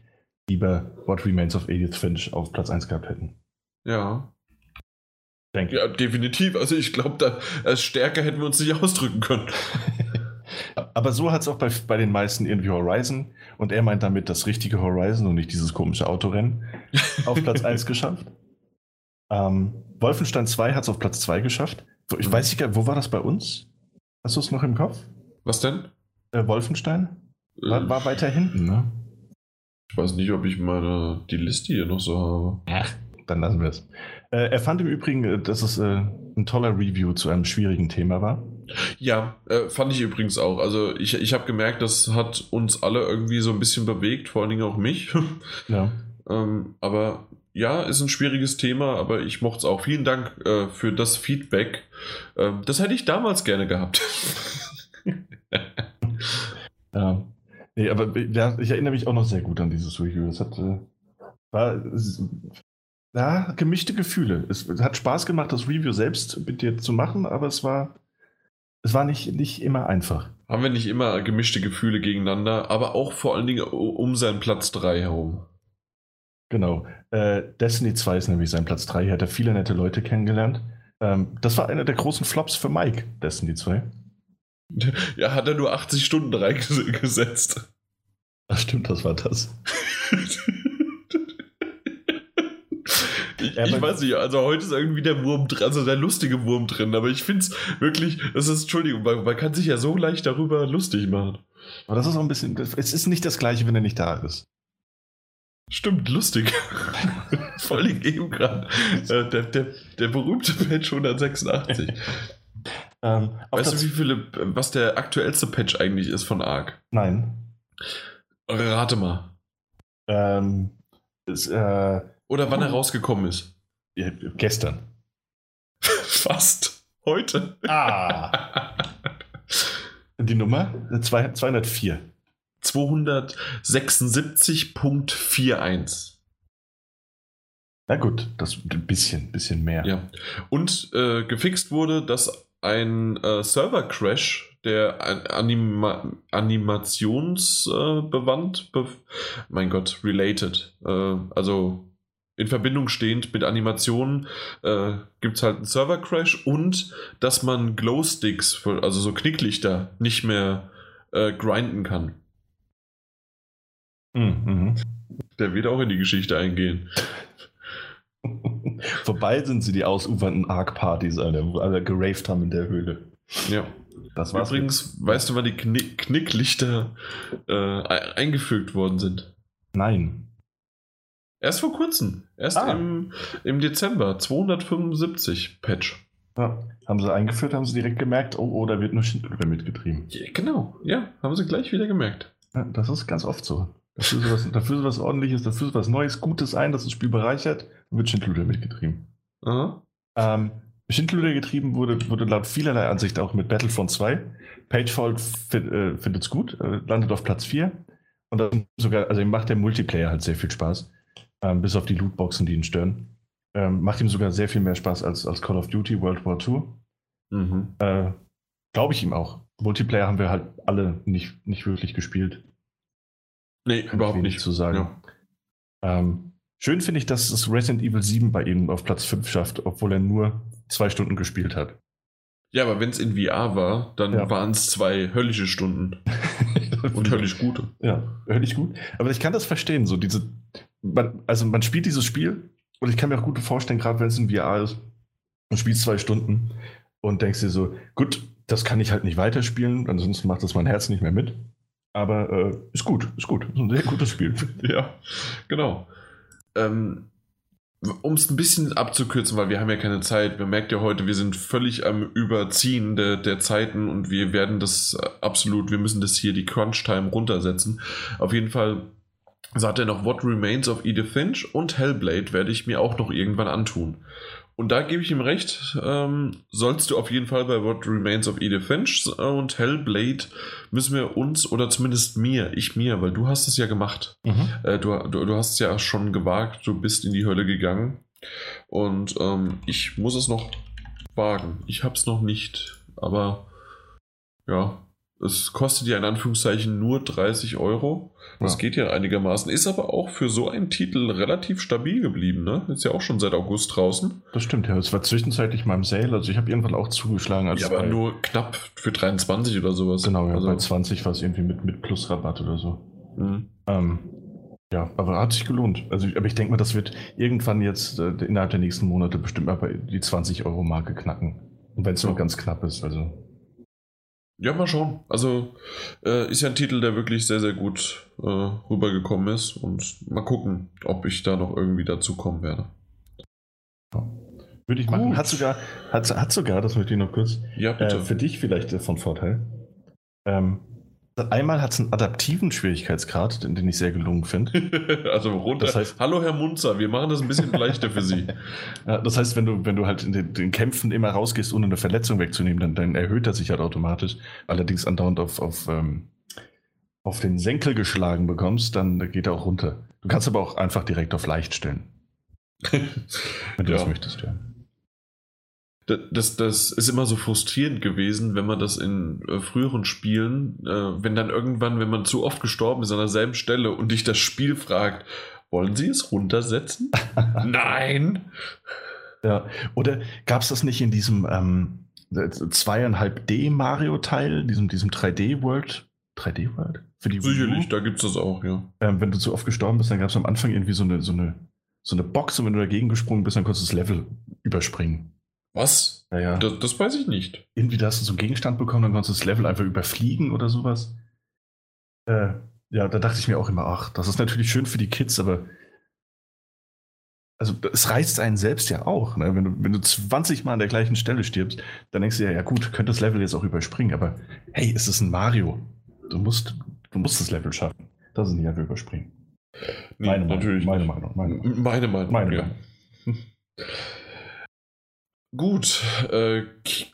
lieber What Remains of Edith Finch auf Platz 1 gehabt hätten. Ja. Denke. Ja, definitiv. Also ich glaube, als stärker hätten wir uns nicht ausdrücken können. [laughs] Aber so hat es auch bei, bei den meisten irgendwie Horizon, und er meint damit das richtige Horizon und nicht dieses komische Autorennen, [laughs] auf Platz 1 geschafft. Ähm, Wolfenstein 2 hat es auf Platz 2 geschafft. Ich mhm. weiß nicht, wo war das bei uns? Hast du es noch im Kopf? Was denn? Äh, Wolfenstein? War, äh. war, weiter hinten, ne? Ich weiß nicht, ob ich meine die Liste hier noch so habe. Ach, dann lassen wir es. Äh, er fand im Übrigen, äh, dass es äh, ein toller Review zu einem schwierigen Thema war. Ja, äh, fand ich übrigens auch. Also ich, ich habe gemerkt, das hat uns alle irgendwie so ein bisschen bewegt, vor allen Dingen auch mich. [laughs] Ja. ähm, aber ja, ist ein schwieriges Thema, aber ich mochte es auch. Vielen Dank äh, für das Feedback. Ähm, das hätte ich damals gerne gehabt. [laughs] ja. Nee, aber ja, ich erinnere mich auch noch sehr gut an dieses Review. Es hat, äh, war ja, gemischte Gefühle. Es, hat Spaß gemacht, das Review selbst mit dir zu machen, aber es war, es war nicht, nicht immer einfach. Haben wir nicht immer gemischte Gefühle gegeneinander, aber auch vor allen Dingen um seinen Platz 3 herum. Genau. Äh, Destiny 2 ist nämlich sein Platz 3. Hier hat er viele nette Leute kennengelernt. Ähm, das war einer der großen Flops für Mike, Destiny 2. [laughs] Ja, hat er nur 80 Stunden reingesetzt. Ach stimmt, das war das. ich, ja, ich weiß nicht, also heute ist irgendwie der Wurm drin, also der lustige Wurm drin, aber ich finde es wirklich, das ist, Entschuldigung, man, man, kann sich ja so leicht darüber lustig machen. Aber das ist auch ein bisschen, es ist nicht das gleiche, wenn er nicht da ist. Stimmt, lustig. [laughs] Vor allem eben gerade. Äh, der, der, der berühmte Patch 186. [laughs] Ähm, weißt du, wie viele, was der aktuellste Patch eigentlich ist von Arc? Nein. Rate mal. Ähm, ist, äh, Oder wann er rausgekommen ist? Gestern. [laughs] Fast. Heute. Ah. Die Nummer? 204. 276.41. Na gut, das ein bisschen, bisschen mehr. Ja. Und äh, gefixt wurde, dass ein äh, Server-Crash, der Anima animationsbewandt, äh, mein Gott, related, äh, also in Verbindung stehend mit Animationen, äh, gibt es halt einen Server-Crash und dass man Glowsticks, also so Knicklichter, nicht mehr äh, grinden kann. Mhm. Der wird auch in die Geschichte eingehen. Vorbei sind sie die ausufernden Arc-Partys, wo alle geraved haben in der Höhle. Ja. Das war's Übrigens, mit. weißt du, wann die Knick Knicklichter äh, eingefügt worden sind? Nein. Erst vor kurzem. Erst ah. im, im Dezember 275 Patch. Ja. Haben sie eingeführt, haben sie direkt gemerkt, oh, oh da wird nur Schindluder mitgetrieben. Ja, genau, ja, haben sie gleich wieder gemerkt. Ja, das ist ganz oft so. Dafür ist was, dafür ist was ordentliches, dafür ist was Neues, Gutes ein, das das Spiel bereichert, wird Schindluder mitgetrieben. Ähm, Schindluder getrieben wurde, wurde laut vielerlei Ansicht auch mit Battlefront 2. Pagefold find, äh, findet es gut, äh, landet auf Platz 4. Und dann sogar, also ihm macht der Multiplayer halt sehr viel Spaß. Ähm, bis auf die Lootboxen, die ihn stören. Ähm, macht ihm sogar sehr viel mehr Spaß als, als Call of Duty World War II. Mhm. Äh, Glaube ich ihm auch. Multiplayer haben wir halt alle nicht, nicht wirklich gespielt. Nee, Kann überhaupt nicht zu sagen. Ja. Ähm, schön finde ich, dass es Resident Evil 7 bei ihm auf Platz 5 schafft, obwohl er nur zwei Stunden gespielt hat. Ja, aber wenn es in VR war, dann ja. waren es zwei höllische Stunden. [laughs] Und höllisch gut. Ja, höllisch gut. Aber ich kann das verstehen, so diese, man, also man spielt dieses Spiel und ich kann mir auch gut vorstellen, gerade wenn es in VR ist, und spielst zwei Stunden und denkst dir so, gut, das kann ich halt nicht weiterspielen, ansonsten macht das mein Herz nicht mehr mit. Aber äh, ist gut, ist gut. Ist ein sehr gutes Spiel. [laughs] ja, genau. Ähm, um es ein bisschen abzukürzen, weil wir haben ja keine Zeit. Man merkt ja heute, wir sind völlig am Überziehen der, der Zeiten und wir werden das absolut, wir müssen das hier die Crunch-Time runtersetzen. Auf jeden Fall sagt er noch What Remains of Edith Finch und Hellblade werde ich mir auch noch irgendwann antun. Und da gebe ich ihm recht, ähm, sollst du auf jeden Fall bei What Remains of Edith Finch und Hellblade müssen wir uns, oder zumindest mir, ich mir, weil du hast es ja gemacht. Mhm. Äh, du, du, du, hast es ja schon gewagt, du bist in die Hölle gegangen. Und ähm, ich muss es noch wagen. Ich habe es noch nicht, aber ja, es kostet ja in Anführungszeichen nur 30 Euro. Das ja. geht ja einigermaßen. Ist aber auch für so einen Titel relativ stabil geblieben. Ne? Ist ja auch schon seit August draußen. Das stimmt, ja. Es war zwischenzeitlich mal im Sale. Also ich habe irgendwann auch zugeschlagen. Als ja, aber nur knapp für 23 oder sowas. Genau, ja. Also bei 20 war es irgendwie mit, mit Plusrabatt oder so. Mhm. Ähm, ja, aber hat sich gelohnt. Also, aber ich denke mal, das wird irgendwann jetzt äh, innerhalb der nächsten Monate bestimmt mal bei die 20-Euro-Marke knacken. Und wenn es nur ganz knapp ist. Also. Ja, mal schauen. Also äh, ist ja ein Titel, der wirklich sehr, sehr gut äh, rübergekommen ist. Und mal gucken, ob ich da noch irgendwie dazu kommen werde. Würde ich machen. Hat sogar, hat, hat sogar, das möchte ich noch kurz, ja, äh, für dich vielleicht von Vorteil. Ähm, Einmal hat es einen adaptiven Schwierigkeitsgrad, den, den ich sehr gelungen finde. [laughs] also runter. Das heißt, Hallo Herr Munzer, wir machen das ein bisschen leichter für Sie. [laughs] Ja, das heißt, wenn du, wenn du halt in den, den, Kämpfen immer rausgehst, ohne eine Verletzung wegzunehmen, dann, dann erhöht er sich halt automatisch. Allerdings andauernd auf, auf, ähm, auf den Senkel geschlagen bekommst, dann geht er auch runter. Du kannst aber auch einfach direkt auf leicht stellen. [laughs] wenn du ja. das möchtest, ja das, das ist immer so frustrierend gewesen, wenn man das in äh, früheren Spielen, äh, wenn dann irgendwann, wenn man zu oft gestorben ist an derselben Stelle und dich das Spiel fragt, wollen Sie es runtersetzen? [laughs] Nein! Ja, oder gab es das nicht in diesem ähm, 2,5D Mario-Teil, diesem, diesem 3D-World? 3D-World? Sicherlich, da gibt es das auch, ja. Ähm, wenn du zu oft gestorben bist, dann gab es am Anfang irgendwie so eine, so, eine, so eine Box und wenn du dagegen gesprungen bist, dann konntest du das Level überspringen. Was? Ja, ja. Das, das, weiß ich nicht. Irgendwie da hast du so einen Gegenstand bekommen, dann konntest du das Level einfach überfliegen oder sowas. Äh, ja, da dachte ich mir auch immer, ach, das ist natürlich schön für die Kids, aber also es reizt einen selbst ja auch. Ne? Wenn, du, wenn du 20 Mal an der gleichen Stelle stirbst, dann denkst du ja, ja gut, könnte das Level jetzt auch überspringen, aber hey, es ist ein Mario. Du musst, du musst das Level schaffen. Das ist nicht einfach überspringen. Nee, meine, natürlich Meinung, meine Meinung. Meine Meinung. Meine Meinung. Meine Meinung. Ja. Gut, äh,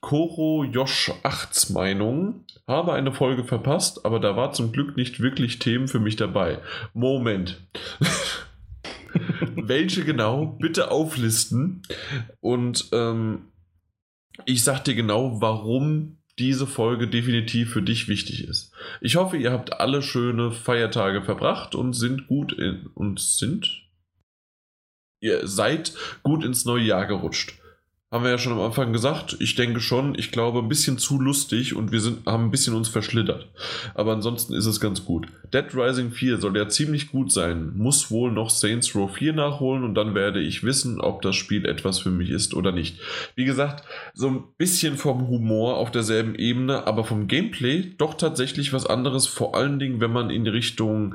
Koro Josh 8's Meinung. Habe eine Folge verpasst, aber da war zum Glück nicht wirklich Themen für mich dabei. Moment. [laughs] Welche genau? Bitte auflisten. Und ähm, ich sag dir genau, warum diese Folge definitiv für dich wichtig ist. Ich hoffe, ihr habt alle schöne Feiertage verbracht und sind gut in, und sind ihr seid gut ins neue Jahr gerutscht haben wir ja schon am Anfang gesagt, ich denke schon, ich glaube, ein bisschen zu lustig und wir sind, haben ein bisschen uns verschlittert. Aber ansonsten ist es ganz gut. Dead Rising 4 soll ja ziemlich gut sein, muss wohl noch Saints Row 4 nachholen und dann werde ich wissen, ob das Spiel etwas für mich ist oder nicht. Wie gesagt, so ein bisschen vom Humor auf derselben Ebene, aber vom Gameplay doch tatsächlich was anderes, vor allen Dingen, wenn man in Richtung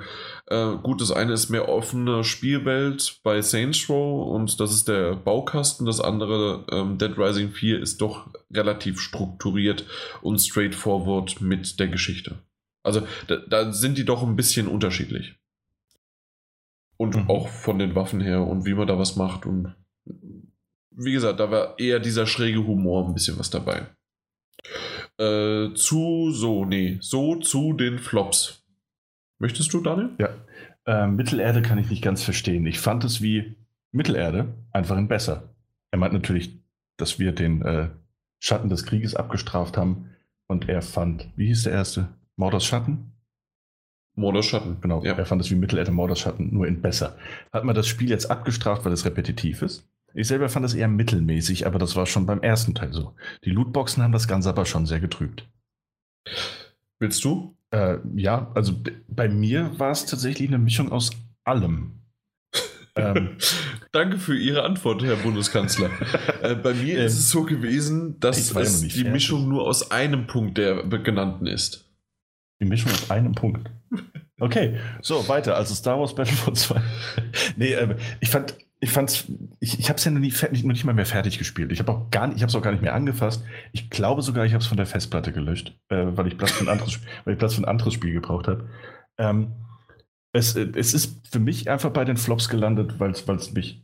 äh, gut, das eine ist mehr offene Spielwelt bei Saints Row und das ist der Baukasten. Das andere, ähm, Dead Rising 4, ist doch relativ strukturiert und straightforward mit der Geschichte. Also da, da sind die doch ein bisschen unterschiedlich. Und mhm. auch von den Waffen her und wie man da was macht. Und wie gesagt, da war eher dieser schräge Humor ein bisschen was dabei. Äh, zu, so, nee, so zu den Flops. Möchtest du, Daniel? Ja. Äh, Mittelerde kann ich nicht ganz verstehen. Ich fand es wie Mittelerde einfach ein besser. Er meint natürlich, dass wir den äh, Schatten des Krieges abgestraft haben und er fand, wie hieß der erste? Mordors Schatten? Mordors Schatten. Genau, ja. er fand es wie Mittelerde Mordors Schatten, nur in besser. Hat man das Spiel jetzt abgestraft, weil es repetitiv ist? Ich selber fand es eher mittelmäßig, aber das war schon beim ersten Teil so. Die Lootboxen haben das Ganze aber schon sehr getrübt. Willst du? Äh, ja, also bei mir war es tatsächlich eine Mischung aus allem. [laughs] ähm, Danke für Ihre Antwort, Herr Bundeskanzler. [laughs] äh, bei mir ähm, ist es so gewesen, dass es die fertig. Mischung nur aus einem Punkt der genannten ist. Die Mischung aus einem Punkt. [laughs] Okay, so weiter. Also Star Wars Battlefront 2. nee, äh, ich fand, ich fand's, ich, ich habe es ja noch, nie, noch nicht mal mehr fertig gespielt. Ich habe auch gar nicht, ich habe es auch gar nicht mehr angefasst. Ich glaube sogar, ich habe es von der Festplatte gelöscht, äh, weil ich Platz für ein anderes, weil ich Platz für ein anderes Spiel gebraucht habe. Ähm, es, es ist für mich einfach bei den Flops gelandet, weil es mich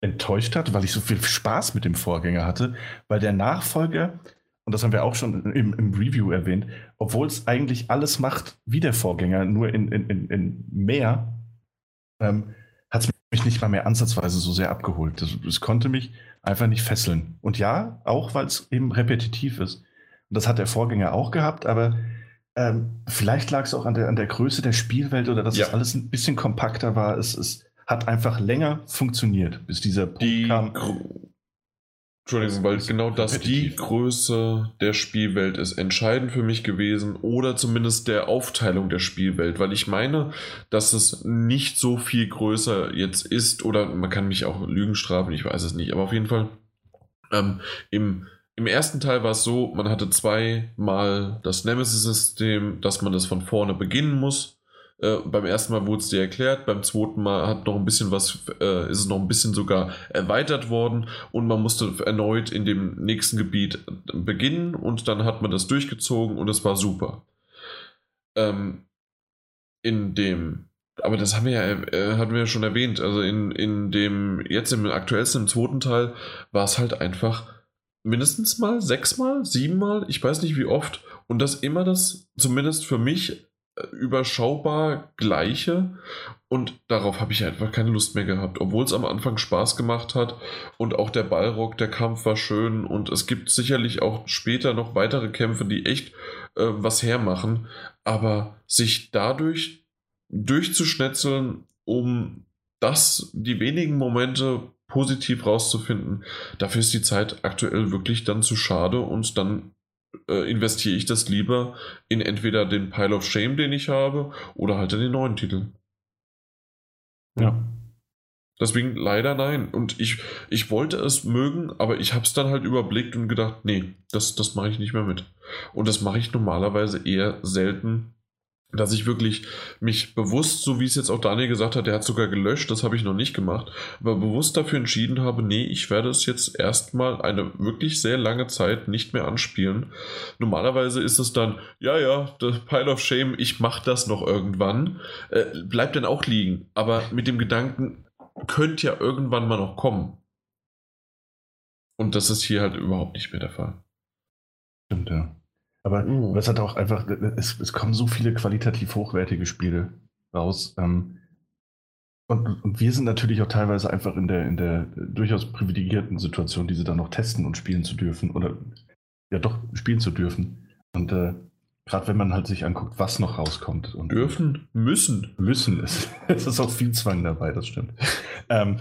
enttäuscht hat, weil ich so viel Spaß mit dem Vorgänger hatte, weil der Nachfolger, und das haben wir auch schon im, im Review erwähnt, obwohl es eigentlich alles macht wie der Vorgänger, nur in, in, in, in mehr, ähm, mich nicht mal mehr ansatzweise so sehr abgeholt. Es konnte mich einfach nicht fesseln. Und ja, auch weil es eben repetitiv ist. Und das hat der Vorgänger auch gehabt, aber ähm, vielleicht lag es auch an der, an der Größe der Spielwelt oder dass ja. es alles ein bisschen kompakter war. Es, es hat einfach länger funktioniert, bis dieser Punkt Die kam. Entschuldigung, weil genau das die Größe der Spielwelt ist entscheidend für mich gewesen oder zumindest der Aufteilung der Spielwelt, weil ich meine, dass es nicht so viel größer jetzt ist oder man kann mich auch Lügen strafen, ich weiß es nicht, aber auf jeden Fall ähm, im, im ersten Teil war es so, man hatte zweimal das Nemesis-System, dass man das von vorne beginnen muss äh, beim ersten Mal wurde es dir erklärt, beim zweiten Mal hat noch ein bisschen was, äh, ist es noch ein bisschen sogar erweitert worden und man musste erneut in dem nächsten Gebiet beginnen und dann hat man das durchgezogen und es war super. Ähm, in dem, aber das haben wir ja, äh, hatten wir ja schon erwähnt, also in, in dem, jetzt im aktuellsten, im zweiten Teil, war es halt einfach mindestens mal, sechsmal, siebenmal, ich weiß nicht wie oft, und das immer das, zumindest für mich, überschaubar gleiche. Und darauf habe ich einfach keine Lust mehr gehabt, obwohl es am Anfang Spaß gemacht hat und auch der Ballrock, der Kampf war schön und es gibt sicherlich auch später noch weitere Kämpfe, die echt äh, was hermachen, aber sich dadurch durchzuschnetzeln, um das, die wenigen Momente positiv rauszufinden, dafür ist die Zeit aktuell wirklich dann zu schade und dann äh, investiere ich das lieber in entweder den Pile of Shame, den ich habe, oder halt in den neuen Titel. Ja. Deswegen leider nein. Und ich, ich wollte es mögen, aber ich habe es dann halt überblickt und gedacht, nee, das, das mache ich nicht mehr mit. Und das mache ich normalerweise eher selten, dass ich wirklich mich bewusst, so wie es jetzt auch Daniel gesagt hat, der hat sogar gelöscht, das habe ich noch nicht gemacht, aber bewusst dafür entschieden habe, nee, ich werde es jetzt erstmal eine wirklich sehr lange Zeit nicht mehr anspielen. Normalerweise ist es dann, ja, ja, the Pile of Shame, ich mache das noch irgendwann, äh, bleibt dann auch liegen, aber mit dem Gedanken, könnte ja irgendwann mal noch kommen. Und das ist hier halt überhaupt nicht mehr der Fall. Stimmt, ja. Aber mhm. es hat auch einfach, es, es, kommen so viele qualitativ hochwertige Spiele raus. Ähm, und, und, wir sind natürlich auch teilweise einfach in der, in der durchaus privilegierten Situation, diese dann noch testen und spielen zu dürfen. Oder ja doch spielen zu dürfen. Und äh, gerade wenn man halt sich anguckt, was noch rauskommt. Und dürfen, müssen. Müssen ist. [laughs] es ist auch viel Zwang dabei, das stimmt. ähm,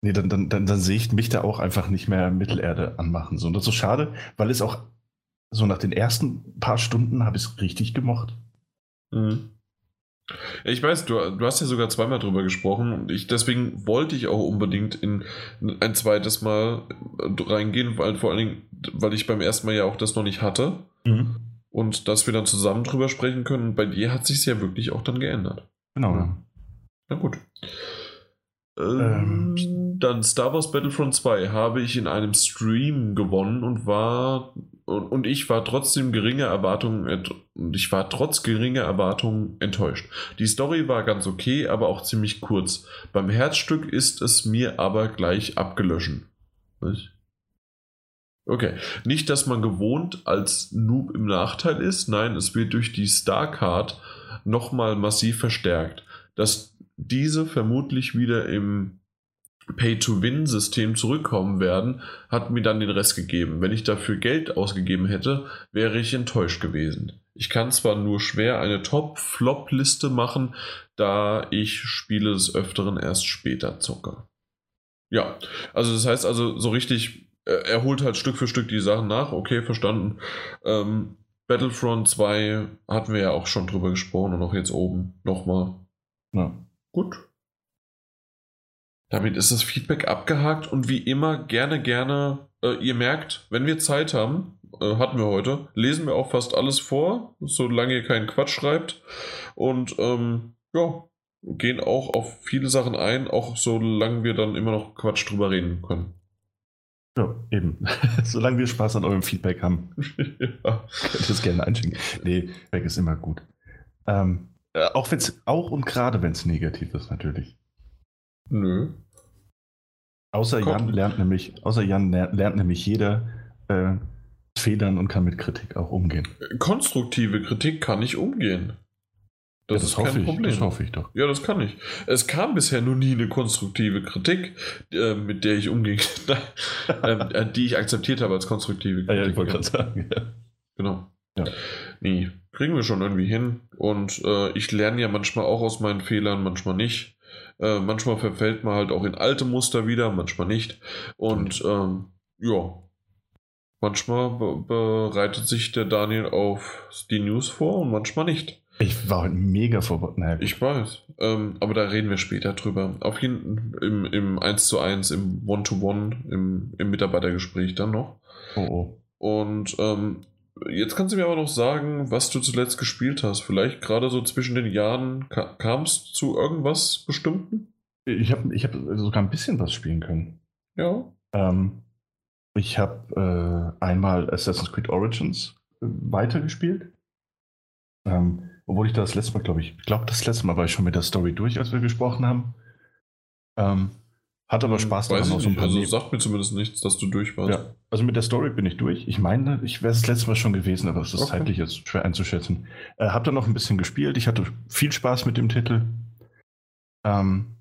nee, dann, dann, dann, dann sehe ich mich da auch einfach nicht mehr Mittelerde anmachen. So, und das ist so schade, weil es auch so nach den ersten paar Stunden habe ich es richtig gemocht. Mhm. Ich weiß, du, du hast ja sogar zweimal drüber gesprochen und ich, deswegen wollte ich auch unbedingt in ein zweites Mal reingehen, weil vor allen Dingen, weil ich beim ersten Mal ja auch das noch nicht hatte mhm. und dass wir dann zusammen drüber sprechen können. Bei dir hat sich ja wirklich auch dann geändert. Genau. Ja. Na gut. Ähm, ähm, dann Star Wars Battlefront 2 habe ich in einem Stream gewonnen und war und, und ich war trotzdem geringe Erwartungen und ich war trotz geringer Erwartungen enttäuscht. Die Story war ganz okay, aber auch ziemlich kurz. Beim Herzstück ist es mir aber gleich abgelöschen. Okay. Nicht, dass man gewohnt als Noob im Nachteil ist. Nein, es wird durch die Starcard nochmal massiv verstärkt. Dass diese vermutlich wieder im Pay-to-Win-System zurückkommen werden, hat mir dann den Rest gegeben. Wenn ich dafür Geld ausgegeben hätte, wäre ich enttäuscht gewesen. Ich kann zwar nur schwer eine Top-Flop-Liste machen, da ich Spiele des Öfteren erst später zocke. Ja, also das heißt also so richtig, äh, er holt halt Stück für Stück die Sachen nach, okay, verstanden. Ähm, Battlefront 2 hatten wir ja auch schon drüber gesprochen und auch jetzt oben nochmal. Ja. Gut. Damit ist das Feedback abgehakt und wie immer gerne, gerne, äh, ihr merkt, wenn wir Zeit haben, äh, hatten wir heute, lesen wir auch fast alles vor, solange ihr keinen Quatsch schreibt. Und ähm, ja, gehen auch auf viele Sachen ein, auch solange wir dann immer noch Quatsch drüber reden können. Ja, eben. [laughs] solange wir Spaß an eurem Feedback haben, ja. [laughs] könnt ihr es gerne einschicken. Nee, Feedback ist immer gut. Ähm, äh, auch, wenn's, auch und gerade wenn es negativ ist, natürlich. Nö. Außer Komm. Jan lernt nämlich, außer Jan lernt nämlich jeder äh, Fehlern und kann mit Kritik auch umgehen. Konstruktive Kritik kann ich umgehen. Das, ja, das ist kein ich, Problem. Das hoffe ich doch. Ja, das kann ich. Es kam bisher noch nie eine konstruktive Kritik, äh, mit der ich umging, [laughs] äh, die ich akzeptiert habe als konstruktive Kritik. [laughs] Ah, ja, ich wollte gerade sagen. Ja. Genau. Ja. Nee, kriegen wir schon irgendwie hin. Und äh, ich lerne ja manchmal auch aus meinen Fehlern, manchmal nicht. Äh, manchmal verfällt man halt auch in alte Muster wieder, manchmal nicht. Und ähm, ja, manchmal be bereitet sich der Daniel auf die News vor und manchmal nicht. Ich war heute mega vorbereitet. Naja, ich weiß, ähm, aber da reden wir später drüber. Auf jeden im, im 1 zu 1, im One-to-One, -One, im, im Mitarbeitergespräch dann noch. Oh, oh. Und ähm, Jetzt kannst du mir aber noch sagen, was du zuletzt gespielt hast. Vielleicht gerade so zwischen den Jahren ka kamst zu irgendwas Bestimmten? Ich habe ich hab sogar ein bisschen was spielen können. Ja. Ähm, ich habe äh, einmal Assassin's Creed Origins äh, weitergespielt. Ähm, obwohl ich das letzte Mal, glaube ich, ich glaube, das letzte Mal war ich schon mit der Story durch, als wir gesprochen haben. Ähm, hat aber hm, Spaß daran, noch so ein paar Also sagt mir zumindest nichts, dass du durch warst. Ja, also mit der Story bin ich durch. Ich meine, ich wäre es das letzte Mal schon gewesen, aber es ist okay. zeitlich jetzt schwer einzuschätzen. Äh, hab dann noch ein bisschen gespielt. Ich hatte viel Spaß mit dem Titel. Ähm,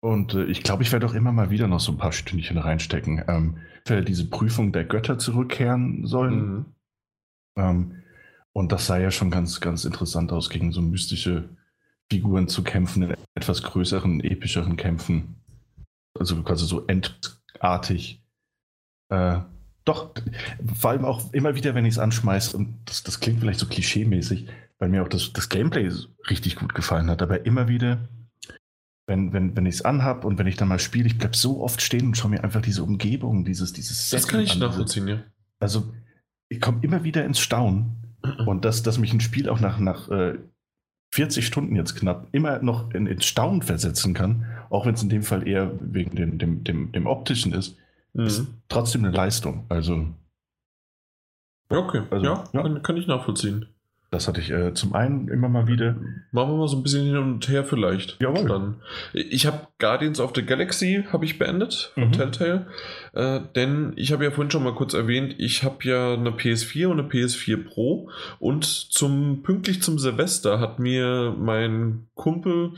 und äh, ich glaube, ich werde auch immer mal wieder noch so ein paar Stündchen reinstecken. Ähm, für diese Prüfung der Götter zurückkehren sollen. Mhm. Ähm, und das sah ja schon ganz, ganz interessant aus, gegen so mystische Figuren zu kämpfen, in etwas größeren, epischeren Kämpfen also quasi so endartig. Äh, doch, vor allem auch immer wieder, wenn ich es anschmeiße, und das, das klingt vielleicht so klischee-mäßig, weil mir auch das, das Gameplay richtig gut gefallen hat, aber immer wieder, wenn, wenn, wenn ich es anhab und wenn ich dann mal spiele, ich bleibe so oft stehen und schaue mir einfach diese Umgebung, dieses, dieses Das kann ich an, nachvollziehen, ja. Also, ich komme immer wieder ins Staunen [clears throat] und dass, dass mich ein Spiel auch nach, nach äh, 40 Stunden jetzt knapp immer noch in, in Staunen versetzen kann, auch wenn es in dem Fall eher wegen dem, dem, dem, dem optischen ist, mhm. ist trotzdem eine Leistung. Also. Okay, also, ja, ja. Kann, kann ich nachvollziehen. Das hatte ich äh, zum einen immer mal wieder. Machen wir mal so ein bisschen hin und her vielleicht. Jawohl. Dann. Ich habe Guardians of the Galaxy habe ich beendet von mhm. Telltale, äh, denn ich habe ja vorhin schon mal kurz erwähnt, ich habe ja eine PS4 und eine PS4 Pro und zum pünktlich zum Silvester hat mir mein Kumpel,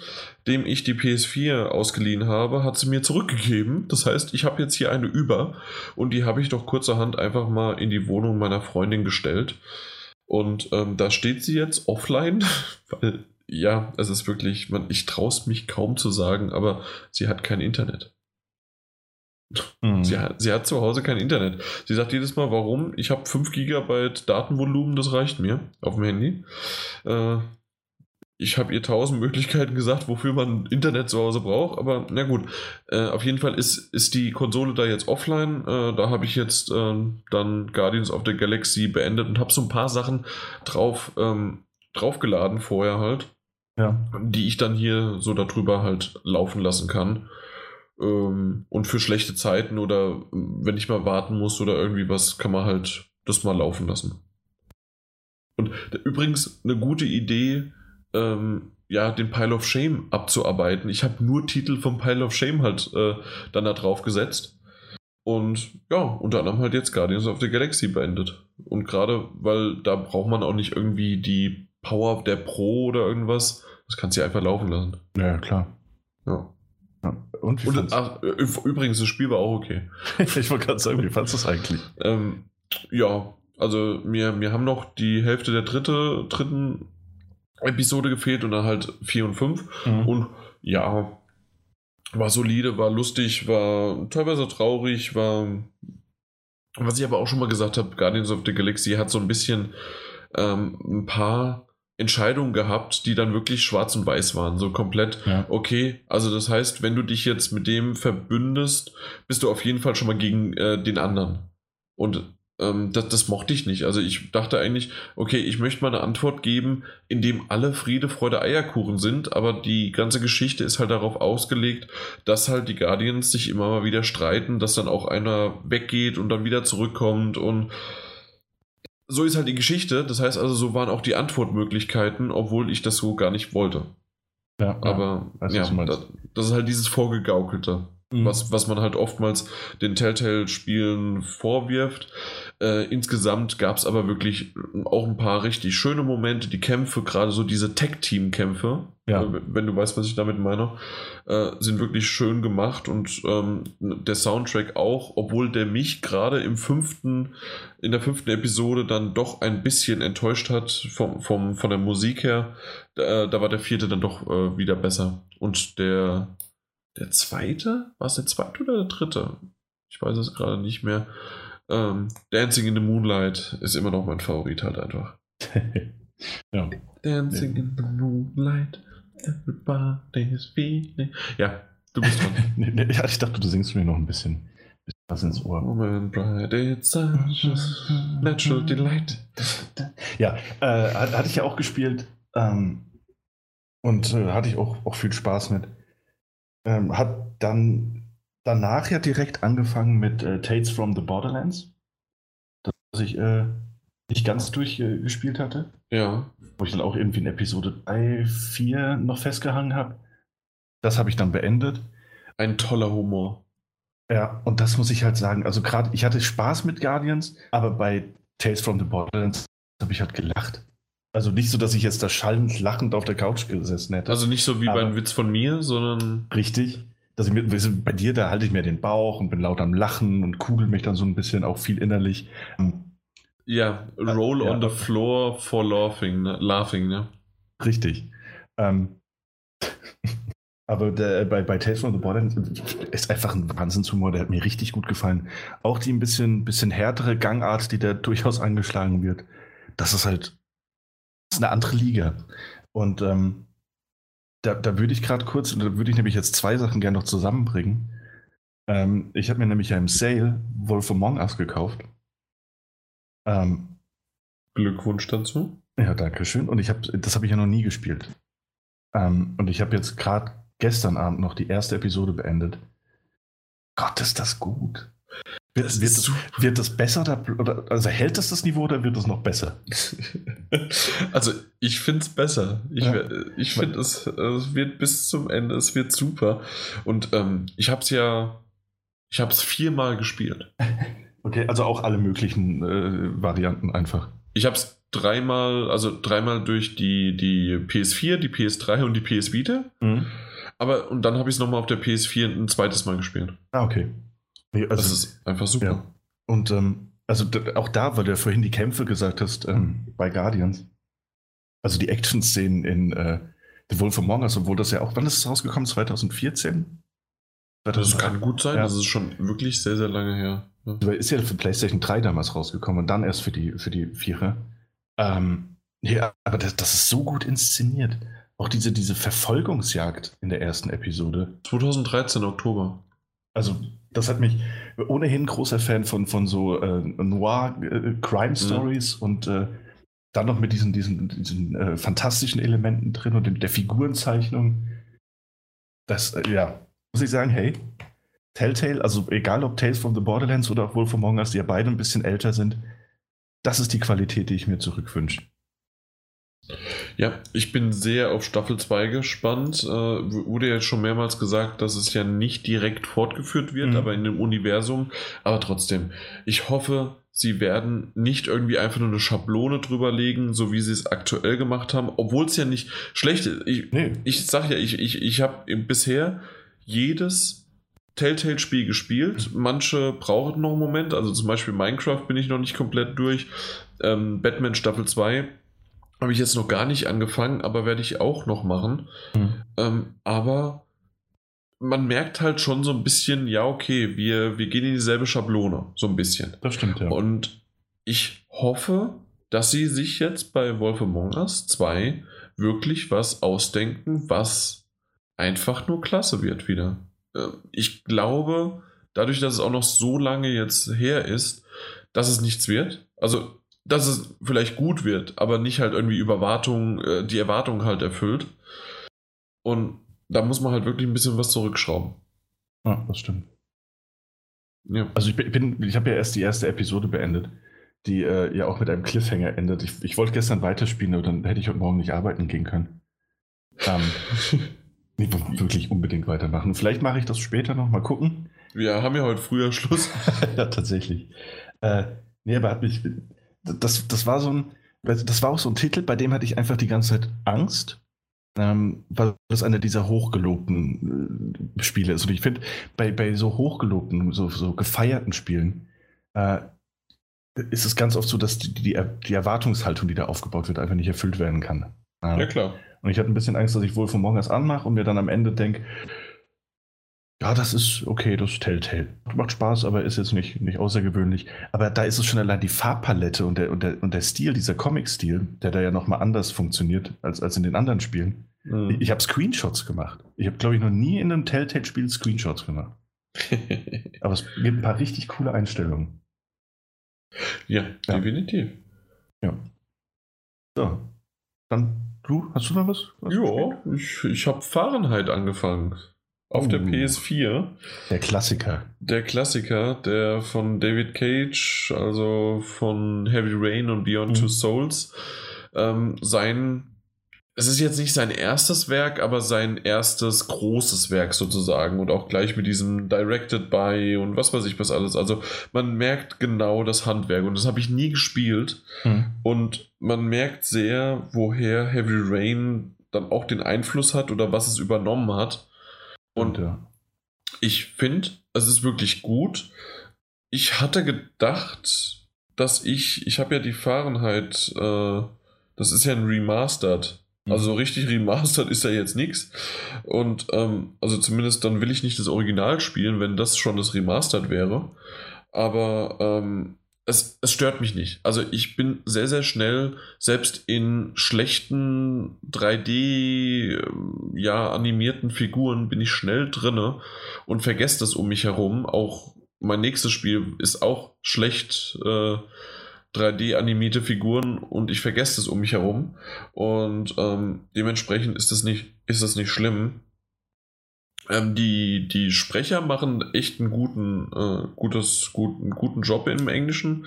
dem ich die PS4 ausgeliehen habe, hat sie mir zurückgegeben. Das heißt, ich habe jetzt hier eine über und die habe ich doch kurzerhand einfach mal in die Wohnung meiner Freundin gestellt. Und ähm, da steht sie jetzt offline, [laughs] weil ja, es ist wirklich, man, ich traue es mich kaum zu sagen, aber sie hat kein Internet. Mhm. Sie, hat, sie hat zu Hause kein Internet. Sie sagt jedes Mal, warum? Ich habe 5 GB Datenvolumen, das reicht mir auf dem Handy. Äh, ich habe ihr tausend Möglichkeiten gesagt, wofür man Internet zu Hause braucht, aber na gut. Äh, auf jeden Fall ist, ist die Konsole da jetzt offline. Äh, da habe ich jetzt äh, dann Guardians of the Galaxy beendet und habe so ein paar Sachen drauf ähm, draufgeladen vorher halt, ja. die ich dann hier so darüber halt laufen lassen kann. Ähm, und für schlechte Zeiten oder wenn ich mal warten muss oder irgendwie was, kann man halt das mal laufen lassen. Und übrigens eine gute Idee ähm, ja, den Pile of Shame abzuarbeiten. Ich habe nur Titel vom Pile of Shame halt äh, dann da drauf gesetzt. Und ja, unter anderem halt jetzt Guardians of the Galaxy beendet. Und gerade, weil da braucht man auch nicht irgendwie die Power der Pro oder irgendwas. Das kannst du einfach laufen lassen. Ja, klar. Ja. ja. Und, wie Und ach, übrigens, das Spiel war auch okay. [laughs] ich wollte gerade sagen, wie fandest du es eigentlich? Ähm, ja, also mir, mir haben noch die Hälfte der dritte, dritten Episode gefehlt und dann halt 4 und 5. Mhm. Und ja, war solide, war lustig, war teilweise traurig, war Was ich aber auch schon mal gesagt habe, Guardians of the Galaxy hat so ein bisschen ähm, ein paar Entscheidungen gehabt, die dann wirklich schwarz und weiß waren. So komplett, ja. okay, also das heißt, wenn du dich jetzt mit dem verbündest, bist du auf jeden Fall schon mal gegen äh, den anderen. Und ähm, das, das, mochte ich nicht. Also ich dachte eigentlich, okay, ich möchte mal eine Antwort geben, in dem alle Friede, Freude, Eierkuchen sind, aber die ganze Geschichte ist halt darauf ausgelegt, dass halt die Guardians sich immer mal wieder streiten, dass dann auch einer weggeht und dann wieder zurückkommt und so ist halt die Geschichte. Das heißt also, so waren auch die Antwortmöglichkeiten, obwohl ich das so gar nicht wollte. Ja, aber ja, ja das, das ist halt dieses Vorgegaukelte. Mhm. Was, was man halt oftmals den Telltale-Spielen vorwirft. Äh, insgesamt gab es aber wirklich auch ein paar richtig schöne Momente. Die Kämpfe, gerade so diese Tech-Team-Kämpfe, ja. äh, wenn du weißt, was ich damit meine, äh, sind wirklich schön gemacht und ähm, der Soundtrack auch, obwohl der mich gerade im fünften, in der fünften Episode dann doch ein bisschen enttäuscht hat vom, vom, von der Musik her. Da, da war der vierte dann doch äh, wieder besser. Und der der zweite? War es der zweite oder der dritte? Ich weiß es gerade nicht mehr. Ähm, Dancing in the Moonlight ist immer noch mein Favorit halt einfach. [laughs] ja. Dancing in the Moonlight, everybody's feeling. Ja, du bist dran. [laughs] ja, ich dachte, du singst mir noch ein bisschen was ins Ohr. Moment, bright, it's such a natural delight. Ja, äh, hatte ich ja auch gespielt ähm, und äh, hatte ich auch, auch viel Spaß mit. Ähm, hat dann danach ja direkt angefangen mit äh, Tales from the Borderlands. Das ich äh, nicht ganz durchgespielt äh, hatte. Ja. Wo ich dann auch irgendwie in Episode 3, 4 noch festgehangen habe. Das habe ich dann beendet. Ein toller Humor. Ja, und das muss ich halt sagen. Also gerade, ich hatte Spaß mit Guardians, aber bei Tales from the Borderlands habe ich halt gelacht. Also nicht so, dass ich jetzt da schallend lachend auf der Couch gesessen hätte. Also nicht so wie bei einem Witz von mir, sondern. Richtig. Dass ich mir, bei dir, da halte ich mir den Bauch und bin laut am Lachen und kugel mich dann so ein bisschen auch viel innerlich. Ja, roll ja, on the floor for laughing, ne? laughing, ne? Richtig. Ähm, [laughs] aber der, bei, bei Tales from the Borderlands ist einfach ein Wahnsinnshumor, der hat mir richtig gut gefallen. Auch die ein bisschen, bisschen härtere Gangart, die da durchaus angeschlagen wird. Das ist halt ist eine andere Liga. Und ähm, da, da würde ich gerade kurz, da würde ich nämlich jetzt zwei Sachen gerne noch zusammenbringen. Ähm, ich habe mir nämlich ja im Sale Wolf Among Us gekauft. Ähm, Glückwunsch dazu. Ja, danke schön. Und ich habe, das habe ich ja noch nie gespielt. Ähm, und ich habe jetzt gerade gestern Abend noch die erste Episode beendet. Gott, ist das gut. Wird, das, wird, das, wird das besser oder, also hält das das Niveau oder wird es noch besser? [laughs] also ich finde es besser. Ich, ja. ich finde es, es wird bis zum Ende, es wird super. Und ähm, ich habe es ja, ich habe es viermal gespielt. [laughs] Okay, also auch alle möglichen äh, Varianten einfach. Ich habe es dreimal, also dreimal durch die, die PS4, die PS3 und die PS Vita. Mhm. Aber und dann habe ich es nochmal auf der PS4 ein zweites Mal gespielt. Ah, okay. Nee, also, das ist einfach super. Ja. Und ähm, also auch da, weil du ja vorhin die Kämpfe gesagt hast ähm, bei Guardians. Also die Action-Szenen in äh, The Wolf Among Us, obwohl das ja auch, wann ist es rausgekommen? 2014? Das kann gut sein, ja. das ist schon wirklich sehr, sehr lange her. Ja. Also, ist ja für PlayStation 3 damals rausgekommen und dann erst für die, für die Vierer. Ähm, ja, aber das, das ist so gut inszeniert. Auch diese, diese Verfolgungsjagd in der ersten Episode. 2013, Oktober. Also das hat mich ohnehin großer Fan von, von so äh, Noir-Crime-Stories äh, mhm. und äh, dann noch mit diesen, diesen, diesen äh, fantastischen Elementen drin und der Figurenzeichnung. Das, äh, ja, muss ich sagen, hey, Telltale, also egal ob Tales from the Borderlands oder auch Wolf Among Us, die ja beide ein bisschen älter sind, das ist die Qualität, die ich mir zurückwünsche. Ja, ich bin sehr auf Staffel 2 gespannt. Äh, wurde ja schon mehrmals gesagt, dass es ja nicht direkt fortgeführt wird, mhm. aber in dem Universum. Aber trotzdem, ich hoffe, sie werden nicht irgendwie einfach nur eine Schablone drüber legen, so wie sie es aktuell gemacht haben, obwohl es ja nicht schlecht ist. Ich, nee. ich sag ja, ich, ich, ich habe bisher jedes Telltale-Spiel gespielt. Manche brauchen noch einen Moment, also zum Beispiel Minecraft bin ich noch nicht komplett durch. Ähm, Batman Staffel 2 habe ich jetzt noch gar nicht angefangen, aber werde ich auch noch machen. Mhm. Ähm, aber man merkt halt schon so ein bisschen, ja, okay, wir, wir gehen in dieselbe Schablone, so ein bisschen. Das stimmt, ja. Und ich hoffe, dass sie sich jetzt bei Wolf Among Us 2 wirklich was ausdenken, was einfach nur klasse wird wieder. Äh, ich glaube, dadurch, dass es auch noch so lange jetzt her ist, dass es nichts wird. Also, dass es vielleicht gut wird, aber nicht halt irgendwie über Wartung, äh, die Erwartung halt erfüllt. Und da muss man halt wirklich ein bisschen was zurückschrauben. Ja, das stimmt. Ja. Also ich bin, ich habe ja erst die erste Episode beendet, die äh, ja auch mit einem Cliffhanger endet. Ich, ich wollte gestern weiterspielen, aber dann hätte ich heute Morgen nicht arbeiten gehen können. Ähm, [laughs] nee, wirklich unbedingt weitermachen. Vielleicht mache ich das später noch, mal gucken. Wir haben ja heute früher Schluss. [laughs] ja, tatsächlich. Äh, nee, aber hat mich. Das, das war so ein. Das war auch so ein Titel, bei dem hatte ich einfach die ganze Zeit Angst, ähm, weil das einer dieser hochgelobten äh, Spiele ist. Und ich finde, bei, bei so hochgelobten, so, so gefeierten Spielen, äh, ist es ganz oft so, dass die, die, die, Erwartungshaltung, die da aufgebaut wird, einfach nicht erfüllt werden kann. Ja, ja klar. Und ich hatte ein bisschen Angst, dass ich wohl von morgens anmache und mir dann am Ende denke, ja, das ist okay, das ist Telltale. Macht Spaß, aber ist jetzt nicht, nicht außergewöhnlich. Aber da ist es schon allein die Farbpalette und der, und der, und der Stil, dieser Comic-Stil, der da ja nochmal anders funktioniert als, als in den anderen Spielen. Mhm. Ich, ich habe Screenshots gemacht. Ich habe, glaube ich, noch nie in einem Telltale-Spiel Screenshots gemacht. [laughs] aber es gibt ein paar richtig coole Einstellungen. Ja, ja. definitiv. Ja. So. Dann du, hast du noch was? was ja, ich, ich habe Fahrenheit angefangen. Auf uh, der PS4. Der Klassiker. Der Klassiker, der von David Cage, also von Heavy Rain und Beyond mhm. Two Souls, ähm, sein es ist jetzt nicht sein erstes Werk, aber sein erstes großes Werk sozusagen und auch gleich mit diesem Directed by und was weiß ich was alles. Also man merkt genau das Handwerk und das habe ich nie gespielt hm. und man merkt sehr, woher Heavy Rain dann auch den Einfluss hat oder was es übernommen hat. Und ja. ich finde, es ist wirklich gut. Ich hatte gedacht, dass ich, ich habe ja die Fahrenheit, äh, das ist ja ein Remastered also so richtig [laughs] remastered ist ja jetzt nichts. Und ähm, also zumindest dann will ich nicht das Original spielen, wenn das schon das Remastered wäre. Aber ähm, es, es stört mich nicht. Also ich bin sehr, sehr schnell, selbst in schlechten 3D, ähm, ja, animierten Figuren bin ich schnell drinne und vergesse das um mich herum. Auch mein nächstes Spiel ist auch schlecht. Äh, 3D-animierte Figuren und ich vergesse es um mich herum. Und ähm, dementsprechend ist das nicht, ist das nicht schlimm. Ähm, die, die Sprecher machen echt einen guten, äh, gutes, guten, guten Job im Englischen.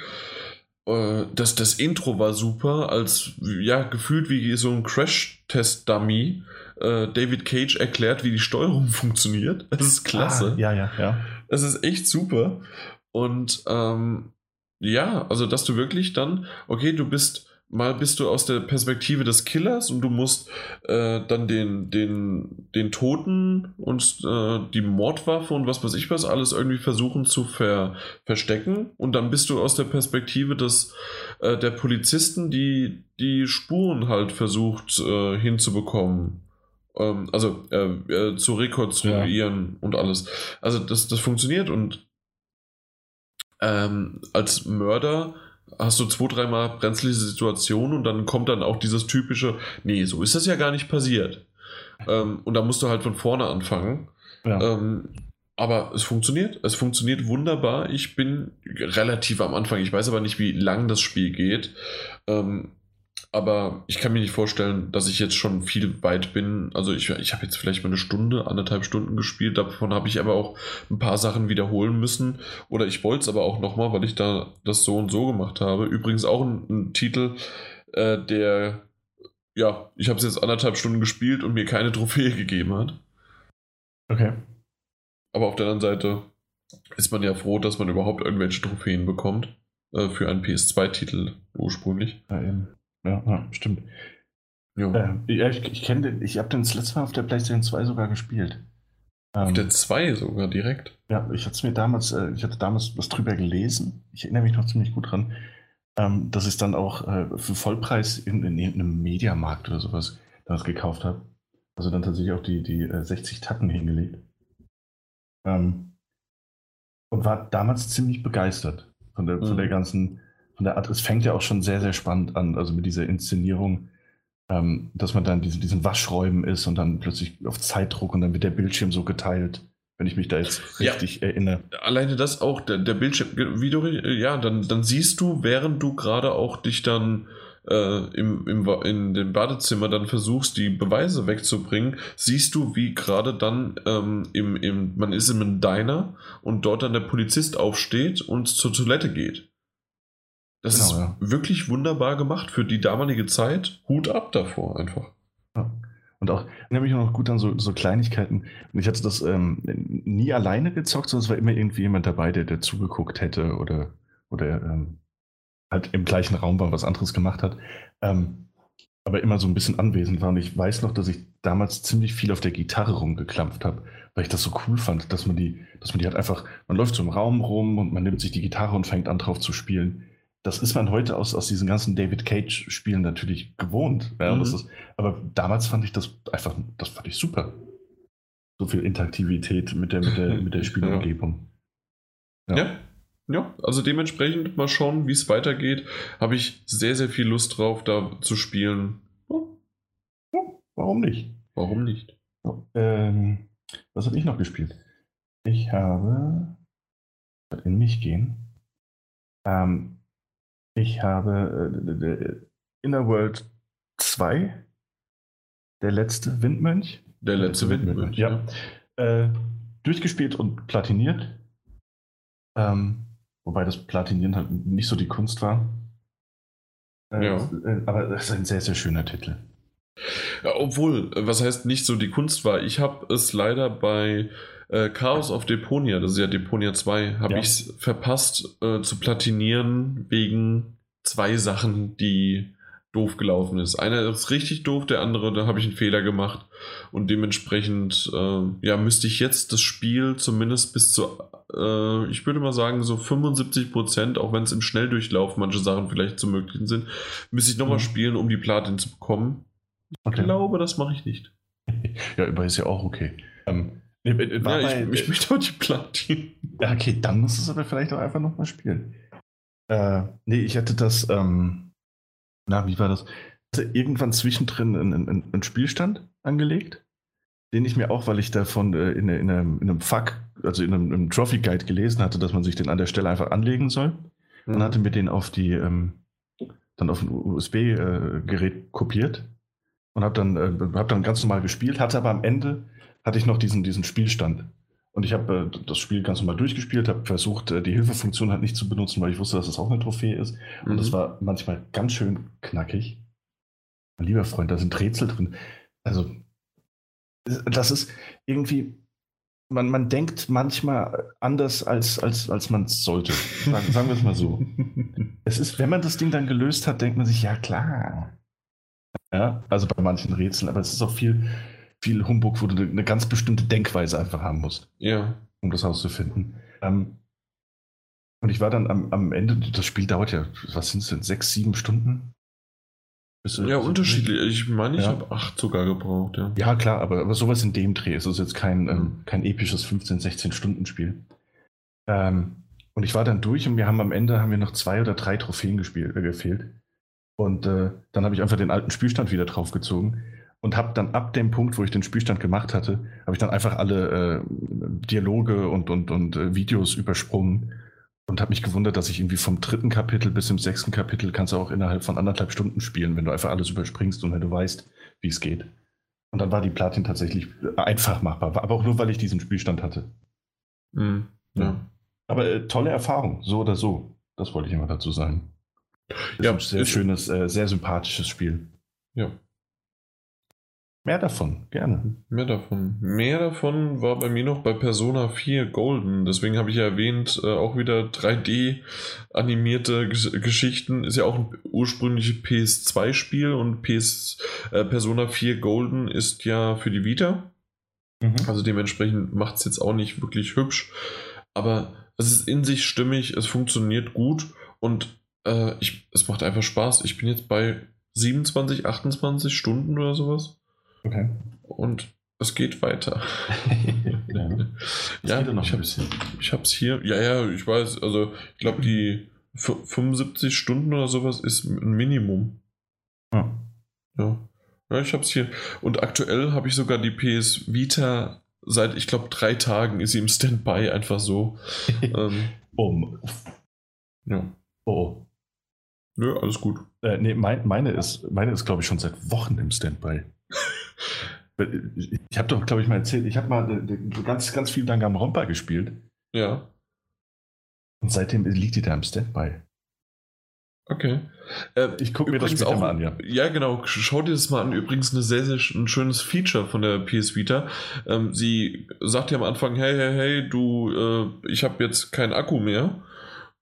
Äh, das, das Intro war super, als ja, gefühlt wie so ein Crash-Test-Dummy. Äh, David Cage erklärt, wie die Steuerung [laughs] funktioniert. Das ist klasse. Ah, ja, ja, ja. Das ist echt super. Und ähm, ja, also dass du wirklich dann, okay, du bist, mal bist du aus der Perspektive des Killers und du musst äh, dann den, den, den Toten und äh, die Mordwaffe und was weiß ich was alles irgendwie versuchen zu ver, verstecken und dann bist du aus der Perspektive des, äh, der Polizisten, die die Spuren halt versucht äh, hinzubekommen ähm, also äh, äh, zu rekonstruieren ja. und alles. Also das, das funktioniert und ähm, als Mörder hast du zwei, dreimal brenzliche Situationen und dann kommt dann auch dieses typische, nee, so ist das ja gar nicht passiert. Ähm, und da musst du halt von vorne anfangen. Ja. Ähm, aber es funktioniert. Es funktioniert wunderbar. Ich bin relativ am Anfang. Ich weiß aber nicht, wie lang das Spiel geht. Ähm, aber ich kann mir nicht vorstellen, dass ich jetzt schon viel weit bin. Also ich, ich habe jetzt vielleicht mal eine Stunde, anderthalb Stunden gespielt. Davon habe ich aber auch ein paar Sachen wiederholen müssen. Oder ich wollte es aber auch nochmal, weil ich da das so und so gemacht habe. Übrigens auch ein, ein Titel, äh, der, ja, ich habe es jetzt anderthalb Stunden gespielt und mir keine Trophäe gegeben hat. Okay. Aber auf der anderen Seite ist man ja froh, dass man überhaupt irgendwelche Trophäen bekommt. Äh, für einen PS2-Titel ursprünglich. Ja, eben. Ja, ja stimmt. Äh, ja, ich, ich kenne den, ich habe den das letzte Mal auf der PlayStation 2 sogar gespielt. Auf ähm, der 2 sogar direkt? Ja, ich hatte mir damals, äh, ich hatte damals was drüber gelesen. Ich erinnere mich noch ziemlich gut dran, ähm, dass ich es dann auch äh, für Vollpreis in, in irgendeinem Mediamarkt oder sowas damals gekauft habe. Also dann tatsächlich auch die, die 60 äh, Tacken hingelegt. Ähm, und war damals ziemlich begeistert von der, mhm. von der ganzen, von der Art. Es fängt ja auch schon sehr, sehr spannend an, also mit dieser Inszenierung, ähm, dass man dann diesen, diesen Waschräumen ist und dann plötzlich auf Zeitdruck und dann wird der Bildschirm so geteilt wenn ich mich da jetzt richtig ja, erinnere. Alleine das auch, der, der Bildschirm, wie du, ja, dann, dann siehst du, während du gerade auch dich dann äh, im, im, in dem Badezimmer dann versuchst, die Beweise wegzubringen, siehst du, wie gerade dann ähm, im, im, man ist in einem Diner und dort dann der Polizist aufsteht und zur Toilette geht. Das genau, ist ja. wirklich wunderbar gemacht für die damalige Zeit. Hut ab davor einfach. Ja. Und auch, nämlich noch gut an so, so Kleinigkeiten. Und ich hatte das ähm, nie alleine gezockt, sondern es war immer irgendwie jemand dabei, der, der zugeguckt hätte oder, oder ähm, halt im gleichen Raum war, was anderes gemacht hat. Ähm, aber immer so ein bisschen anwesend war. Und ich weiß noch, dass ich damals ziemlich viel auf der Gitarre rumgeklampft habe, weil ich das so cool fand, dass man die, dass man die halt einfach, man läuft so im Raum rum und man nimmt sich die Gitarre und fängt an drauf zu spielen. Das ist man heute aus, aus diesen ganzen David Cage-Spielen natürlich gewohnt. Ja, mhm. ist, aber damals fand ich das einfach, das fand ich super. So viel Interaktivität mit der, mit der, mit der [laughs] Spielumgebung. Ja. ja. Ja, also dementsprechend mal schauen, wie es weitergeht. Habe ich sehr, sehr viel Lust drauf, da zu spielen. Ja, warum nicht? Warum nicht? Ähm, was habe ich noch gespielt? Ich habe in mich gehen. Ähm, ich habe äh, Inner World 2, der letzte Windmönch. Der letzte Windmönch, ja. ja. Äh, durchgespielt und platiniert. Ähm, Wobei das Platinieren halt nicht so die Kunst war. Äh, ja. Äh, aber es ist ein sehr, sehr schöner Titel. Ja, obwohl, was heißt nicht so die Kunst war? Ich habe es leider bei äh, Chaos of Deponia, das ist ja Deponia 2, habe ja. ich es verpasst äh, zu platinieren wegen zwei Sachen, die doof gelaufen ist. Einer ist richtig doof, der andere, da habe ich einen Fehler gemacht und dementsprechend äh, ja, müsste ich jetzt das Spiel zumindest bis zu, äh, ich würde mal sagen, so 75 Prozent, auch wenn es im Schnelldurchlauf manche Sachen vielleicht zu möglichen sind, müsste ich nochmal mhm. spielen, um die Platin zu bekommen. Ich okay. glaube, das mache ich nicht. [laughs] Ja, aber ist ja auch okay. Ähm, ja, bei, ich, ich, möchte auch die Platin. Ja, okay, dann muss es aber vielleicht auch einfach nochmal spielen. Äh, nee, ich hätte das, ähm, na, wie war das? Irgendwann zwischendrin einen, einen, Spielstand angelegt, den ich mir auch, weil ich davon äh, in, in, einem, in einem Fuck, also in einem, einem, Trophy Guide gelesen hatte, dass man sich den an der Stelle einfach anlegen soll. Mhm. Dann hatte mir den auf die, ähm, dann auf ein USB-Gerät äh, kopiert und habe dann, äh, hab dann ganz normal gespielt, hatte aber am Ende hatte ich noch diesen, diesen Spielstand. Und ich habe äh, das Spiel ganz normal durchgespielt, habe versucht, äh, die Hilfefunktion halt nicht zu benutzen, weil ich wusste, dass es das auch eine Trophäe ist. Und mhm. das war manchmal ganz schön knackig. Mein lieber Freund, da sind Rätsel drin. Also, das ist irgendwie, man, man denkt manchmal anders, als, als, als man es sollte. Sagen, sagen wir es mal so. [laughs] es ist, wenn man das Ding dann gelöst hat, denkt man sich, ja klar. Ja, also bei manchen Rätseln, aber es ist auch viel, viel Humbug, wo du eine ganz bestimmte Denkweise einfach haben musst. Ja. Um das herauszufinden. Ähm, und ich war dann am, am Ende, das Spiel dauert ja, was sind es denn, sechs, sieben Stunden? Ist, ja, unterschiedlich. Ich meine, ich ja. habe acht sogar gebraucht, ja. Ja, klar, aber, aber sowas in dem Dreh. Es ist jetzt kein, mhm. ähm, kein episches 15, 16 Stunden Spiel. Ähm, und ich war dann durch und wir haben am Ende haben wir noch zwei oder drei Trophäen gespielt, äh, gefehlt. Und äh, dann habe ich einfach den alten Spielstand wieder draufgezogen und habe dann ab dem Punkt, wo ich den Spielstand gemacht hatte, habe ich dann einfach alle äh, Dialoge und, und, und äh, Videos übersprungen und habe mich gewundert, dass ich irgendwie vom dritten Kapitel bis zum sechsten Kapitel kannst du auch innerhalb von anderthalb Stunden spielen, wenn du einfach alles überspringst und wenn du weißt, wie es geht. Und dann war die Platin tatsächlich einfach machbar, aber auch nur, weil ich diesen Spielstand hatte. Mhm. Ja. Aber äh, tolle Erfahrung, so oder so. Das wollte ich immer dazu sagen. Das ja, ist ein sehr schönes, äh, sehr sympathisches Spiel. Ja. Mehr davon, gerne. Mehr davon. Mehr davon war bei mir noch bei Persona 4 Golden. Deswegen habe ich ja erwähnt, äh, auch wieder 3D animierte G Geschichten. Ist ja auch ein ursprüngliches PS2-Spiel und PS, äh, Persona 4 Golden ist ja für die Vita. Mhm. Also dementsprechend macht es jetzt auch nicht wirklich hübsch. Aber es ist in sich stimmig, es funktioniert gut und äh, ich, es macht einfach Spaß. Ich bin jetzt bei 27, 28 Stunden oder sowas. Okay. Und Es geht weiter. [laughs] ja, ja geht noch ich ein hab's, bisschen. ich hab's hier. Ja, ja, ich weiß. Also, ich glaube, die f- 75 Stunden oder sowas ist ein Minimum. Ja. Ja. Ja, ich hab's hier. Und aktuell habe ich sogar die PS Vita seit, ich glaube, drei Tagen ist sie im Standby einfach so. [laughs] ähm, Oh, ja. oh. Nö, alles gut. Äh, nee, mein, meine ist, meine ist glaube ich, schon seit Wochen im Standby. [laughs] ich habe doch, glaube ich, mal erzählt, ich habe mal äh, ganz, ganz viel Danganronpa gespielt Ja. und seitdem liegt die da im Standby. Okay. Äh, Ich gucke mir das später auch- mal an, ja. Ja, genau. Schau dir das mal an. Übrigens eine sehr, sehr ein schönes Feature von der PS Vita. Ähm, sie sagt ja am Anfang, hey, hey, hey, du, äh, ich habe jetzt keinen Akku mehr.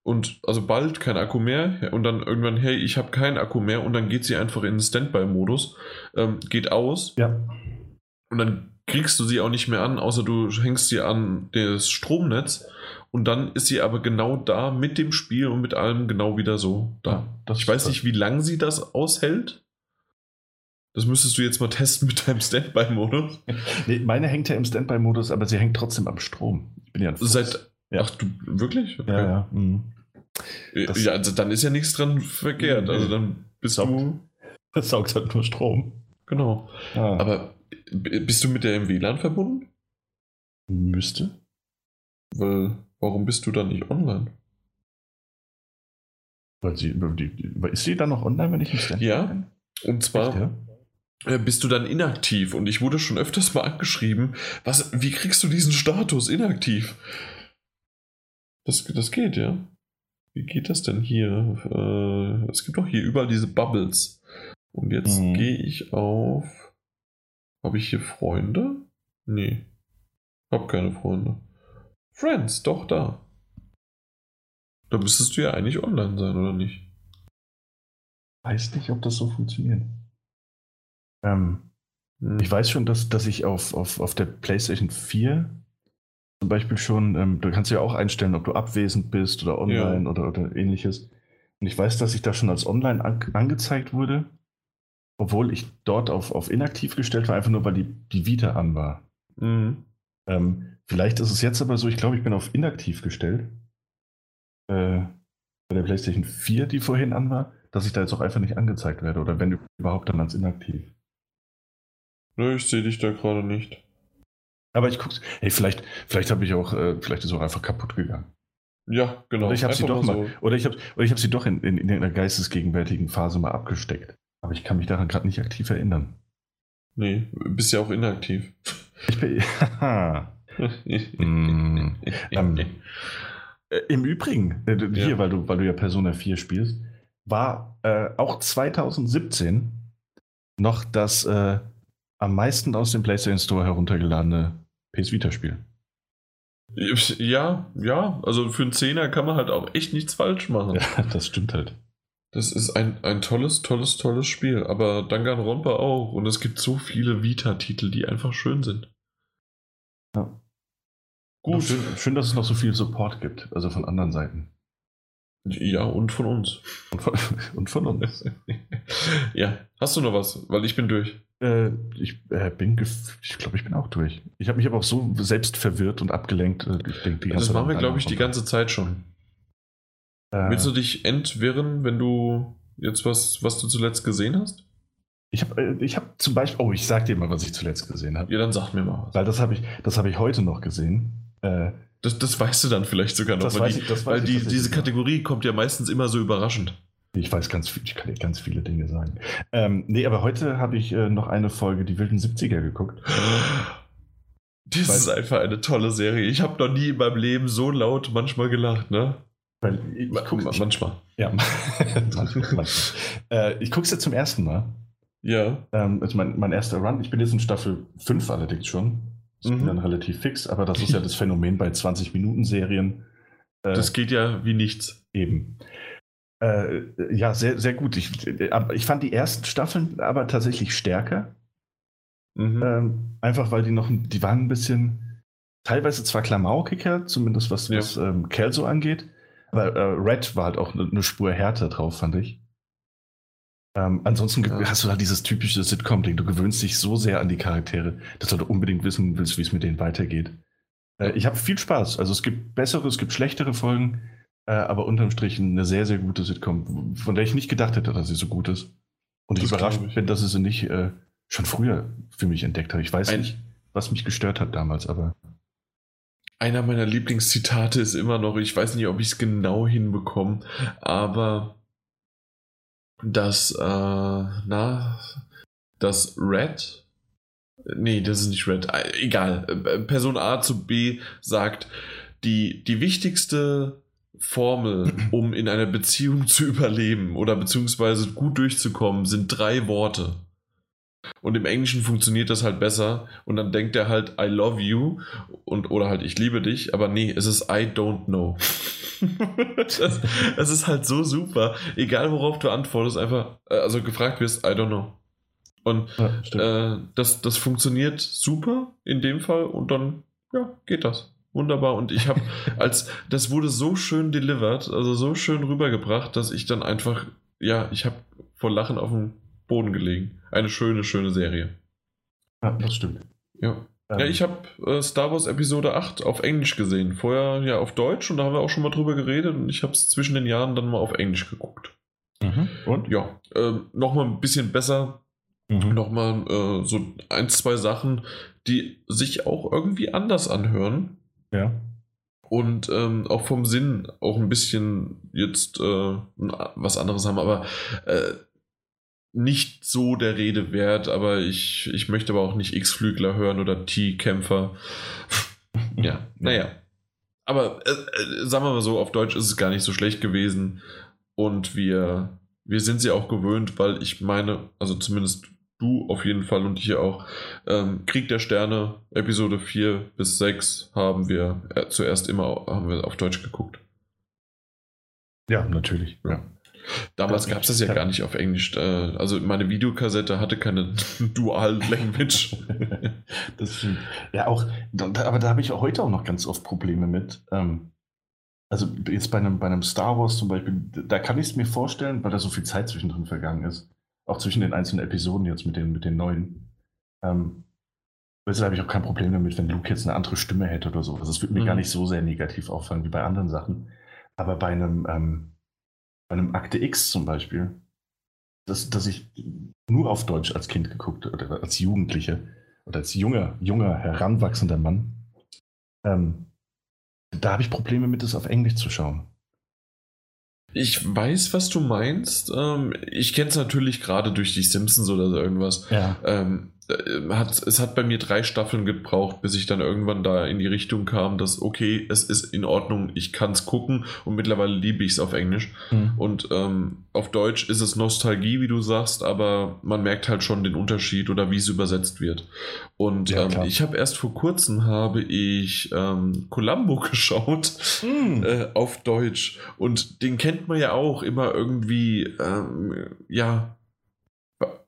Und also bald kein Akku mehr. Und dann irgendwann, hey, ich habe keinen Akku mehr. Und dann geht sie einfach in den Standby-Modus, ähm, geht aus. Ja, Und dann kriegst du sie auch nicht mehr an, außer du hängst sie an das Stromnetz. Und dann ist sie aber genau da mit dem Spiel und mit allem genau wieder so da. das Ich weiß nicht, wie lange sie das aushält. Das müsstest du jetzt mal [laughs] testen mit deinem Standby-Modus. [laughs] Nee, meine hängt ja im Standby-Modus, aber sie hängt trotzdem am Strom. Ich bin ja ein Fuchs. Seit. Ja. Ach du, wirklich? Ja, ja. mhm. Das- ja, also dann ist ja nichts dran verkehrt. Also dann bist Saugt. du. [laughs] Das saugt halt nur Strom. Genau. Ah. Aber bist du mit der im WLAN verbunden? müsste. Weil, warum bist du dann nicht online? Weil sie, ist sie dann noch online, wenn ich im Standby Ja. Und zwar. Echt, ja? äh, bist du dann inaktiv und ich wurde schon öfters mal angeschrieben, was, wie kriegst du diesen Status inaktiv? Das, das geht, ja. Wie geht das denn hier? Äh, es gibt doch hier überall diese Bubbles. Und jetzt Mhm. gehe ich auf. Habe ich hier Freunde? Nee. Hab keine Freunde. Friends, doch da. Da müsstest du ja eigentlich online sein, oder nicht? Weiß nicht, ob das so funktioniert. Ähm, Hm. ich weiß schon, dass, dass ich auf, auf, auf der PlayStation 4 zum Beispiel schon, ähm, du kannst ja auch einstellen, ob du abwesend bist oder online Ja. oder, oder ähnliches. Und ich weiß, dass ich da schon als online an, angezeigt wurde, obwohl ich dort auf, auf inaktiv gestellt war, einfach nur weil die, die Vita an war. Mhm. Ähm, vielleicht ist es jetzt aber so, ich glaube, ich bin auf inaktiv gestellt. Äh, bei der PlayStation 4, die vorhin an war, dass ich da jetzt auch einfach nicht angezeigt werde. Oder wenn überhaupt dann als inaktiv. Nö, ich sehe dich da gerade nicht. Aber ich guck's. Hey, vielleicht, vielleicht habe ich auch, äh, vielleicht ist auch einfach kaputt gegangen. Ja, genau. Oder ich habe sie doch mal, oder ich habe, oder ich habe sie doch in, in, in einer geistesgegenwärtigen Phase mal abgesteckt. Aber ich kann mich daran gerade nicht aktiv erinnern. Nee, bist ja auch inaktiv. Ich bin. [laughs] Mm. Ähm, Äh, Im Übrigen, äh, hier, Ja. weil, du, weil du ja Persona 4 spielst, war äh, auch 2017 noch das äh, am meisten aus dem PlayStation Store heruntergeladene PS Vita-Spiel. Ja, ja, also für einen Zehner kann man halt auch echt nichts falsch machen. [laughs] Ja, das stimmt halt. Das ist ein, ein tolles, tolles, tolles Spiel. Aber Danganronpa auch. Und es gibt so viele Vita-Titel, die einfach schön sind. Ja. Gut. Schön, schön, dass es noch so viel Support gibt, also von anderen Seiten. Ja, und von uns. Und von, [laughs] und von uns. [laughs] ja, hast du noch was? Weil ich bin durch. Äh, ich äh, bin, ich glaube, ich bin auch durch. Ich habe mich aber auch so selbst verwirrt und abgelenkt. äh, Ich denk, die Das machen wir, glaube ich, die ganze Zeit schon. Äh, Willst du dich entwirren, wenn du jetzt was, was du zuletzt gesehen hast? ich habe äh, ich hab zum Beispiel, oh, ich sag dir mal, was ich zuletzt gesehen habe. Ja, dann sag mir mal was. Weil das habe ich, das habe ich heute noch gesehen. Äh, Das, das weißt du dann vielleicht sogar noch. Das weil weiß die, ich- das weiß weil ich die, diese. Kategorie kommt ja meistens immer so überraschend. Ich weiß ganz viel, ich kann dir ganz viele Dinge sagen. Ähm, nee, aber heute habe ich äh, noch eine Folge Die wilden 70er geguckt. Das Weil- ist einfach eine tolle Serie. Ich habe noch nie in meinem Leben so laut manchmal gelacht, ne? Weil ich, ich gucke Ma- manchmal. ja, [laughs] manchmal. Äh, ich gucke es jetzt zum ersten Mal. Ja. Ähm, ist mein, mein erster Run. Ich bin jetzt in Staffel 5 allerdings schon. Ich Mhm. bin dann relativ fix, aber das ist ja [laughs] das Phänomen bei 20-Minuten-Serien. Äh, Das geht ja wie nichts. Eben. Äh, ja, sehr, sehr gut. Ich, ich fand die ersten Staffeln aber tatsächlich stärker. Mhm. Ähm, einfach weil die noch, ein- die waren ein bisschen, teilweise zwar klamaukiger, zumindest was, Ja. was ähm, Kelso angeht, aber äh, Red war halt auch eine, eine Spur härter drauf, fand ich. Ähm, ansonsten ja. hast du halt dieses typische Sitcom-Ding. Du gewöhnst dich so sehr an die Charaktere, dass du unbedingt wissen willst, wie es mit denen weitergeht. Äh, ich habe viel Spaß. Also es gibt bessere, es gibt schlechtere Folgen, äh, aber unterm Strich eine sehr, sehr gute Sitcom, von der ich nicht gedacht hätte, dass sie so gut ist. Und das ich überrascht ich. bin, dass ich sie nicht äh, schon früher für mich entdeckt habe. Ich weiß Ein nicht, was mich gestört hat damals, aber. Einer meiner Lieblingszitate ist immer noch, ich weiß nicht, ob ich es genau hinbekomme, aber dass, äh, na, dass Red, nee, das ist nicht Red, äh, egal, äh, Person A zu B sagt, die, die wichtigste Formel, um in einer Beziehung zu überleben oder beziehungsweise gut durchzukommen, sind drei Worte. Und im Englischen funktioniert das halt besser. Und dann denkt er halt, I love you und oder halt ich liebe dich, aber nee, es ist I don't know. [laughs] das, das, ist halt so super. Egal worauf du antwortest, einfach, äh, also gefragt wirst, I don't know. Und ja, äh, das, das funktioniert super in dem Fall und dann, ja, geht das. Wunderbar. Und ich habe, [laughs] als das wurde so schön delivered, also so schön rübergebracht, dass ich dann einfach, ja, ich habe vor Lachen auf dem Boden gelegen. Eine schöne, schöne Serie. Ja, das stimmt. Ja. Ähm. Ja, ich habe äh, Star Wars Episode 8 auf Englisch gesehen. Vorher ja auf Deutsch und da haben wir auch schon mal drüber geredet und ich habe es zwischen den Jahren dann mal auf Englisch geguckt. Mhm. Und? Ja, äh, nochmal ein bisschen besser. Mhm. Nochmal äh, so ein, zwei Sachen, die sich auch irgendwie anders anhören. Ja. Und ähm, auch vom Sinn auch ein bisschen jetzt äh, was anderes haben, aber äh, nicht so der Rede wert, aber ich, ich möchte aber auch nicht X-Flügler hören oder T-Kämpfer. [laughs] ja, naja. Aber äh, äh, sagen wir mal so, auf Deutsch ist es gar nicht so schlecht gewesen. Und wir, wir sind sie auch gewöhnt, weil ich meine, also zumindest du auf jeden Fall und ich auch, ähm, Krieg der Sterne, Episode 4 bis 6 haben wir äh, zuerst immer haben wir auf Deutsch geguckt. Ja, natürlich. Ja. Damals gab es das ja gar nicht auf Englisch. Äh, also meine Videokassette hatte keine [laughs] Dual Language. [laughs] das stimmt. Ja, auch, aber da habe ich auch heute auch noch ganz oft Probleme mit. Ähm, also jetzt bei einem, bei einem Star Wars zum Beispiel, da kann ich es mir vorstellen, weil da so viel Zeit zwischendrin vergangen ist. Auch zwischen den einzelnen Episoden jetzt mit den, mit den neuen. Ähm, Deshalb habe ich auch kein Problem damit, wenn Luke jetzt eine andere Stimme hätte oder so. Also es würde mir mhm. gar nicht so sehr negativ auffallen wie bei anderen Sachen. Aber bei einem, ähm, bei einem Akte X zum Beispiel, dass, dass ich nur auf Deutsch als Kind geguckt oder als Jugendliche oder als junger, junger, heranwachsender Mann, ähm, da habe ich Probleme mit, es auf Englisch zu schauen. Ich weiß, was du meinst. Ähm, ich kenne es natürlich gerade durch die Simpsons oder so irgendwas. Ja. Ähm, äh, hat, es hat bei mir drei Staffeln gebraucht, bis ich dann irgendwann da in die Richtung kam, dass okay, es ist in Ordnung, ich kann es gucken und mittlerweile liebe ich es auf Englisch. Mhm. Und ähm, auf Deutsch ist es Nostalgie, wie du sagst, aber man merkt halt schon den Unterschied oder wie es übersetzt wird. Und ja, ähm, ich habe erst vor kurzem habe ich ähm, Columbo [laughs] geschaut mhm. äh, auf Deutsch und den kennt man ja auch immer irgendwie, ähm, ja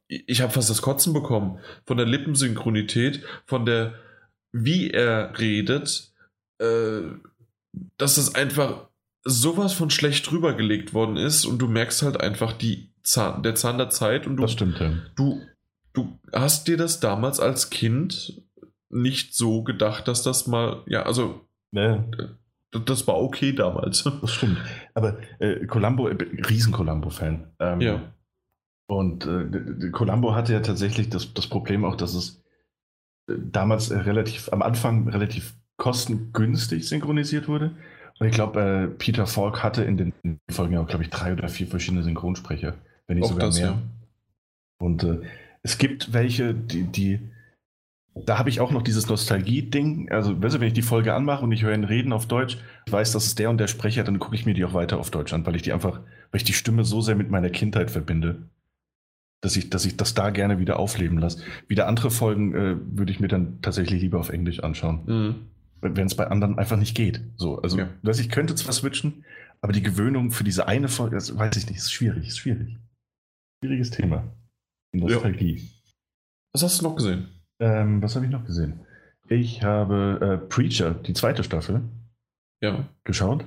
ich habe fast das Kotzen bekommen von der Lippensynchronität, von der, wie er redet, äh, dass das einfach sowas von schlecht rübergelegt worden ist und du merkst halt einfach die Zahn, der Zahn der Zeit und du, das stimmt, ja. du, du hast dir das damals als Kind nicht so gedacht, dass das mal, ja, also ja. das war okay damals. Das stimmt. Aber äh, Columbo, äh, riesen Columbo-Fan. Ähm, ja. Und äh, Columbo hatte ja tatsächlich das, das Problem auch, dass es äh, damals relativ, am Anfang relativ kostengünstig synchronisiert wurde. Und ich glaube, äh, Peter Falk hatte in den Folgen auch, glaube ich, drei oder vier verschiedene Synchronsprecher, wenn nicht auch sogar das, mehr. Ja. Und äh, es gibt welche, die, die da habe ich auch noch dieses Nostalgie-Ding. Also, weißt du, wenn ich die Folge anmache und ich höre ihn reden auf Deutsch, ich weiß, das ist der und der Sprecher, dann gucke ich mir die auch weiter auf Deutsch an, weil ich die einfach, weil ich die Stimme so sehr mit meiner Kindheit verbinde dass ich, dass ich das da gerne wieder aufleben lasse. Wieder andere Folgen äh, würde ich mir dann tatsächlich lieber auf Englisch anschauen. Mhm. Wenn es bei anderen einfach nicht geht. So, also, ja. dass ich könnte zwar switchen, aber die Gewöhnung für diese eine Folge, das weiß ich nicht, ist schwierig, ist schwierig. Schwieriges Thema. Nostalgie. Ja. Was hast du noch gesehen? Ähm, was habe ich noch gesehen? Ich habe äh, Preacher, die zweite Staffel, ja. geschaut.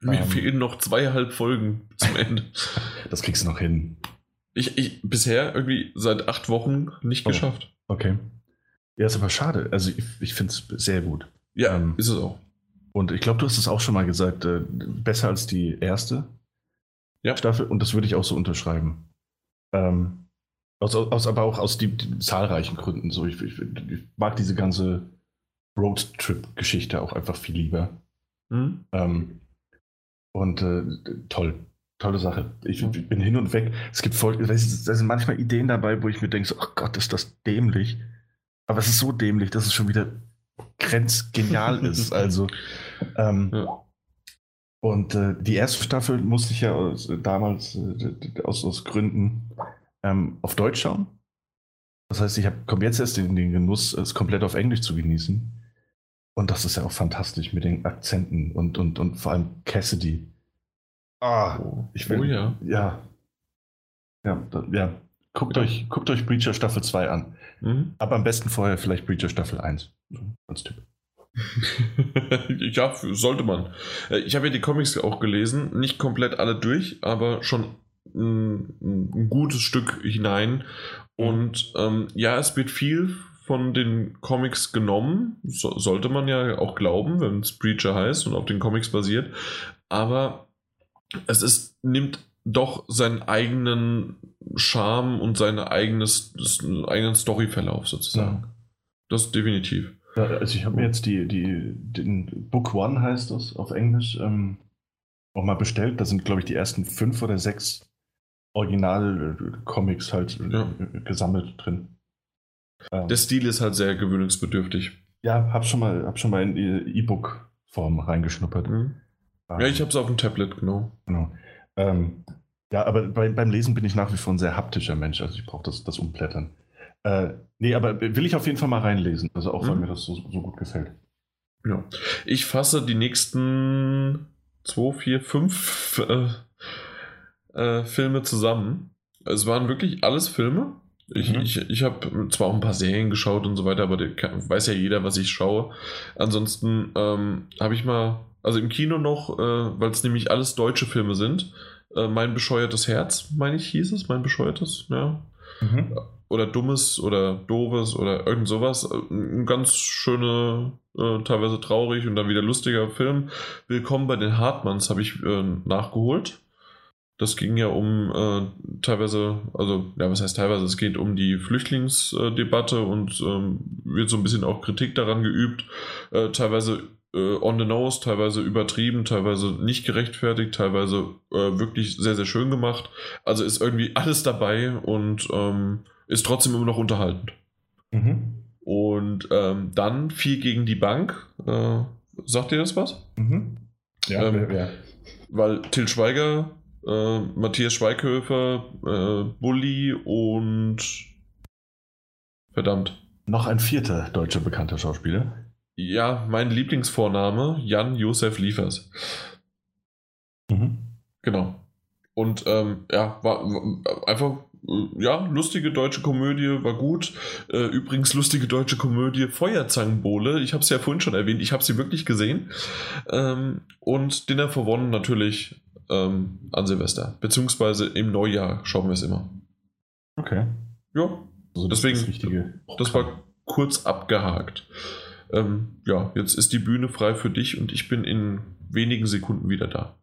Mir ähm, fehlen noch zweieinhalb Folgen zum Ende. [laughs] das kriegst du noch hin. Ich, ich bisher irgendwie seit acht Wochen nicht Oh. geschafft. Okay. Ja, ist aber schade. Also ich, ich finde es sehr gut. Ja, Ähm, ist es auch. Und ich glaube, du hast es auch schon mal gesagt, äh, besser als die erste Ja. Staffel. Und das würde ich auch so unterschreiben. Ähm, aus, aus, aber auch aus die, die zahlreichen Gründen. So, ich, ich, ich mag diese ganze Roadtrip-Geschichte auch einfach viel lieber. Hm? Ähm, und äh, toll. Tolle Sache. Ich, ich bin hin und weg. Es gibt voll, da sind manchmal Ideen dabei, wo ich mir denke, so, ach Gott, ist das dämlich. Aber es ist so dämlich, dass es schon wieder grenzgenial [laughs] ist. Also, ähm, Ja. und äh, die erste Staffel musste ich ja aus, damals äh, aus, aus Gründen ähm, auf Deutsch schauen. Das heißt, ich komme jetzt erst in den Genuss, es komplett auf Englisch zu genießen. Und das ist ja auch fantastisch mit den Akzenten und, und, und vor allem Cassidy. Ah, ich will. oh ja. Ja. Ja, da, ja. Guckt, Ja. Euch, guckt euch Breacher Staffel 2 an. Mhm. Aber am besten vorher vielleicht Breacher Staffel 1. So, als Tipp. [laughs] ja, sollte man. Äh, Ich habe ja die Comics auch gelesen, nicht komplett alle durch, aber schon ein, ein gutes Stück hinein. Und ähm, ja, es wird viel von den Comics genommen, so, sollte man ja auch glauben, wenn es Preacher heißt und auf den Comics basiert. Aber es ist, nimmt doch seinen eigenen Charme und seine eigenes, seinen eigenen Storyverlauf sozusagen. Das definitiv. Ja, also ich habe mir jetzt die, die, den Book One heißt das auf Englisch, ähm, auch mal bestellt. Da sind, glaube ich, die ersten fünf oder sechs Original-Comics halt äh, Ja. gesammelt drin. Ähm, Der Stil ist halt sehr gewöhnungsbedürftig. ja, hab schon mal, hab schon mal in die E-Book-Form reingeschnuppert. Mhm. Ja, ich habe es auf dem Tablet, genau. Genau. Ähm, ja, aber bei, beim Lesen bin ich nach wie vor ein sehr haptischer Mensch, also ich brauche das, das Umblättern. Äh, nee, aber will ich auf jeden Fall mal reinlesen, also auch weil Mhm. mir das so, so gut gefällt. Ja. Ich fasse die nächsten zwei, vier, fünf äh, äh, Filme zusammen. Es waren wirklich alles Filme. Ich, Mhm. ich, ich habe zwar auch ein paar Serien geschaut und so weiter, aber weiß ja jeder, was ich schaue. Ansonsten ähm, habe ich mal, also im Kino noch, äh, weil es nämlich alles deutsche Filme sind, äh, Mein bescheuertes Herz, meine ich, hieß es, Mein bescheuertes, ja. Oder Dummes oder Doofes oder irgend sowas. Ein ganz schöner, äh, teilweise traurig und dann wieder lustiger Film. Willkommen bei den Hartmanns habe ich äh, nachgeholt. Das ging ja um äh, teilweise, also, ja, was heißt teilweise? Es geht um die Flüchtlingsdebatte und ähm, wird so ein bisschen auch Kritik daran geübt. Äh, teilweise äh, on the nose, teilweise übertrieben, teilweise nicht gerechtfertigt, teilweise äh, wirklich sehr, sehr schön gemacht. Also ist irgendwie [laughs] alles dabei und ähm, ist trotzdem immer noch unterhaltend. Mhm. Und ähm, dann viel gegen die Bank. Äh, sagt ihr das was? Mhm. Ja, Ähm, wer. Weil Till Schweiger, äh, Matthias Schweighöfer, äh, Bulli und verdammt. Noch ein vierter deutscher bekannter Schauspieler. Ja, mein Lieblingsvorname, Jan Josef Liefers. Mhm. Genau. Und ähm, ja, war, war einfach, äh, ja, lustige deutsche Komödie, war gut. Äh, übrigens, lustige deutsche Komödie, Feuerzangenbowle. Ich habe es ja vorhin schon erwähnt, ich habe sie wirklich gesehen. Ähm, und Dinner for One natürlich ähm, an Silvester. Beziehungsweise im Neujahr schauen wir es immer. Okay. Ja, Also das Deswegen- ist das das war kurz abgehakt. Ähm, ja, jetzt ist die Bühne frei für dich und ich bin in wenigen Sekunden wieder da.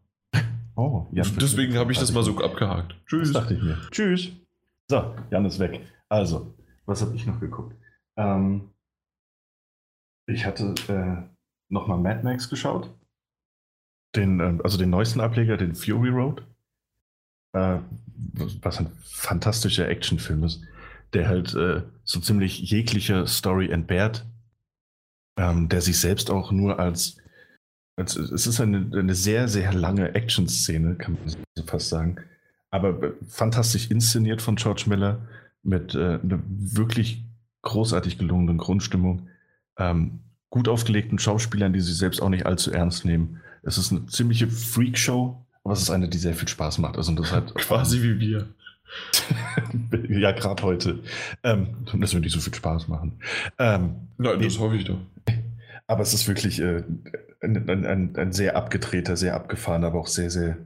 Oh, Jan Deswegen habe ich das mal so Das abgehakt. Tschüss. dachte ich mir. Tschüss. So, Jan ist weg. Also, was habe ich noch geguckt? Ähm, ich hatte äh, nochmal Mad Max geschaut. Den, ähm, also den neuesten Ableger, den Fury Road. Äh, was ein fantastischer Actionfilm ist, der halt äh, so ziemlich jegliche Story entbehrt, ähm, der sich selbst auch nur als, als es ist eine, eine sehr, sehr lange Action-Szene, kann man so fast sagen, aber äh, fantastisch inszeniert von George Miller mit äh, einer wirklich großartig gelungenen Grundstimmung, ähm, gut aufgelegten Schauspielern, die sich selbst auch nicht allzu ernst nehmen. Es ist eine ziemliche Freakshow, aber es ist eine, die sehr viel Spaß macht. Also das hat [laughs] Quasi wie wir. Ja, gerade heute. Ähm, das wird nicht so viel Spaß machen. Ähm, Nein, das hoffe ich doch. aber es ist wirklich äh, ein, ein, ein, ein sehr abgedrehter, sehr abgefahrener, aber auch sehr, sehr,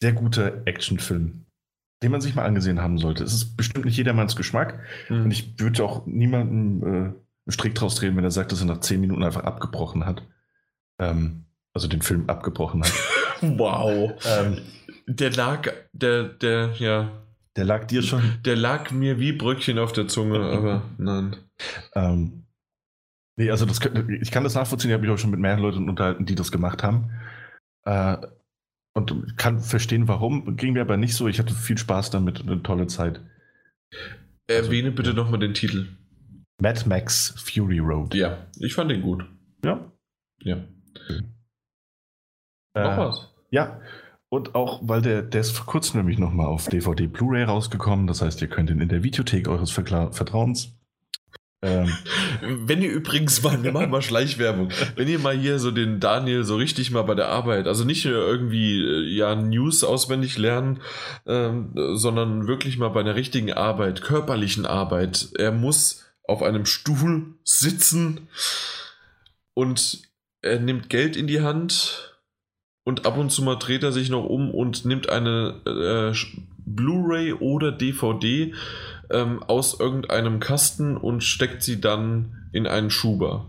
sehr guter Actionfilm. den man sich mal angesehen haben sollte. Es ist bestimmt nicht jedermanns Geschmack. Mhm. Und ich würde auch niemandem äh, einen Strick draus drehen, wenn er sagt, dass er nach zehn Minuten einfach abgebrochen hat. Ähm, also den Film abgebrochen hat. [laughs] wow. Ähm, der lag, der, der, ja. Der lag dir schon? Der lag mir wie Bröckchen auf der Zunge, [laughs] aber nein. Ähm, nee, also das, ich kann das nachvollziehen, ich habe mich auch schon mit mehreren Leuten unterhalten, die das gemacht haben. Äh, und kann verstehen, warum. Ging mir aber nicht so. Ich hatte viel Spaß damit und eine tolle Zeit. Erwähne also, bitte nochmal den Titel. Mad Max Fury Road. Ja, ich fand den gut. Ja. Ja. Äh, Noch was? Ja. Und auch, weil der, der ist vor kurzem nämlich nochmal auf DVD Blu-ray rausgekommen. Das heißt, ihr könnt ihn in der Videothek eures Vertrauens ähm. [laughs] Wenn ihr übrigens mal, wir machen mal Schleichwerbung, wenn ihr mal hier so den Daniel so richtig mal bei der Arbeit, also nicht irgendwie äh, ja News auswendig lernen, ähm, sondern wirklich mal bei einer richtigen Arbeit, körperlichen Arbeit. Er muss auf einem Stuhl sitzen und er nimmt Geld in die Hand und ab und zu mal dreht er sich noch um und nimmt eine äh, Blu-ray oder DVD ähm, aus irgendeinem Kasten und steckt sie dann in einen Schuber.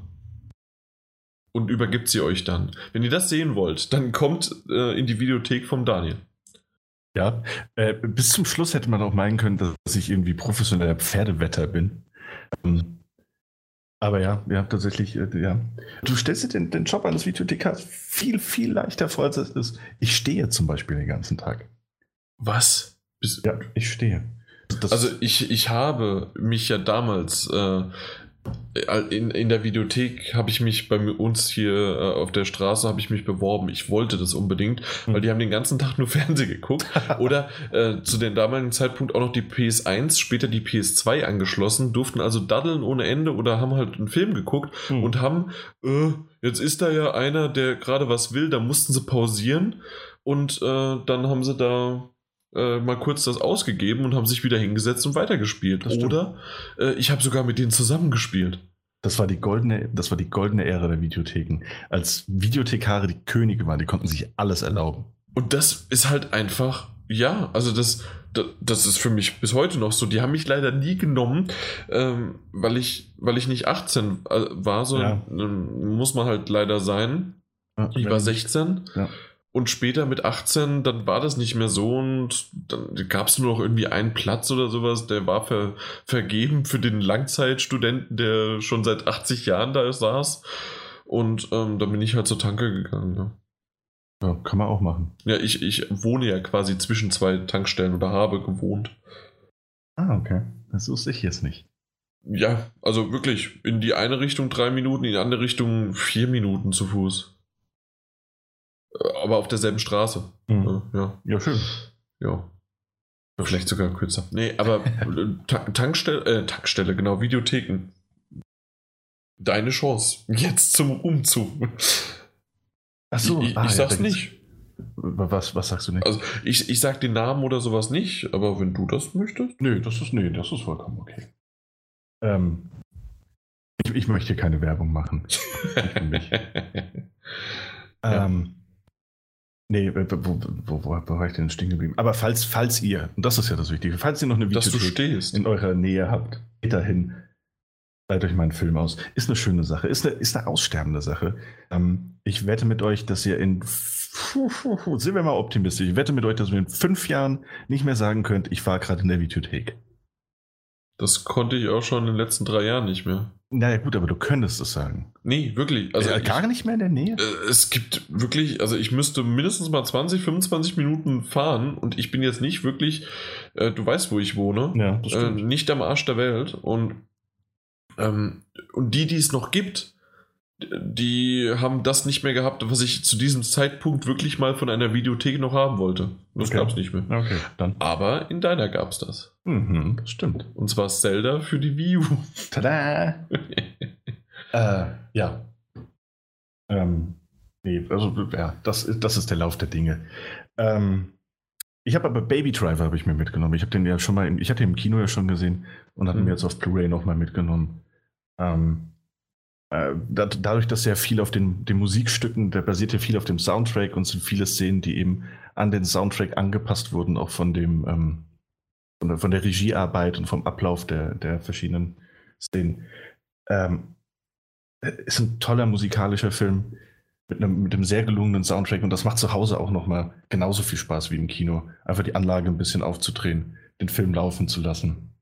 Und übergibt sie euch dann. Wenn ihr das sehen wollt, dann kommt äh, in die Videothek vom Daniel. Ja, äh, bis zum Schluss hätte man auch meinen können, dass ich irgendwie professioneller Pferdewetter bin. Ähm, aber ja, ja, tatsächlich, äh, ja. Du stellst dir den, den Job eines Videothekars viel, viel leichter vor, als es ist. Ich stehe zum Beispiel den ganzen Tag. Was? Ja, ich stehe. Das also ich, ich habe mich ja damals äh, in, in der Videothek habe ich mich bei uns hier äh, auf der Straße habe ich mich beworben. Ich wollte das unbedingt, mhm. weil die haben den ganzen Tag nur [laughs] Fernsehen geguckt. [laughs] Oder äh, zu dem damaligen Zeitpunkt auch noch die PS1, später die PS2 angeschlossen, durften also daddeln ohne Ende oder haben halt einen Film geguckt mhm. und haben, äh, jetzt ist da ja einer, der gerade was will, da mussten sie pausieren und äh, dann haben sie da äh, mal kurz das ausgegeben und haben sich wieder hingesetzt und weitergespielt. Oder äh, ich habe sogar mit denen zusammengespielt. Das war die goldene, das war die goldene Ära der Videotheken. Als Videothekare die Könige waren, die konnten sich alles erlauben. Und das ist halt einfach, ja, also das, das, das ist für mich bis heute noch so. Die haben mich leider nie genommen, ähm, weil ich, weil ich nicht 18 äh, war, so ja. muss man halt leider sein. Ja, ich war 16. Ja. Und später mit 18, dann war das nicht mehr so und dann gab es nur noch irgendwie einen Platz oder sowas, der war ver, vergeben für den Langzeitstudenten, der schon seit 80 Jahren da saß. Und ähm, dann bin ich halt zur Tanke gegangen. Ja. ja, kann man auch machen. Ja, ich, ich wohne ja quasi zwischen zwei Tankstellen oder habe gewohnt. Ah, okay. Das wusste ich jetzt nicht. Ja, also wirklich in die eine Richtung drei Minuten, in die andere Richtung vier Minuten zu Fuß. Aber auf derselben Straße. Mhm. Ja. ja, schön. Ja. Vielleicht sogar kürzer. Nee, aber Tankstelle, äh, Tankstelle, genau, Videotheken. Deine Chance. Jetzt zum Umzug. Achso, ich, ich, ah, ich sag's ja, nicht. Was, was sagst du nicht? Also ich, ich sag den Namen oder sowas nicht, aber wenn du das möchtest. Nee, das ist, nee, das ist vollkommen okay. Ähm, ich, ich möchte keine Werbung machen. [laughs] ähm, Nee, wo, wo, wo, wo war ich denn stehen geblieben? Aber falls, falls ihr, und das ist ja das Wichtige, falls ihr noch eine Videothek in eurer Nähe habt, geht dahin, seid euch meinen Film aus. Ist eine schöne Sache, ist eine, ist eine aussterbende Sache. Ähm, ich wette mit euch, dass ihr in, sind wir mal optimistisch, ich wette mit euch, dass wir in fünf Jahren nicht mehr sagen könnt, ich war gerade in der Videothek. Das konnte ich auch schon in den letzten drei Jahren nicht mehr. Naja, gut, aber du könntest es sagen. Nee, wirklich. Also ja, gar ich, nicht mehr in der Nähe? Äh, es gibt wirklich, also ich müsste mindestens mal 20, 25 Minuten fahren und ich bin jetzt nicht wirklich, äh, du weißt, wo ich wohne. Ja, das stimmt. Äh, nicht am Arsch der Welt. Und, ähm, und die, die es noch gibt, die haben das nicht mehr gehabt, was ich zu diesem Zeitpunkt wirklich mal von einer Videothek noch haben wollte. Das okay. gab es nicht mehr. Okay, dann. Aber in deiner gab es das. Mhm, das stimmt. Und zwar Zelda für die Wii U. Tada! [laughs] äh, ja. Ähm, nee, also ja, das, das ist der Lauf der Dinge. Ähm, ich habe aber Baby Driver habe ich mir mitgenommen. Ich habe den ja schon mal, im, ich hatte den im Kino ja schon gesehen und hatte mhm. mir jetzt auf Blu-ray nochmal mitgenommen. Ähm, äh, dadurch, dass sehr viel auf den, den Musikstücken, der basiert ja viel auf dem Soundtrack und sind viele Szenen, die eben an den Soundtrack angepasst wurden, auch von dem, ähm, von der, von der Regiearbeit und vom Ablauf der, der verschiedenen Szenen. Ähm, ist ein toller musikalischer Film mit einem, mit einem sehr gelungenen Soundtrack und das macht zu Hause auch nochmal genauso viel Spaß wie im Kino. Einfach die Anlage ein bisschen aufzudrehen, den Film laufen zu lassen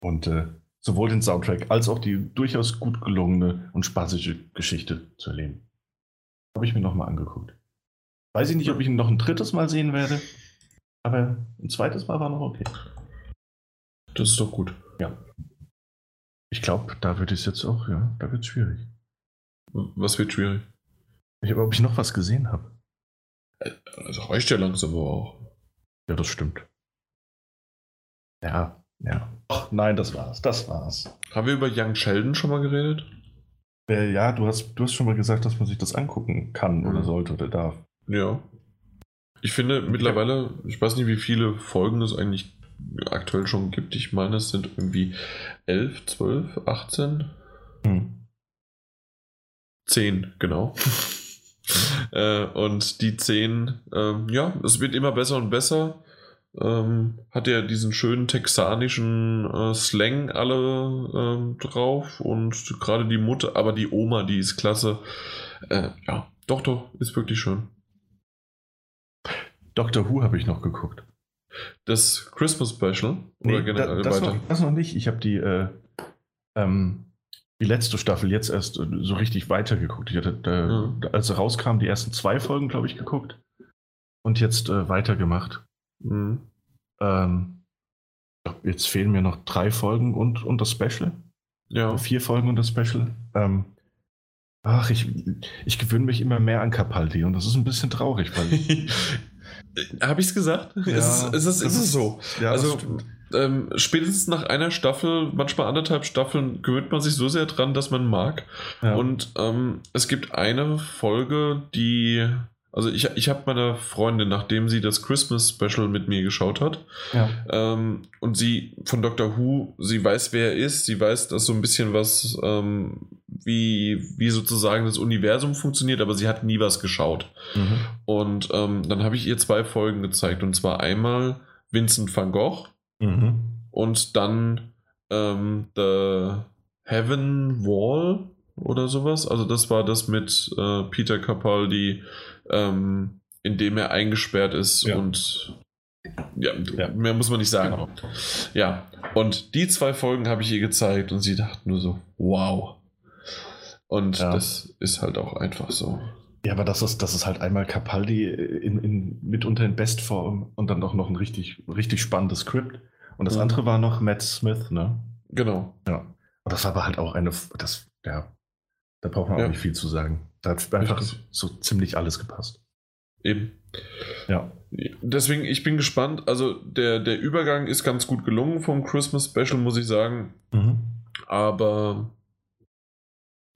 und äh, sowohl den Soundtrack als auch die durchaus gut gelungene und spaßige Geschichte zu erleben. Habe ich mir nochmal angeguckt. Weiß ich nicht, ob ich ihn noch ein drittes Mal sehen werde, aber ein zweites Mal war noch okay. Das ist doch gut. Ja. Ich glaube, da wird es jetzt auch, ja, da wird es schwierig. Was wird schwierig? Ich, ob ich noch was gesehen habe. Also reicht ja langsam aber auch. Ja, das stimmt. Ja, ja. Ach, nein, das war's. Das war's. Haben wir über Young Sheldon schon mal geredet? Äh, ja, du hast, du hast schon mal gesagt, dass man sich das angucken kann oder sollte oder darf. Ja. Ich finde mittlerweile, ich weiß nicht, wie viele Folgen es eigentlich aktuell schon gibt. Ich meine, es sind irgendwie 11, 12, 18. Hm. 10, genau. [laughs] äh, und die 10, äh, ja, es wird immer besser und besser. Ähm, hat ja diesen schönen texanischen äh, Slang alle ähm, drauf und gerade die Mutter, aber die Oma, die ist klasse. Äh, ja, doch, doch, ist wirklich schön. Doctor Who habe ich noch geguckt. Das Christmas Special? Oder nee, generell da, das, weiter? Noch, das noch nicht. Ich habe die, äh, ähm, die letzte Staffel jetzt erst äh, so richtig weitergeguckt. Ich hatte, da, mhm. als sie rauskam, die ersten zwei Folgen, glaube ich, geguckt. Und jetzt äh, weitergemacht. Mhm. Ähm, jetzt fehlen mir noch drei Folgen und, und das Special. Ja. Vier Folgen und das Special. Ähm, ach, ich, ich gewöhne mich immer mehr an Capaldi und das ist ein bisschen traurig, weil. [laughs] Habe ich es gesagt? Ja, ist, es, ist es so? Ja, also ähm, spätestens nach einer Staffel, manchmal anderthalb Staffeln, gewöhnt man sich so sehr dran, dass man mag. Ja. Und ähm, es gibt eine Folge, die also ich, ich habe meiner Freundin, nachdem sie das Christmas Special mit mir geschaut hat, ja. ähm, und sie von Doctor Who, sie weiß, wer er ist, sie weiß, dass so ein bisschen was, ähm, wie, wie sozusagen das Universum funktioniert, aber sie hat nie was geschaut. Mhm. Und ähm, dann habe ich ihr zwei Folgen gezeigt, und zwar einmal Vincent van Gogh mhm. und dann ähm, The Heaven Wall oder sowas. Also das war das mit äh, Peter Capaldi ähm, in dem er eingesperrt ist ja. und ja, ja, mehr muss man nicht sagen. Genau. Ja, und die zwei Folgen habe ich ihr gezeigt und sie dachte nur so, wow. Und ja. das ist halt auch einfach so. Ja, aber das ist, das ist halt einmal Capaldi in, in, mitunter in Bestform und dann auch noch ein richtig, richtig spannendes Skript. Und das mhm. andere war noch Matt Smith, ne? Genau. Ja. Und das war aber halt auch eine, das, ja, da braucht man auch nicht viel zu sagen. Da hat einfach Richtig. so ziemlich alles gepasst. Eben. Ja. Deswegen, ich bin gespannt. Also, der, der Übergang ist ganz gut gelungen vom Christmas Special, muss ich sagen. Mhm. Aber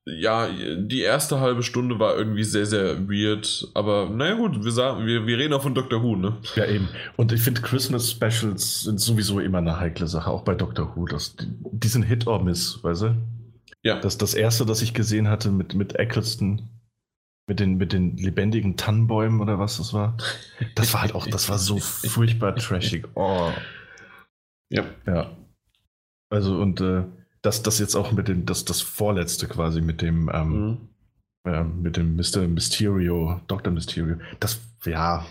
ja, die erste halbe Stunde war irgendwie sehr, sehr weird. Aber naja, gut, wir, sagen, wir, wir reden auch von Doctor Who, ne? Ja, eben. Und ich finde, Christmas Specials sind sowieso immer eine heikle Sache, auch bei Doctor Who. Das, die, die sind Hit or Miss, weißt du? Ja. Das, das erste, das ich gesehen hatte mit, mit Eccleston, mit den, mit den lebendigen Tannenbäumen oder was das war. Das war halt auch, das war so furchtbar trashig. Oh. Ja. Ja. Also, und äh, das, das jetzt auch mit dem, das, das vorletzte quasi mit dem, ähm, mhm. äh, mit dem Mr. Mysterio, Dr. Mysterio, das, ja,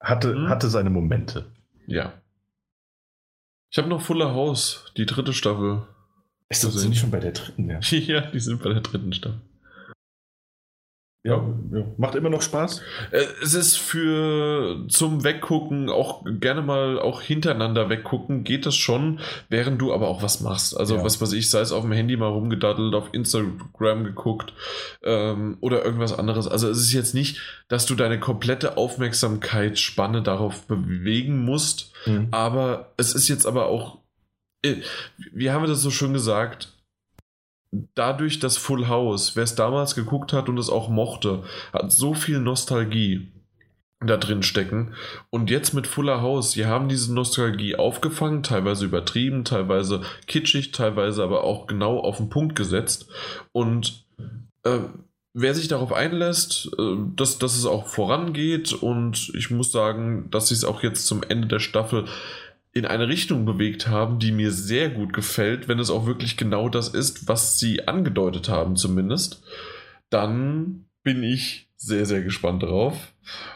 hatte, mhm. hatte seine Momente. Ja. Ich habe noch Fuller House, die dritte Staffel. Ist das, sind die schon bei der dritten, ja? [laughs] ja, die sind bei der dritten Staffel. Ja, ja, macht immer noch Spaß. Äh, es ist für zum Weggucken, auch gerne mal auch hintereinander weggucken, geht das schon, während du aber auch was machst. Also ja. was weiß ich, sei es auf dem Handy mal rumgedaddelt, auf Instagram geguckt ähm, oder irgendwas anderes. Also es ist jetzt nicht, dass du deine komplette Aufmerksamkeitsspanne darauf bewegen musst, mhm. aber es ist jetzt aber auch wie haben wir das so schön gesagt? Dadurch, dass Full House, wer es damals geguckt hat und es auch mochte, hat so viel Nostalgie da drin stecken. Und jetzt mit Fuller House, die haben diese Nostalgie aufgefangen, teilweise übertrieben, teilweise kitschig, teilweise aber auch genau auf den Punkt gesetzt. Und äh, wer sich darauf einlässt, äh, dass, dass es auch vorangeht und ich muss sagen, dass sie es auch jetzt zum Ende der Staffel in eine Richtung bewegt haben, die mir sehr gut gefällt, wenn es auch wirklich genau das ist, was sie angedeutet haben, zumindest, dann bin ich sehr, sehr gespannt darauf,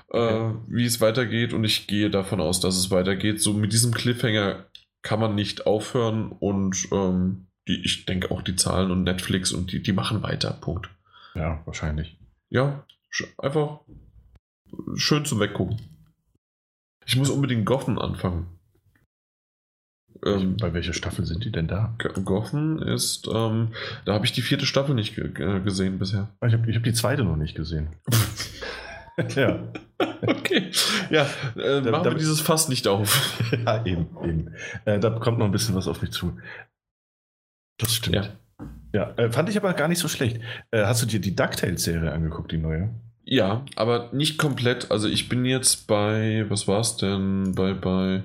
okay. äh, wie es weitergeht. Und ich gehe davon aus, dass es weitergeht. So mit diesem Cliffhanger kann man nicht aufhören und ähm, die, ich denke auch die Zahlen und Netflix und die, die machen weiter. Punkt. Ja, wahrscheinlich. Ja, einfach schön zum Weggucken. Ich muss unbedingt Gotham anfangen. Ähm, Bei welcher Staffel sind die denn da? Gotham ist, ähm, da habe ich die vierte Staffel nicht gesehen bisher. Ah, ich habe ich hab die zweite noch nicht gesehen. [laughs] ja. Okay. Ja, äh, da, machen da, wir dieses Fass nicht auf. [laughs] ja, eben, eben. Äh, da kommt noch ein bisschen was auf mich zu. Das stimmt. Ja, ja äh, fand ich aber gar nicht so schlecht. Äh, hast du dir die DuckTales-Serie angeguckt, die neue? Ja, aber nicht komplett. Also ich bin jetzt bei, was war es denn? Bei, bei,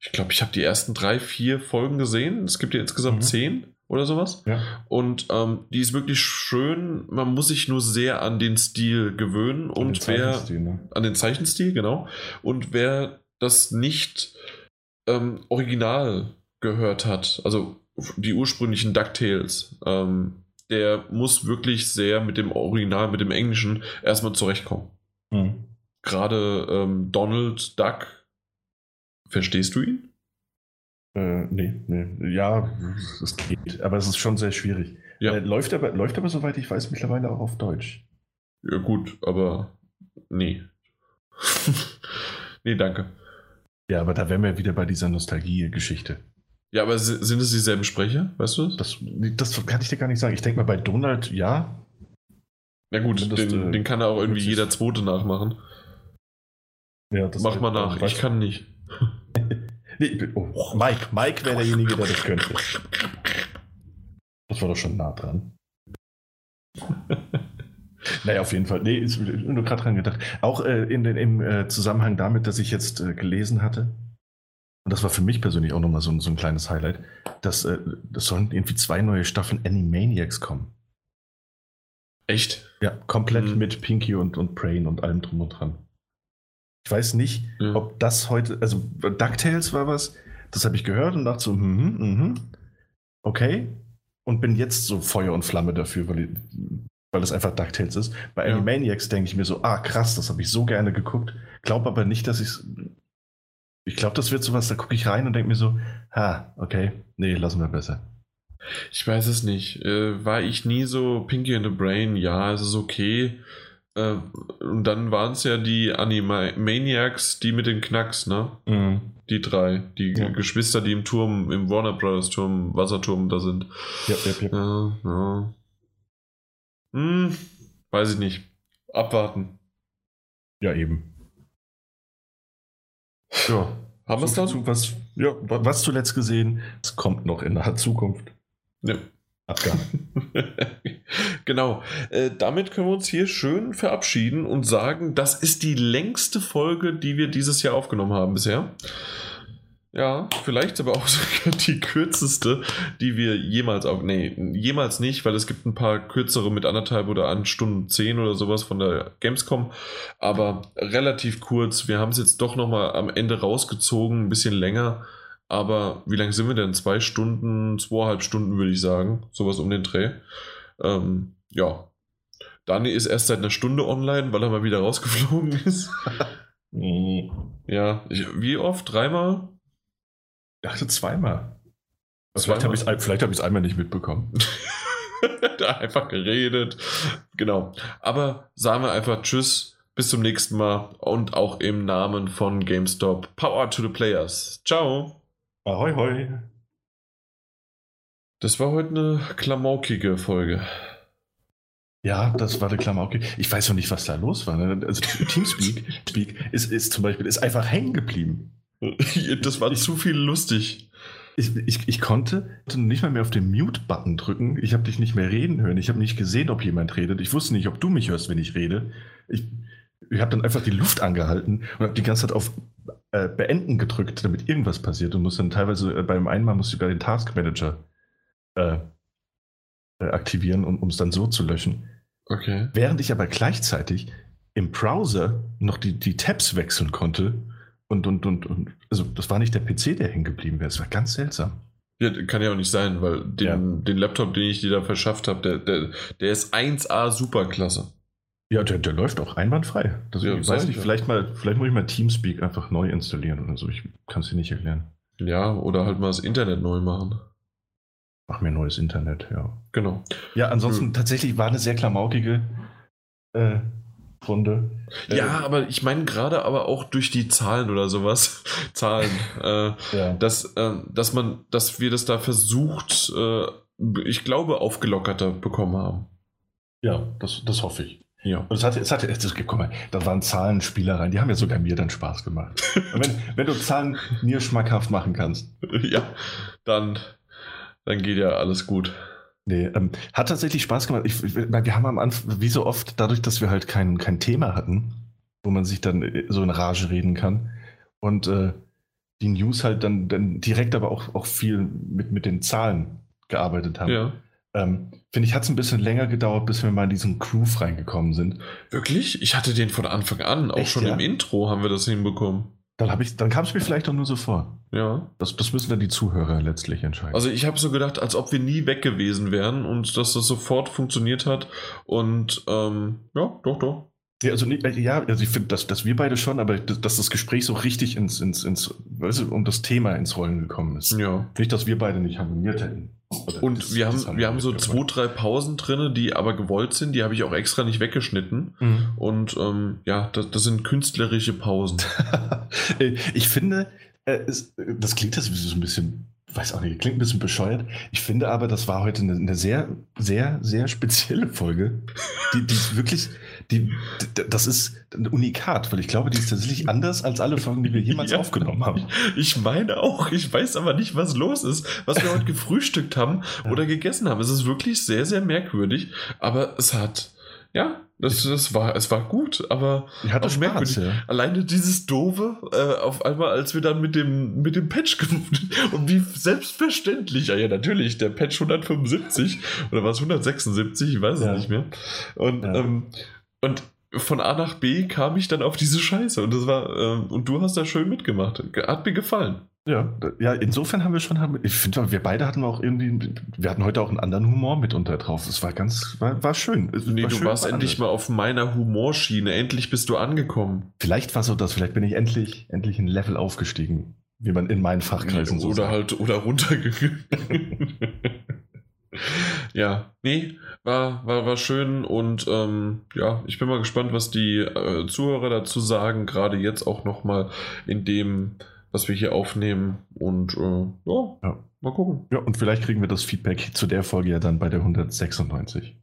ich glaube, ich habe die ersten drei, vier Folgen gesehen. Es gibt ja insgesamt mhm. zehn oder sowas. Ja. Und ähm, die ist wirklich schön. Man muss sich nur sehr an den Stil gewöhnen. An und wer. Ne? An den Zeichenstil, genau. Und wer das nicht ähm, original gehört hat, also die ursprünglichen DuckTales, ähm, der muss wirklich sehr mit dem Original, mit dem Englischen erstmal zurechtkommen. Mhm. Gerade ähm, Donald Duck, verstehst du ihn? Äh, nee, nee. Ja, es geht, aber es ist schon sehr schwierig. Ja. Äh, läuft, aber, läuft aber, soweit ich weiß, mittlerweile auch auf Deutsch. Ja, gut, aber nee. [laughs] nee, danke. Ja, aber da wären wir wieder bei dieser Nostalgie-Geschichte. Ja, aber sind es dieselben Sprecher, weißt du das? Das kann ich dir gar nicht sagen. Ich denke mal, bei Donald ja. Na gut, den, äh, den, kann er auch irgendwie jeder Zweite nachmachen. Ja, das Mach mal nach, ich kann nicht. Nee, oh, Mike, Mike wäre derjenige, der das könnte. Das war doch schon nah dran. [laughs] naja, auf jeden Fall. Nee, ist nur gerade dran gedacht. Auch äh, in den, im äh, Zusammenhang damit, dass ich jetzt äh, gelesen hatte, und das war für mich persönlich auch nochmal so, so ein kleines Highlight, dass äh, das sollen irgendwie zwei neue Staffeln Animaniacs kommen. Echt? Ja, komplett mhm. mit Pinky und, und Brain und allem drum und dran. Ich weiß nicht, mhm. ob das heute, also DuckTales war was, das habe ich gehört und dachte so, mhm, mhm, okay. Und bin jetzt so Feuer und Flamme dafür, weil, weil es einfach DuckTales ist. Bei ja. Animaniacs denke ich mir so, ah krass, das habe ich so gerne geguckt. Glaube aber nicht, dass ich es ich glaube, das wird sowas, da gucke ich rein und denke mir so, ha, okay, nee, lassen wir besser. Ich weiß es nicht. Äh, war ich nie so Pinky in the Brain? Ja, es ist okay. Äh, und dann waren es ja die Animaniacs, die mit den Knacks, ne? Mhm. Die drei, die ja. Geschwister, die im Turm, im Warner Brothers Turm, Wasserturm da sind. Ja, ja, ja. ja, ja. Hm, weiß ich nicht. Abwarten. Ja, eben. Ja. Haben wir es dann? Was, ja, was zuletzt gesehen? Es kommt noch in naher Zukunft. Ja. [laughs] Genau. Äh, damit können wir uns hier schön verabschieden und sagen, das ist die längste Folge, die wir dieses Jahr aufgenommen haben bisher. Ja, vielleicht aber auch [laughs] die kürzeste, die wir jemals auf. Nee, jemals nicht, weil es gibt ein paar kürzere mit anderthalb oder an Stunden zehn oder sowas von der Gamescom. Aber relativ kurz. Wir haben es jetzt doch nochmal am Ende rausgezogen, ein bisschen länger. Aber wie lange sind wir denn? Zwei Stunden, zweieinhalb Stunden würde ich sagen. Sowas um den Dreh. Ähm, ja. Dani ist erst seit einer Stunde online, weil er mal wieder rausgeflogen [laughs] ist. ja, ich, wie oft? Dreimal? Ich dachte zweimal. Vielleicht habe ich es einmal nicht mitbekommen. [laughs] da einfach geredet. Genau. Aber sagen wir einfach Tschüss, bis zum nächsten Mal und auch im Namen von GameStop. Power to the Players. Ciao. Ahoi, hoi. Das war heute eine klamaukige Folge. Ja, das war eine Klamaukige. Ich weiß noch nicht, was da los war. Ne? Also Teamspeak Speak ist, ist zum Beispiel ist einfach hängen geblieben. [laughs] Das war zu viel lustig. Ich, ich, ich konnte nicht mal mehr auf den Mute-Button drücken. Ich habe dich nicht mehr reden hören. Ich habe nicht gesehen, ob jemand redet. Ich wusste nicht, ob du mich hörst, wenn ich rede. Ich, ich habe dann einfach die Luft angehalten und habe die ganze Zeit auf äh, Beenden gedrückt, damit irgendwas passiert. Und musste dann teilweise äh, beim einen Mal musste ich sogar den Task Manager äh, äh aktivieren, um es dann so zu löschen. Okay. Während ich aber gleichzeitig im Browser noch die, die Tabs wechseln konnte Und, und, und, und, also das war nicht der PC, der hängen geblieben wäre. Es war ganz seltsam. Ja, kann ja auch nicht sein, weil den, Ja. den Laptop, den ich dir da verschafft habe, der, der, der ist 1A superklasse. Ja, der, der läuft auch einwandfrei. Das, Ja, weiß ich nicht, ja. vielleicht, mal, vielleicht muss ich mal Teamspeak einfach neu installieren oder so. Ich kann es dir nicht erklären. Ja, oder halt mal das Internet neu machen. Mach mir neues Internet, ja. Genau. Ja, ansonsten Hm. tatsächlich war eine sehr klamaukige äh, Runde. Ja, Äh, aber ich meine gerade aber auch durch die Zahlen oder sowas. [laughs] Zahlen. äh, ja. dass, ähm, dass man, dass wir das da versucht, äh, ich glaube, aufgelockerter bekommen haben. ja das, das hoffe ich. Ja. Und es hatte, es hatte, das, guck mal, da waren Zahlenspielereien, die haben ja sogar mir dann Spaß gemacht. [laughs] Und wenn, wenn du Zahlen mir schmackhaft machen kannst. [laughs] ja, dann, dann geht ja alles gut. Nee, ähm, hat tatsächlich Spaß gemacht. Ich, ich, wir haben am Anfang, wie so oft, dadurch, dass wir halt kein, kein Thema hatten, wo man sich dann äh, so in Rage reden kann. Und äh, die News halt dann, dann direkt aber auch, auch viel mit, mit den Zahlen gearbeitet haben. Ja. Ähm, Finde ich, hat es ein bisschen länger gedauert, bis wir mal in diesen Groove reingekommen sind. Wirklich? Ich hatte den von Anfang an. Auch Echt, schon ja? im Intro haben wir das hinbekommen. Dann, ich- dann kam es mir vielleicht auch nur so vor. Ja. Das, das müssen dann die Zuhörer letztlich entscheiden. Also ich habe so gedacht, als ob wir nie weg gewesen wären und dass das sofort funktioniert hat. Und ähm, ja, doch, doch. Ja, also, nicht- ja, also ich finde, dass, dass wir beide schon, aber dass, dass das Gespräch so richtig ins, ins, ins, weißt du, um das Thema ins Rollen gekommen ist. Ja. Nicht, dass wir beide nicht harmoniert hätten. Oder Und wir haben, wir haben so zwei, drei Pausen drin, die aber gewollt sind. Die habe ich auch extra nicht weggeschnitten. Mhm. Und ähm, ja, das, das sind künstlerische Pausen. [laughs] Äh, ich finde, äh, es, das klingt jetzt so ein bisschen, weiß auch nicht, klingt ein bisschen bescheuert. Ich finde aber, das war heute eine, eine sehr, sehr, sehr spezielle Folge. Die, die ist wirklich, die, das ist ein Unikat, weil ich glaube, die ist tatsächlich anders als alle Folgen, die wir jemals [laughs] Ja. aufgenommen haben. Ich meine auch, ich weiß aber nicht, was los ist, was wir heute gefrühstückt haben oder gegessen haben. Es ist wirklich sehr, sehr merkwürdig, aber es hat, ja, das, das war, es war gut, aber Die hatte auch Spaß, merkwürdig. ja. Alleine dieses Doofe, äh, auf einmal, als wir dann mit dem, mit dem Patch [laughs] ge- und wie selbstverständlich, ja, ja, natürlich, der Patch 175 oder was 176, ich weiß Ja. es nicht mehr. Und, Ja. ähm, und von A nach B kam ich dann auf diese Scheiße und das war, ähm, und du hast da schön mitgemacht. Hat mir gefallen. Ja, ja, insofern haben wir schon, haben, ich finde, wir beide hatten auch irgendwie, wir hatten heute auch einen anderen Humor mitunter drauf. Es war ganz, war, war schön. Es Nee, war du schön warst war endlich anders. mal auf meiner Humorschiene. Endlich bist du angekommen. Vielleicht war so das, vielleicht bin ich endlich, endlich ein Level aufgestiegen, wie man in meinen Fachkreisen so oder sagt. halt, oder runtergegangen. [laughs] ja, nee, war, war, war schön und ähm, ja, ich bin mal gespannt, was die äh, Zuhörer dazu sagen, gerade jetzt auch nochmal in dem, was wir hier aufnehmen und äh, ja, Ja. mal gucken. Ja, und vielleicht kriegen wir das Feedback zu der Folge ja dann bei der 196.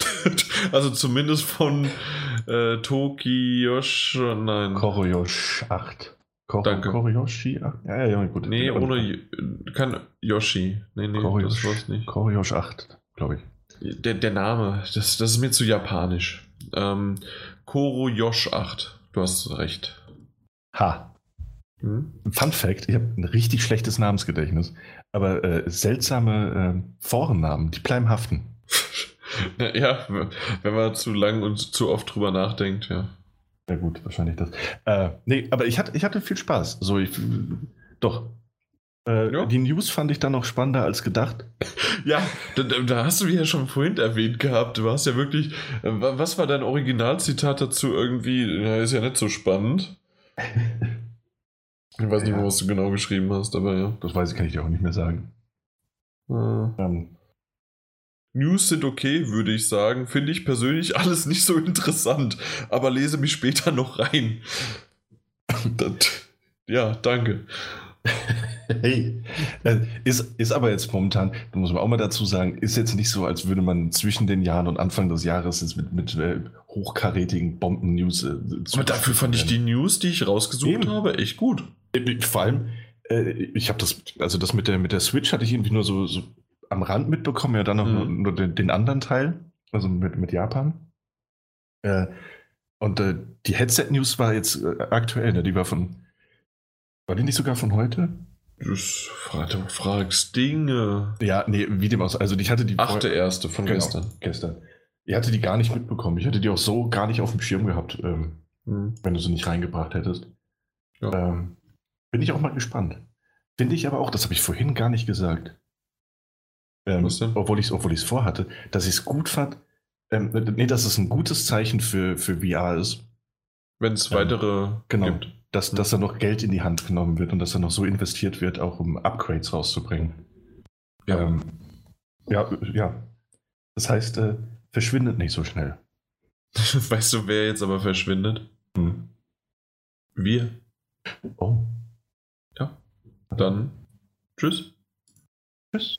[laughs] also zumindest von äh, Tokiyosh, nein. Koroyosh 8. Koro, Danke. Koroyoshi 8? Ja, ja, ja, gut. Nee, ohne kein Yoshi. Nee, nee, Koryosh, das war's nicht. Koroyosh 8, glaube ich. Der, der Name, das, das ist mir zu japanisch. Ähm, Koro Yosh 8. Du hast recht. Ha. Hm? Fun Fact: Ich habe ein richtig schlechtes Namensgedächtnis, aber äh, seltsame äh, Vornamen, die bleiben haften. [laughs] ja, wenn man zu lang und zu oft drüber nachdenkt, ja. Ja, gut, wahrscheinlich das. Äh, nee, aber ich hatte, ich hatte viel Spaß. So, ich, doch. Äh, Ja. Die News fand ich dann noch spannender als gedacht. Ja, da, da hast du ja schon vorhin erwähnt gehabt. Du hast ja wirklich. äh, wa- Was war dein Originalzitat dazu irgendwie? Ja, ist ja nicht so spannend. Ich weiß nicht Ja. was du genau geschrieben hast, aber ja. Das weiß ich, kann ich dir auch nicht mehr sagen. Äh, Ähm, News sind okay, würde ich sagen. Finde ich persönlich alles nicht so interessant, aber lese mich später noch rein. [laughs] Das, ja, danke. [laughs] hey, äh, ist, ist aber jetzt momentan, da muss man auch mal dazu sagen, ist jetzt nicht so, als würde man zwischen den Jahren und Anfang des Jahres jetzt mit, mit äh, hochkarätigen Bomben-News. Äh, Aber dafür fand ich die News, die ich rausgesucht Eben. habe, echt gut. die. Vor allem, äh, ich habe das, also das mit der, mit der Switch hatte ich irgendwie nur so, so am Rand mitbekommen, ja, dann noch Mhm. nur, nur den, den anderen Teil, also mit, mit Japan. Äh, und äh, die Headset-News war jetzt äh, aktuell, ne? die war von, war die nicht sogar von heute? Du fragst Dinge. Ja, nee, wie dem aus. Also ich hatte die Achte erste von Genau, gestern. gestern. Ich hatte die gar nicht mitbekommen. Ich hätte die auch so gar nicht auf dem Schirm gehabt, ähm, Hm. wenn du sie nicht reingebracht hättest. Ja. Ähm, bin ich auch mal gespannt. Finde ich aber auch, das habe ich vorhin gar nicht gesagt. Ähm, obwohl ich es obwohl vorhatte, dass ich es gut fand. Ähm, nee, dass es ein gutes Zeichen für, für VR ist. Wenn es weitere ähm, genau, gibt. Dass, dass da noch Geld in die Hand genommen wird und dass da noch so investiert wird, auch um Upgrades rauszubringen. Ja. Ähm, ja, ja. Das heißt, äh, verschwindet nicht so schnell. [laughs] weißt du, wer jetzt aber verschwindet? Hm. Wir. Oh. Ja. Dann tschüss. Tschüss.